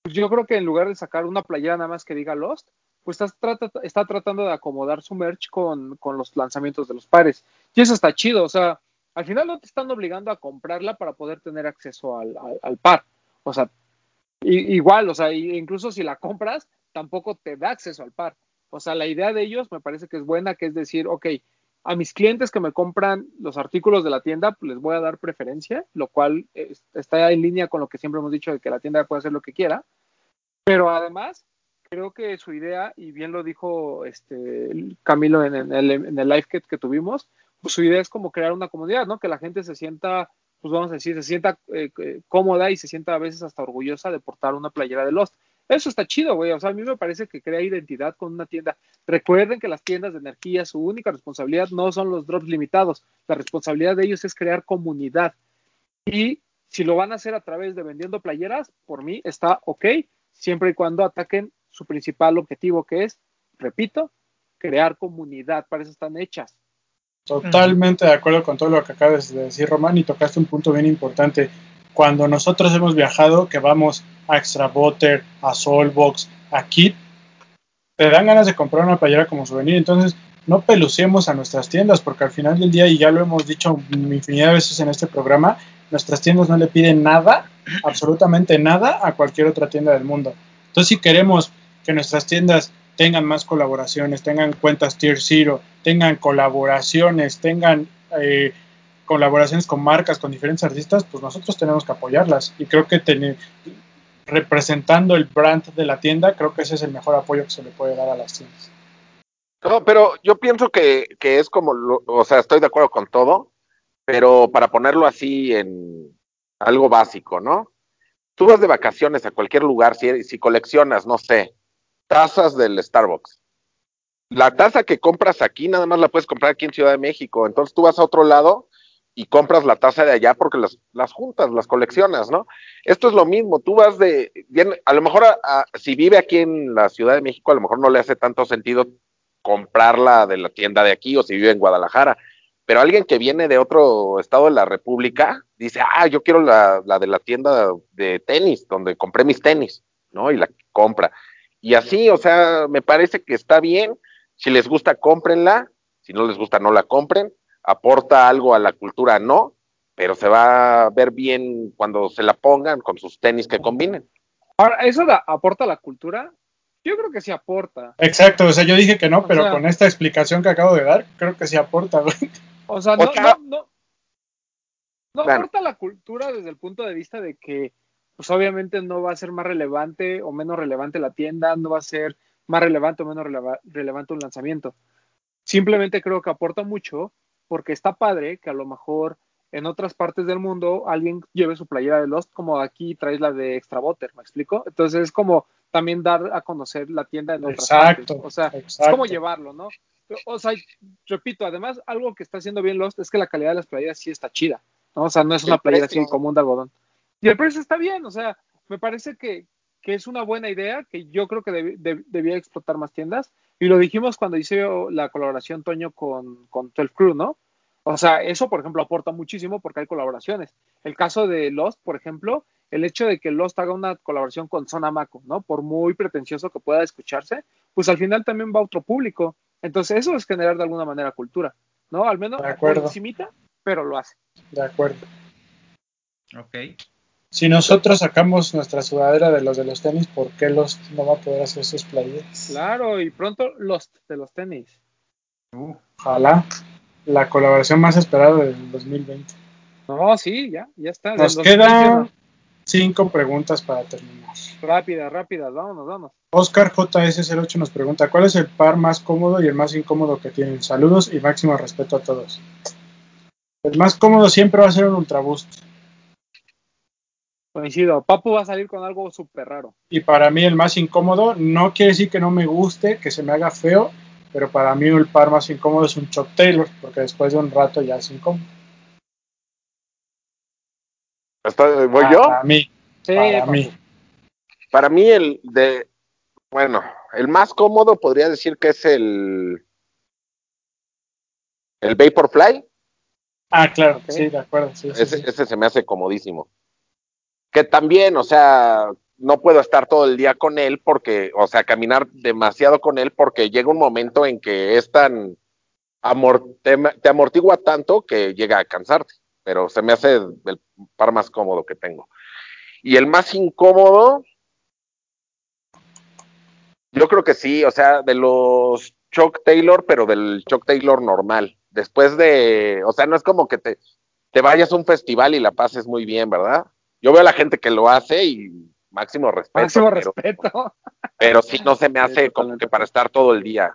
pues yo creo que en lugar de sacar una playera nada más que diga Lost, pues está, está tratando de acomodar su merch con, con los lanzamientos de los pares. Y eso está chido, o sea, al final no te están obligando a comprarla para poder tener acceso al, al- al par. O sea, igual, o sea, incluso si la compras, tampoco te da acceso al par. O sea, la idea de ellos me parece que es buena, que es decir, ok, a mis clientes que me compran los artículos de la tienda, pues les voy a dar preferencia, lo cual está en línea con lo que siempre hemos dicho de que la tienda puede hacer lo que quiera. Pero además, creo que su idea, y bien lo dijo este Camilo en, el, live que, que tuvimos, pues su idea es como crear una comunidad, ¿no? Que la gente se sienta, pues vamos a decir, se sienta eh, eh, cómoda y se sienta a veces hasta orgullosa de portar una playera de Lost. Eso está chido, güey. O sea, a mí me parece que crea identidad con una tienda. Recuerden que las tiendas de energía, su única responsabilidad no son los drops limitados. La responsabilidad de ellos es crear comunidad. Y si lo van a hacer a través de vendiendo playeras, por mí está ok, siempre y cuando ataquen su principal objetivo, que es, repito, crear comunidad. Para eso están hechas. Totalmente de acuerdo con todo lo que acabas de decir, Román, y tocaste un punto bien importante. Cuando nosotros hemos viajado, que vamos a Extra Butter, a Soulbox, a Kit, te dan ganas de comprar una playera como souvenir. Entonces, no pelucemos a nuestras tiendas, porque al final del día, y ya lo hemos dicho infinidad de veces en este programa, nuestras tiendas no le piden nada, absolutamente nada, a cualquier otra tienda del mundo. Entonces, si queremos que nuestras tiendas tengan más colaboraciones, tengan cuentas Tier Zero, tengan colaboraciones, tengan eh, colaboraciones con marcas, con diferentes artistas, pues nosotros tenemos que apoyarlas. Y creo que tener, representando el brand de la tienda, creo que ese es el mejor apoyo que se le puede dar a las tiendas. No, pero yo pienso que, que es como, o sea, estoy de acuerdo con todo, pero para ponerlo así en algo básico, ¿no? Tú vas de vacaciones a cualquier lugar, si, si coleccionas, no sé, tazas del Starbucks, la taza que compras aquí nada más la puedes comprar aquí en Ciudad de México. Entonces tú vas a otro lado y compras la taza de allá porque las, juntas, las coleccionas, ¿no? Esto es lo mismo, tú vas de, bien, a lo mejor si vive aquí en la Ciudad de México, a lo mejor no le hace tanto sentido comprarla de la tienda de aquí o si vive en Guadalajara, pero alguien que viene de otro estado de la República dice, ah, yo quiero la, la de la tienda de tenis, donde compré mis tenis, ¿no? Y la compra. Y así, o sea, me parece que está bien, si les gusta, cómprenla, si no les gusta, no la compren, aporta algo a la cultura, no, pero se va a ver bien cuando se la pongan con sus tenis que combinen. Ahora, ¿eso da- aporta a la cultura? Yo creo que sí aporta. Exacto, o sea, yo dije que no, O pero sea- con esta explicación que acabo de dar, creo que sí aporta, güey. O sea, no, no, no, no Bueno. aporta a la cultura desde el punto de vista de que, pues obviamente no va a ser más relevante o menos relevante la tienda, no va a ser más relevante o menos releva- relevante un lanzamiento. Simplemente creo que aporta mucho porque está padre que a lo mejor en otras partes del mundo alguien lleve su playera de Lost, como aquí traes la de Extra Butter, ¿me explico? Entonces es como también dar a conocer la tienda en otras Exacto, partes. O sea, es como llevarlo, ¿no? O sea, repito, además, algo que está haciendo bien Lost es que la calidad de las playeras sí está chida, ¿no? O sea, no es una playera así común de algodón. Y el precio está bien, o sea, me parece que, que es una buena idea, que yo creo que deb- debía explotar más tiendas. Y lo dijimos cuando hice la colaboración Toño con, con 12 Crew, ¿no? O sea, eso, por ejemplo, aporta muchísimo porque hay colaboraciones. El caso de Lost, por ejemplo, el hecho de que Lost haga una colaboración con Zona Maco, ¿no? Por muy pretencioso que pueda escucharse, pues al final también va a otro público. Entonces, eso es generar de alguna manera cultura, ¿no? Al menos De acuerdo. encimita, pero lo hace. De acuerdo. Ok. Si nosotros sacamos nuestra sudadera de los de los tenis, ¿por qué los no va a poder hacer sus playeras? Claro, y pronto Lost de los tenis. Uh, Ojalá. La colaboración más esperada del 2020. No, sí, ya, ya está. Nos quedan 2021. cinco preguntas para terminar. Rápidas, rápidas, vámonos, vámonos. Oscar JS08 nos pregunta, ¿cuál es el par más cómodo y el más incómodo que tienen? Saludos y máximo respeto a todos. El más cómodo siempre va a ser un Ultra Boost. Coincido, Papu va a salir con algo súper raro. Y para mí el más incómodo no quiere decir que no me guste, que se me haga feo, pero para mí el par más incómodo es un Chuck Taylor, porque después de un rato ya es incómodo. ¿Está- ¿Voy yo? Para mí, Sí, para Papu. mí. Para mí el de, bueno, el más cómodo podría decir que es el, el Vaporfly. Ah, claro, sí, de acuerdo. sí, sí, Ese, sí. ese se me hace comodísimo. Que también, o sea, no puedo estar todo el día con él porque, o sea, caminar demasiado con él porque llega un momento en que es tan, te amortigua tanto que llega a cansarte, pero se me hace el par más cómodo que tengo. Y el más incómodo, yo creo que sí, o sea, de los Chuck Taylor, pero del Chuck Taylor normal. Después de, o sea, no es como que te, te vayas a un festival y la pases muy bien, ¿verdad? Yo veo a la gente que lo hace y máximo respeto. Máximo pero, respeto. pero sí no se me Sí, hace como que para estar todo el día.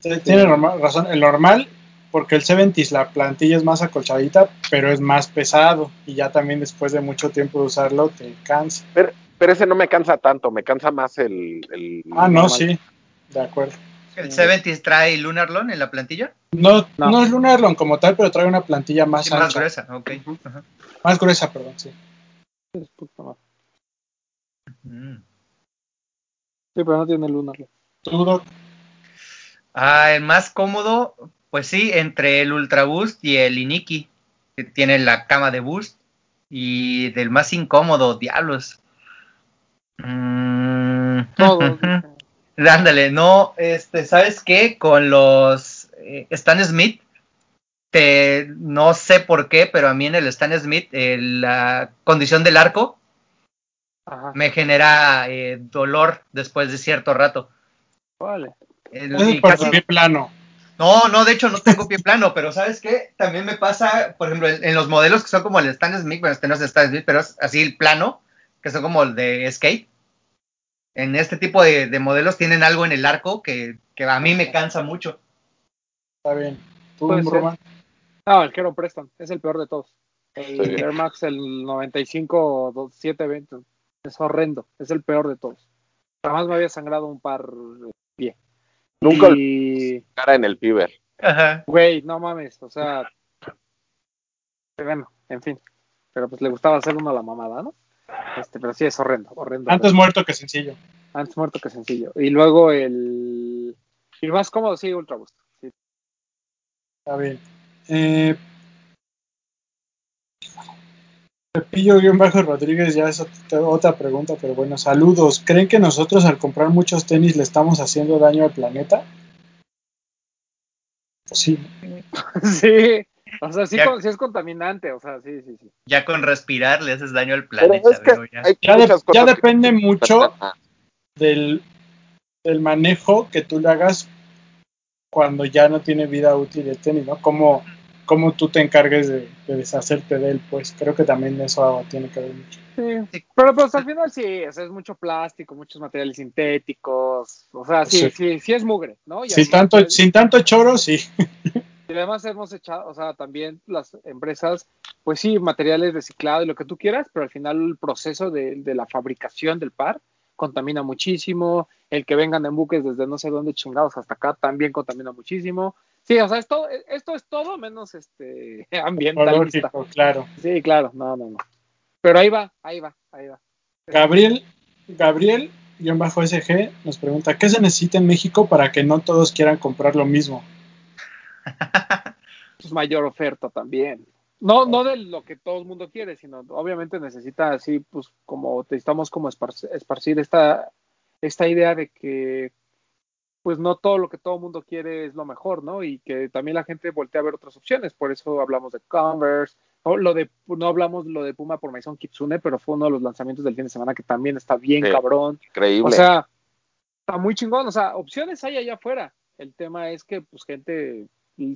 Sí, Tiene razón. El normal, porque el 70s la plantilla es más acolchadita, pero es más pesado. Y ya también después de mucho tiempo de usarlo te cansa. Pero, pero ese no me cansa tanto, me cansa más el... el Ah, no, normal. sí. De acuerdo. ¿El 70 trae Lunarlon en la plantilla? No, No. no. es Lunarlon como tal, pero trae una plantilla más Sí, más gruesa, ok. Ajá. Más gruesa, perdón, sí. Puta madre. Mm. Sí, pero no tiene luna. Tú, Ah, el más cómodo, pues sí, entre el Ultra Boost y el Iniki, que tiene la cama de Boost. Y del más incómodo, diablos. Mm. Todos. Ándale, no, este, ¿sabes qué? Con los eh, Stan Smith, te, no sé por qué, pero a mí en el Stan Smith, eh, la condición del arco Ajá. me genera eh, dolor después de cierto rato. Vale. El- es por casi- pie plano. no, no, de hecho no tengo pie plano, pero ¿sabes qué? También me pasa, por ejemplo, en en los modelos que son como el Stan Smith, bueno, este no es el Stan Smith, pero es así el plano, que son como el de skate. En este tipo de, de modelos tienen algo en el arco que, que a mí me cansa mucho. Está bien. Tú, Puede ser. Roman. No, el Kero Preston es el peor de todos. El Sí. Air Max, el 95 720, es horrendo, es el peor de todos. Jamás me había sangrado un par de pie. Nunca y, cara en el piber. Ajá. güey, no mames, o sea, bueno, en fin, pero pues le gustaba hacer uno a la mamada, ¿no? Este, pero sí es horrendo, horrendo. Antes horrendo. muerto que sencillo. Antes muerto que sencillo. Y luego el, el más cómodo, sí, Ultra Boost. Sí. Está bien. Eh, Pepillo-Bajo Rodríguez ya es ot- otra pregunta, pero bueno, saludos. ¿Creen que nosotros al comprar muchos tenis le estamos haciendo daño al planeta? Sí. sí, o sea, sí, Ya. con- sí es contaminante, o sea, sí, sí, sí. Ya con respirar le haces daño al Pero planeta. es que veo ya. hay Ya, de- muchas ya cosas que- depende mucho del, del manejo que tú le hagas cuando ya no tiene vida útil el tenis, ¿no? Cómo, cómo tú te encargues de, de deshacerte de él, pues creo que también eso tiene que ver mucho. Sí, pero pues al final sí, o sea, es mucho plástico, muchos materiales sintéticos, o sea, sí, Sí. sí, sí, es mugre, ¿no? Y Sin tanto, pues, sin tanto choro, sí. y además hemos echado, o sea, también las empresas, pues sí, materiales reciclados y lo que tú quieras, pero al final el proceso de, de la fabricación del par contamina muchísimo, el que vengan en buques desde no sé dónde chingados hasta acá también contamina muchísimo. Sí, o sea, esto, esto es todo menos este ambientalista. Claro. Sí, claro, no, no, no. Pero ahí va, ahí va, ahí va. Gabriel, Gabriel, guion bajo SG, nos pregunta, ¿qué se necesita en México para que no todos quieran comprar lo mismo? pues, mayor oferta también. No, no de lo que todo el mundo quiere, sino obviamente necesita así, pues como necesitamos como esparcir, esparcir esta, esta idea de que pues no todo lo que todo el mundo quiere es lo mejor, ¿no? Y que también la gente voltea a ver otras opciones, por eso hablamos de Converse, o lo de, no hablamos lo de Puma por Maison Kitsune, pero fue uno de los lanzamientos del fin de semana que también está bien Sí. cabrón. Increíble. O sea, está muy chingón. O sea, opciones hay allá afuera. El tema es que, pues, gente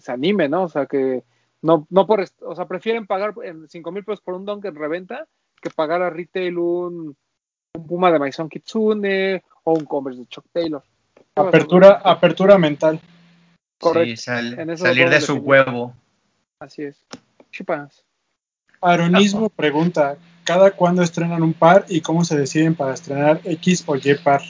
se anime, ¿no? O sea, que no, no por, o sea, prefieren pagar en 5 mil pesos por un Dunk en reventa que pagar a retail un, un Puma de Maison Kitsune o un Converse de Chuck Taylor. Apertura, apertura mental. Correcto. Sí, sal- salir de su definir. huevo. Así es. Chupas. Aronismo pregunta, ¿cada cuándo estrenan un par y cómo se deciden para estrenar X o Y par?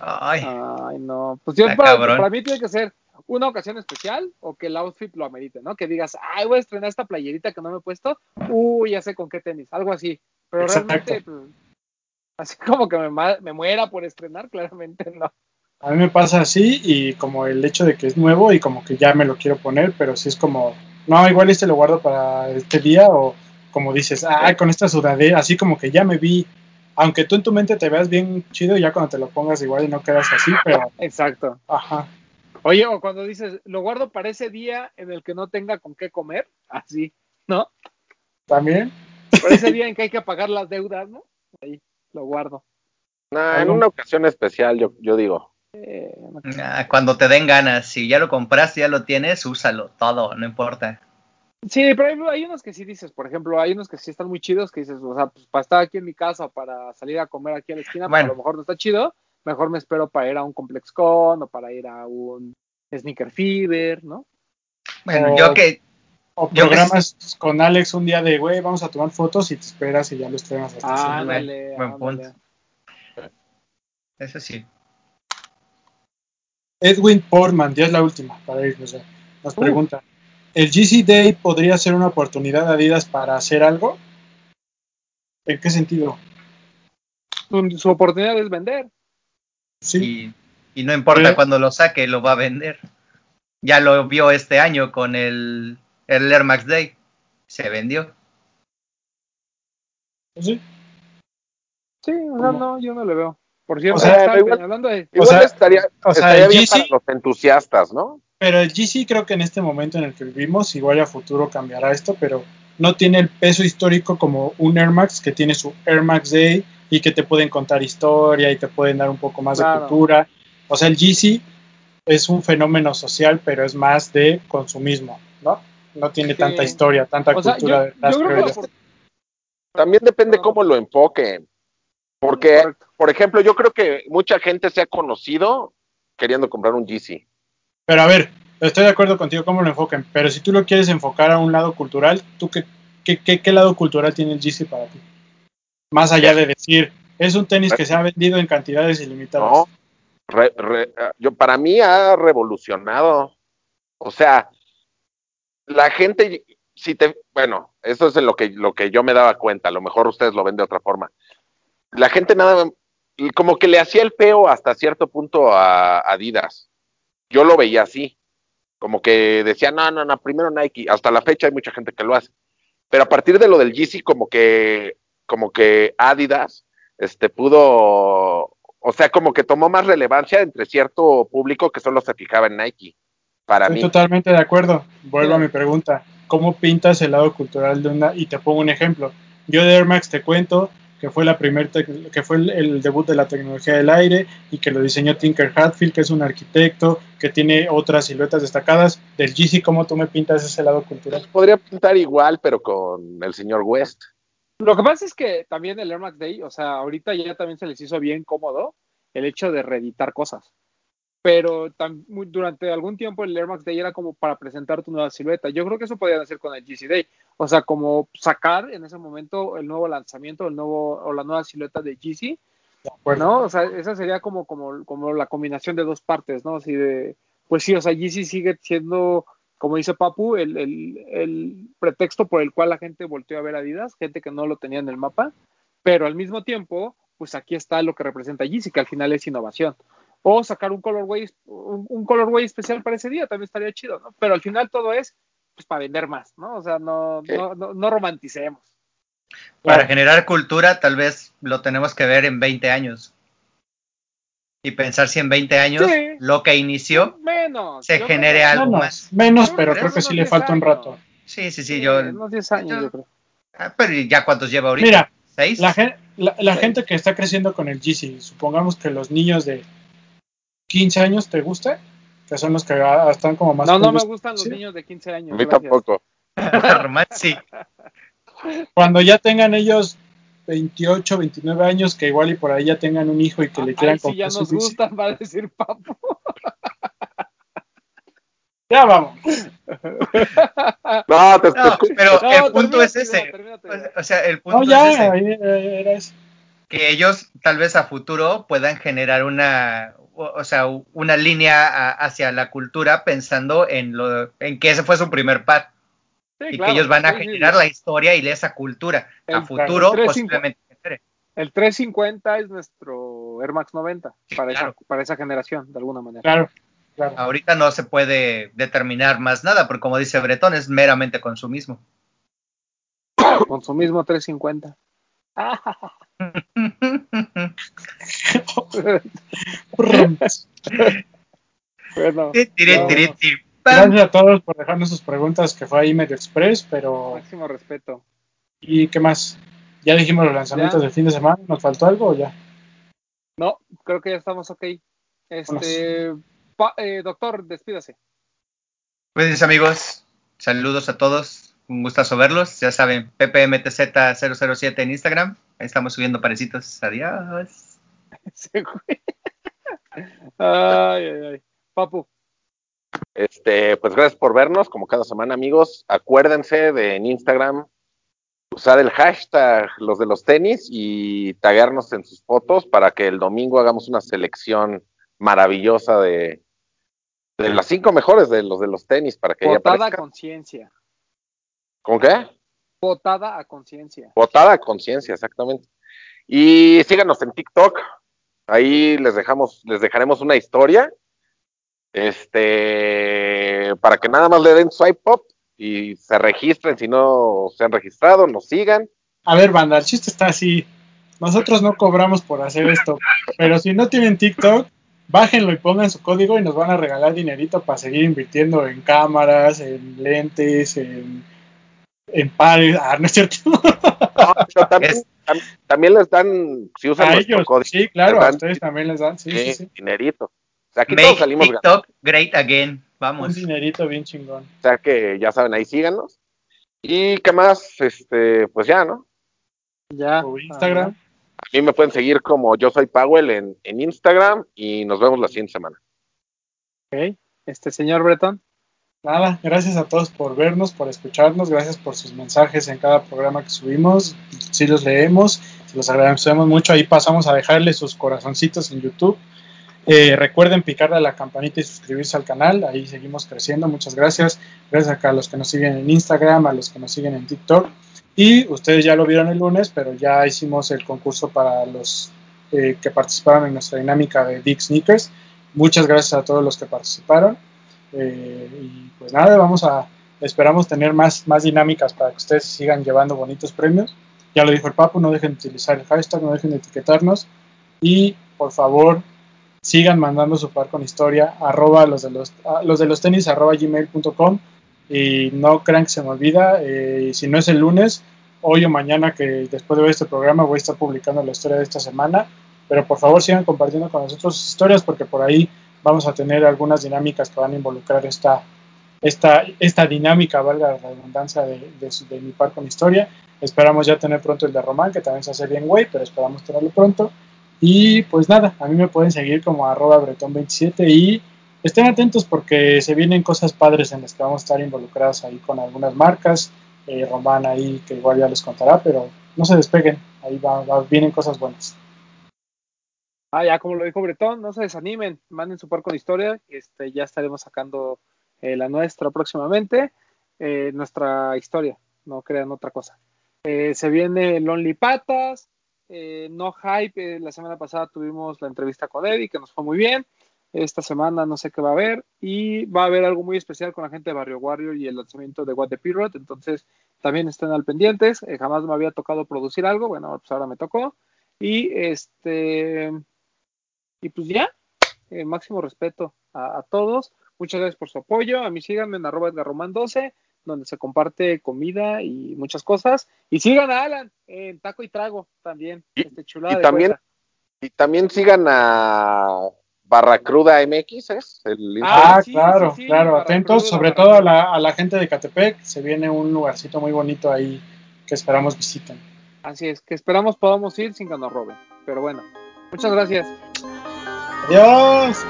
Ay, Ay, no. Pues yo, para, para mí tiene que ser una ocasión especial o que el outfit lo amerite, ¿no? Que digas, ay, voy a estrenar esta playerita que no me he puesto. Uy, ya sé con qué tenis. Algo así. Pero Exacto. realmente, pues, así como que me, muera por estrenar, claramente no. A mí me pasa así y como el hecho de que es nuevo y como que ya me lo quiero poner, pero si es como, no, igual este lo guardo para este día o como dices, ah, con esta sudadera, así como que ya me vi, aunque tú en tu mente te veas bien chido, ya cuando te lo pongas igual y no quedas así, pero, Exacto. ajá, Oye, o cuando dices, lo guardo para ese día en el que no tenga con qué comer, así, ¿no? también. Para ese día en que hay que pagar las deudas, ¿no? Ahí, lo guardo. Nah, en una ocasión especial, yo, yo digo. Eh, no- ah, cuando te den ganas, si ya lo compraste, ya lo tienes, úsalo, todo, no importa. Sí, pero hay, hay unos que sí dices, por ejemplo, hay unos que sí están muy chidos, que dices, o sea, pues para estar aquí en mi casa, para salir a comer aquí a la esquina, pues, Bueno. a lo mejor no está chido, mejor me espero para ir a un Complex Con o para ir a un Sneaker Fever, ¿no? Bueno, O- yo que O Yo que programas con Alex un día de, güey, vamos a tomar fotos y te esperas y ya lo estrenas hasta día. Ándale, buen punto. eso sí. Edwin Portman, ya es la última para irnos ya. Nos Uh. pregunta, ¿el GC Day podría ser una oportunidad de Adidas para hacer algo? ¿En qué sentido? Su, su oportunidad es vender. Sí, Y, y no importa Sí. cuando lo saque, lo va a vender. Ya lo vio este año con el, el Air Max Day. Se vendió. pues sí. Sí, o sea, no, yo no le veo. Por cierto, O sea, estaba igual- hablando de... Igual sea, estaría, o sea, estaría bien GC para los entusiastas, ¿no? Pero el GC creo que en este momento en el que vivimos, igual a futuro cambiará esto, pero no tiene el peso histórico como un Air Max que tiene su Air Max Day y que te pueden contar historia y te pueden dar un poco más Claro. de cultura. O sea, el GC es un fenómeno social, pero es más de consumismo, ¿no? No tiene Sí. tanta historia, tanta O sea, cultura yo, detrás, yo creo que... También depende cómo lo enfoquen. Porque, Correcto. por ejemplo, yo creo que mucha gente se ha conocido queriendo comprar un GC. Pero a ver, estoy de acuerdo contigo cómo lo enfoquen, pero si tú lo quieres enfocar a un lado cultural, ¿tú qué, qué, qué, qué lado cultural tiene el GC para ti? Más allá de decir, es un tenis que se ha vendido en cantidades ilimitadas. No, re- re- yo, para mí ha revolucionado. O sea, la gente, si te, bueno, eso es en lo que, lo que yo me daba cuenta, a lo mejor ustedes lo ven de otra forma. La gente nada, como que le hacía el peo hasta cierto punto a Adidas. Yo lo veía así, como que decía, no, no, no, primero Nike. Hasta la fecha hay mucha gente que lo hace. Pero a partir de lo del Yeezy, como que, como que Adidas, este, pudo, o sea, como que tomó más relevancia entre cierto público que solo se fijaba en Nike. Para Estoy mí. totalmente de acuerdo. Vuelvo a mi pregunta. ¿Cómo pintas el lado cultural de una? Y te pongo un ejemplo. Yo de Air Max te cuento que fue la primer que fue el, el debut de la tecnología del aire y que lo diseñó Tinker Hatfield, que es un arquitecto que tiene otras siluetas destacadas. Del Yeezy, ¿cómo tú me pintas ese lado cultural? Podría pintar igual, pero con el señor West. Lo que pasa es que también el Air Max Day, o sea, ahorita ya también se les hizo bien cómodo el hecho de reeditar cosas. Pero durante algún tiempo el Air Max Day era como para presentar tu nueva silueta. Yo creo que eso podían hacer con el GC Day. O sea, como sacar en ese momento el nuevo lanzamiento, el nuevo o la nueva silueta de GC, De acuerdo. ¿no? O sea, esa sería como, como, como la combinación de dos partes, ¿no? Así de, pues sí, o sea, GC sigue siendo, como dice Papu, el, el, el pretexto por el cual la gente volteó a ver Adidas, gente que no lo tenía en el mapa, pero al mismo tiempo, pues aquí está lo que representa Yeezy, que al final es innovación. O sacar un colorway, un, un colorway especial para ese día, también estaría chido, ¿no? Pero al final todo es, pues, para vender más, ¿no? O sea, no, Sí. no, no, no romanticemos. Para generar cultura, tal vez lo tenemos que ver en 20 años. Y pensar si en 20 años Sí. lo que inició. Menos. Se genere algo Menos, más. menos, pero creo que sí le 10 falta un rato. Sí, sí, sí, Sí, yo. unos 10 años, yo- yo creo. Ah, pero ¿ya cuántos lleva ahorita? Mira, ¿Seis? La, gen- la, la gente que está creciendo con el Yeezy, supongamos que los niños de 15 años te gusta, que son los que están como más... No, no me gustan los Sí. niños de 15 A años. mí gracias. tampoco. Cuando ya tengan ellos 28, 29 años, que igual y por ahí ya tengan un hijo y que le quieran Ay, si ya nos gustan, va a decir Papu. Ya vamos. No, te, te No, pero No, el punto termina es ese. termina tu idea. O sea, el punto No, es ese. era eso. que ellos tal vez a futuro puedan generar una, o o sea, una línea a- hacia la cultura pensando en lo, en que ese fue su primer par Sí, y claro. que ellos van a generar sí. la historia y esa cultura a futuro el 350. posiblemente genere. El 350 es nuestro Air Max 90 Sí, para, claro. esa, para esa generación, de alguna manera. Claro, claro. Ahorita no se puede determinar más nada, porque como dice Bretón, es meramente consumismo. Con su mismo 350. bueno, Tiri, tiri, No, Gracias a todos por dejarnos sus preguntas, que fue ahí medio express, pero... máximo respeto. ¿Y qué más? Ya dijimos los lanzamientos Ya. del fin de semana, ¿nos faltó algo o ya? No, creo que ya estamos ok. Este, pa- eh, doctor, despídase. Pues amigos, saludos a todos. Un gustazo verlos. Ya saben, PPMTZ007 en Instagram. Ahí estamos subiendo parecitos. Adiós. Ay, ay, ay. Papu, Este, pues gracias por vernos, como cada semana, amigos. Acuérdense de en Instagram usar el hashtag los de los tenis y taguearnos en sus fotos para que el domingo hagamos una selección maravillosa de, de las cinco mejores de los de los tenis para que votada a conciencia. ¿Con qué? Votada a conciencia. Votada a conciencia, exactamente. Y síganos en TikTok. Ahí les dejamos, les dejaremos una historia. Este, para que nada más le den swipe up y se registren si no se han registrado, nos sigan. A ver, banda, el chiste está así. Nosotros no cobramos por hacer esto, pero si no tienen TikTok, bájenlo y pongan su código y nos van a regalar dinerito para seguir invirtiendo en cámaras, en lentes, en, en pares. Ah, no es cierto. No, pero también, Es- tam- también les dan, si usan a ellos, código, sí, claro, a ustedes también les dan, sí, sí, sí. dinerito. O sea, aquí todos salimos ganando. TikTok great again. Un Vamos. dinerito bien chingón. O sea que ya saben, ahí síganos. Y qué más, este, pues ya, ¿no? Ya. Su Instagram. A mí me pueden seguir como yo soy Powell en, en Instagram y nos vemos la siguiente semana. Ok. Este señor Breton. Nada, gracias a todos por vernos, por escucharnos, gracias por sus mensajes en cada programa que subimos. Si los leemos, se los agradecemos mucho. Ahí pasamos a dejarles sus corazoncitos en YouTube. Eh, recuerden picarle a la campanita y suscribirse al canal. Ahí seguimos creciendo. Muchas gracias. Gracias a los que nos siguen en Instagram, a los que nos siguen en TikTok. Y ustedes ya lo vieron el lunes, pero ya hicimos el concurso para los eh, que participaron en nuestra dinámica de Big Sneakers. Muchas gracias a todos los que participaron. Eh, y pues nada, vamos a, esperamos tener más, más dinámicas para que ustedes sigan llevando bonitos premios. Ya lo dijo el Papu, no dejen de utilizar el hashtag, no dejen de etiquetarnos. Y por favor, sigan mandando su par con historia, arroba los de los, los de los tenis, arroba gmail.com y no crean que se me olvida, eh, si no es el lunes, hoy o mañana que después de ver este programa voy a estar publicando la historia de esta semana, pero por favor sigan compartiendo con nosotros sus historias porque por ahí vamos a tener algunas dinámicas que van a involucrar esta, esta, esta dinámica, valga la redundancia, de, de, mi par con historia. Esperamos ya tener pronto el de Román, que también se hace bien güey, pero esperamos tenerlo pronto. Y pues nada, a mí me pueden seguir como arroba bretón27 y estén atentos porque se vienen cosas padres en las que vamos a estar involucrados ahí con algunas marcas. Eh, Román ahí que igual ya les contará, pero no se despeguen, ahí va, vienen cosas buenas. Ah, ya como lo dijo Bretón, no se desanimen, manden su par con historia, este, ya estaremos sacando eh, la nuestra próximamente, eh, nuestra historia, no crean otra cosa. se viene Lonely Patas, eh, no hype, eh, la semana pasada tuvimos la entrevista con Eddie, que nos fue muy bien. Esta semana no sé qué va a haber. Y va a haber algo muy especial con la gente de Barrio Warrior y el lanzamiento de What the Period. Entonces también estén al pendientes. Eh, jamás me había tocado producir algo. Bueno, pues ahora me tocó. Y este. Y pues ya. máximo respeto a, todos. Muchas gracias por su apoyo. A mí síganme en arroba 12 donde se comparte comida y muchas cosas. Y sigan a Alan en Taco y Trago también. Y, este también, y también sigan a Barracruda MX, ¿es? ah, claro, claro, atentos, sobre todo a la, a la gente de Catepec, se viene un lugarcito muy bonito ahí que esperamos visiten. Así es, que esperamos podamos ir sin que nos roben. Pero bueno, muchas gracias. Adiós.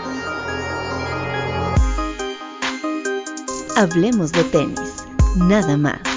Hablemos de tenis nada más.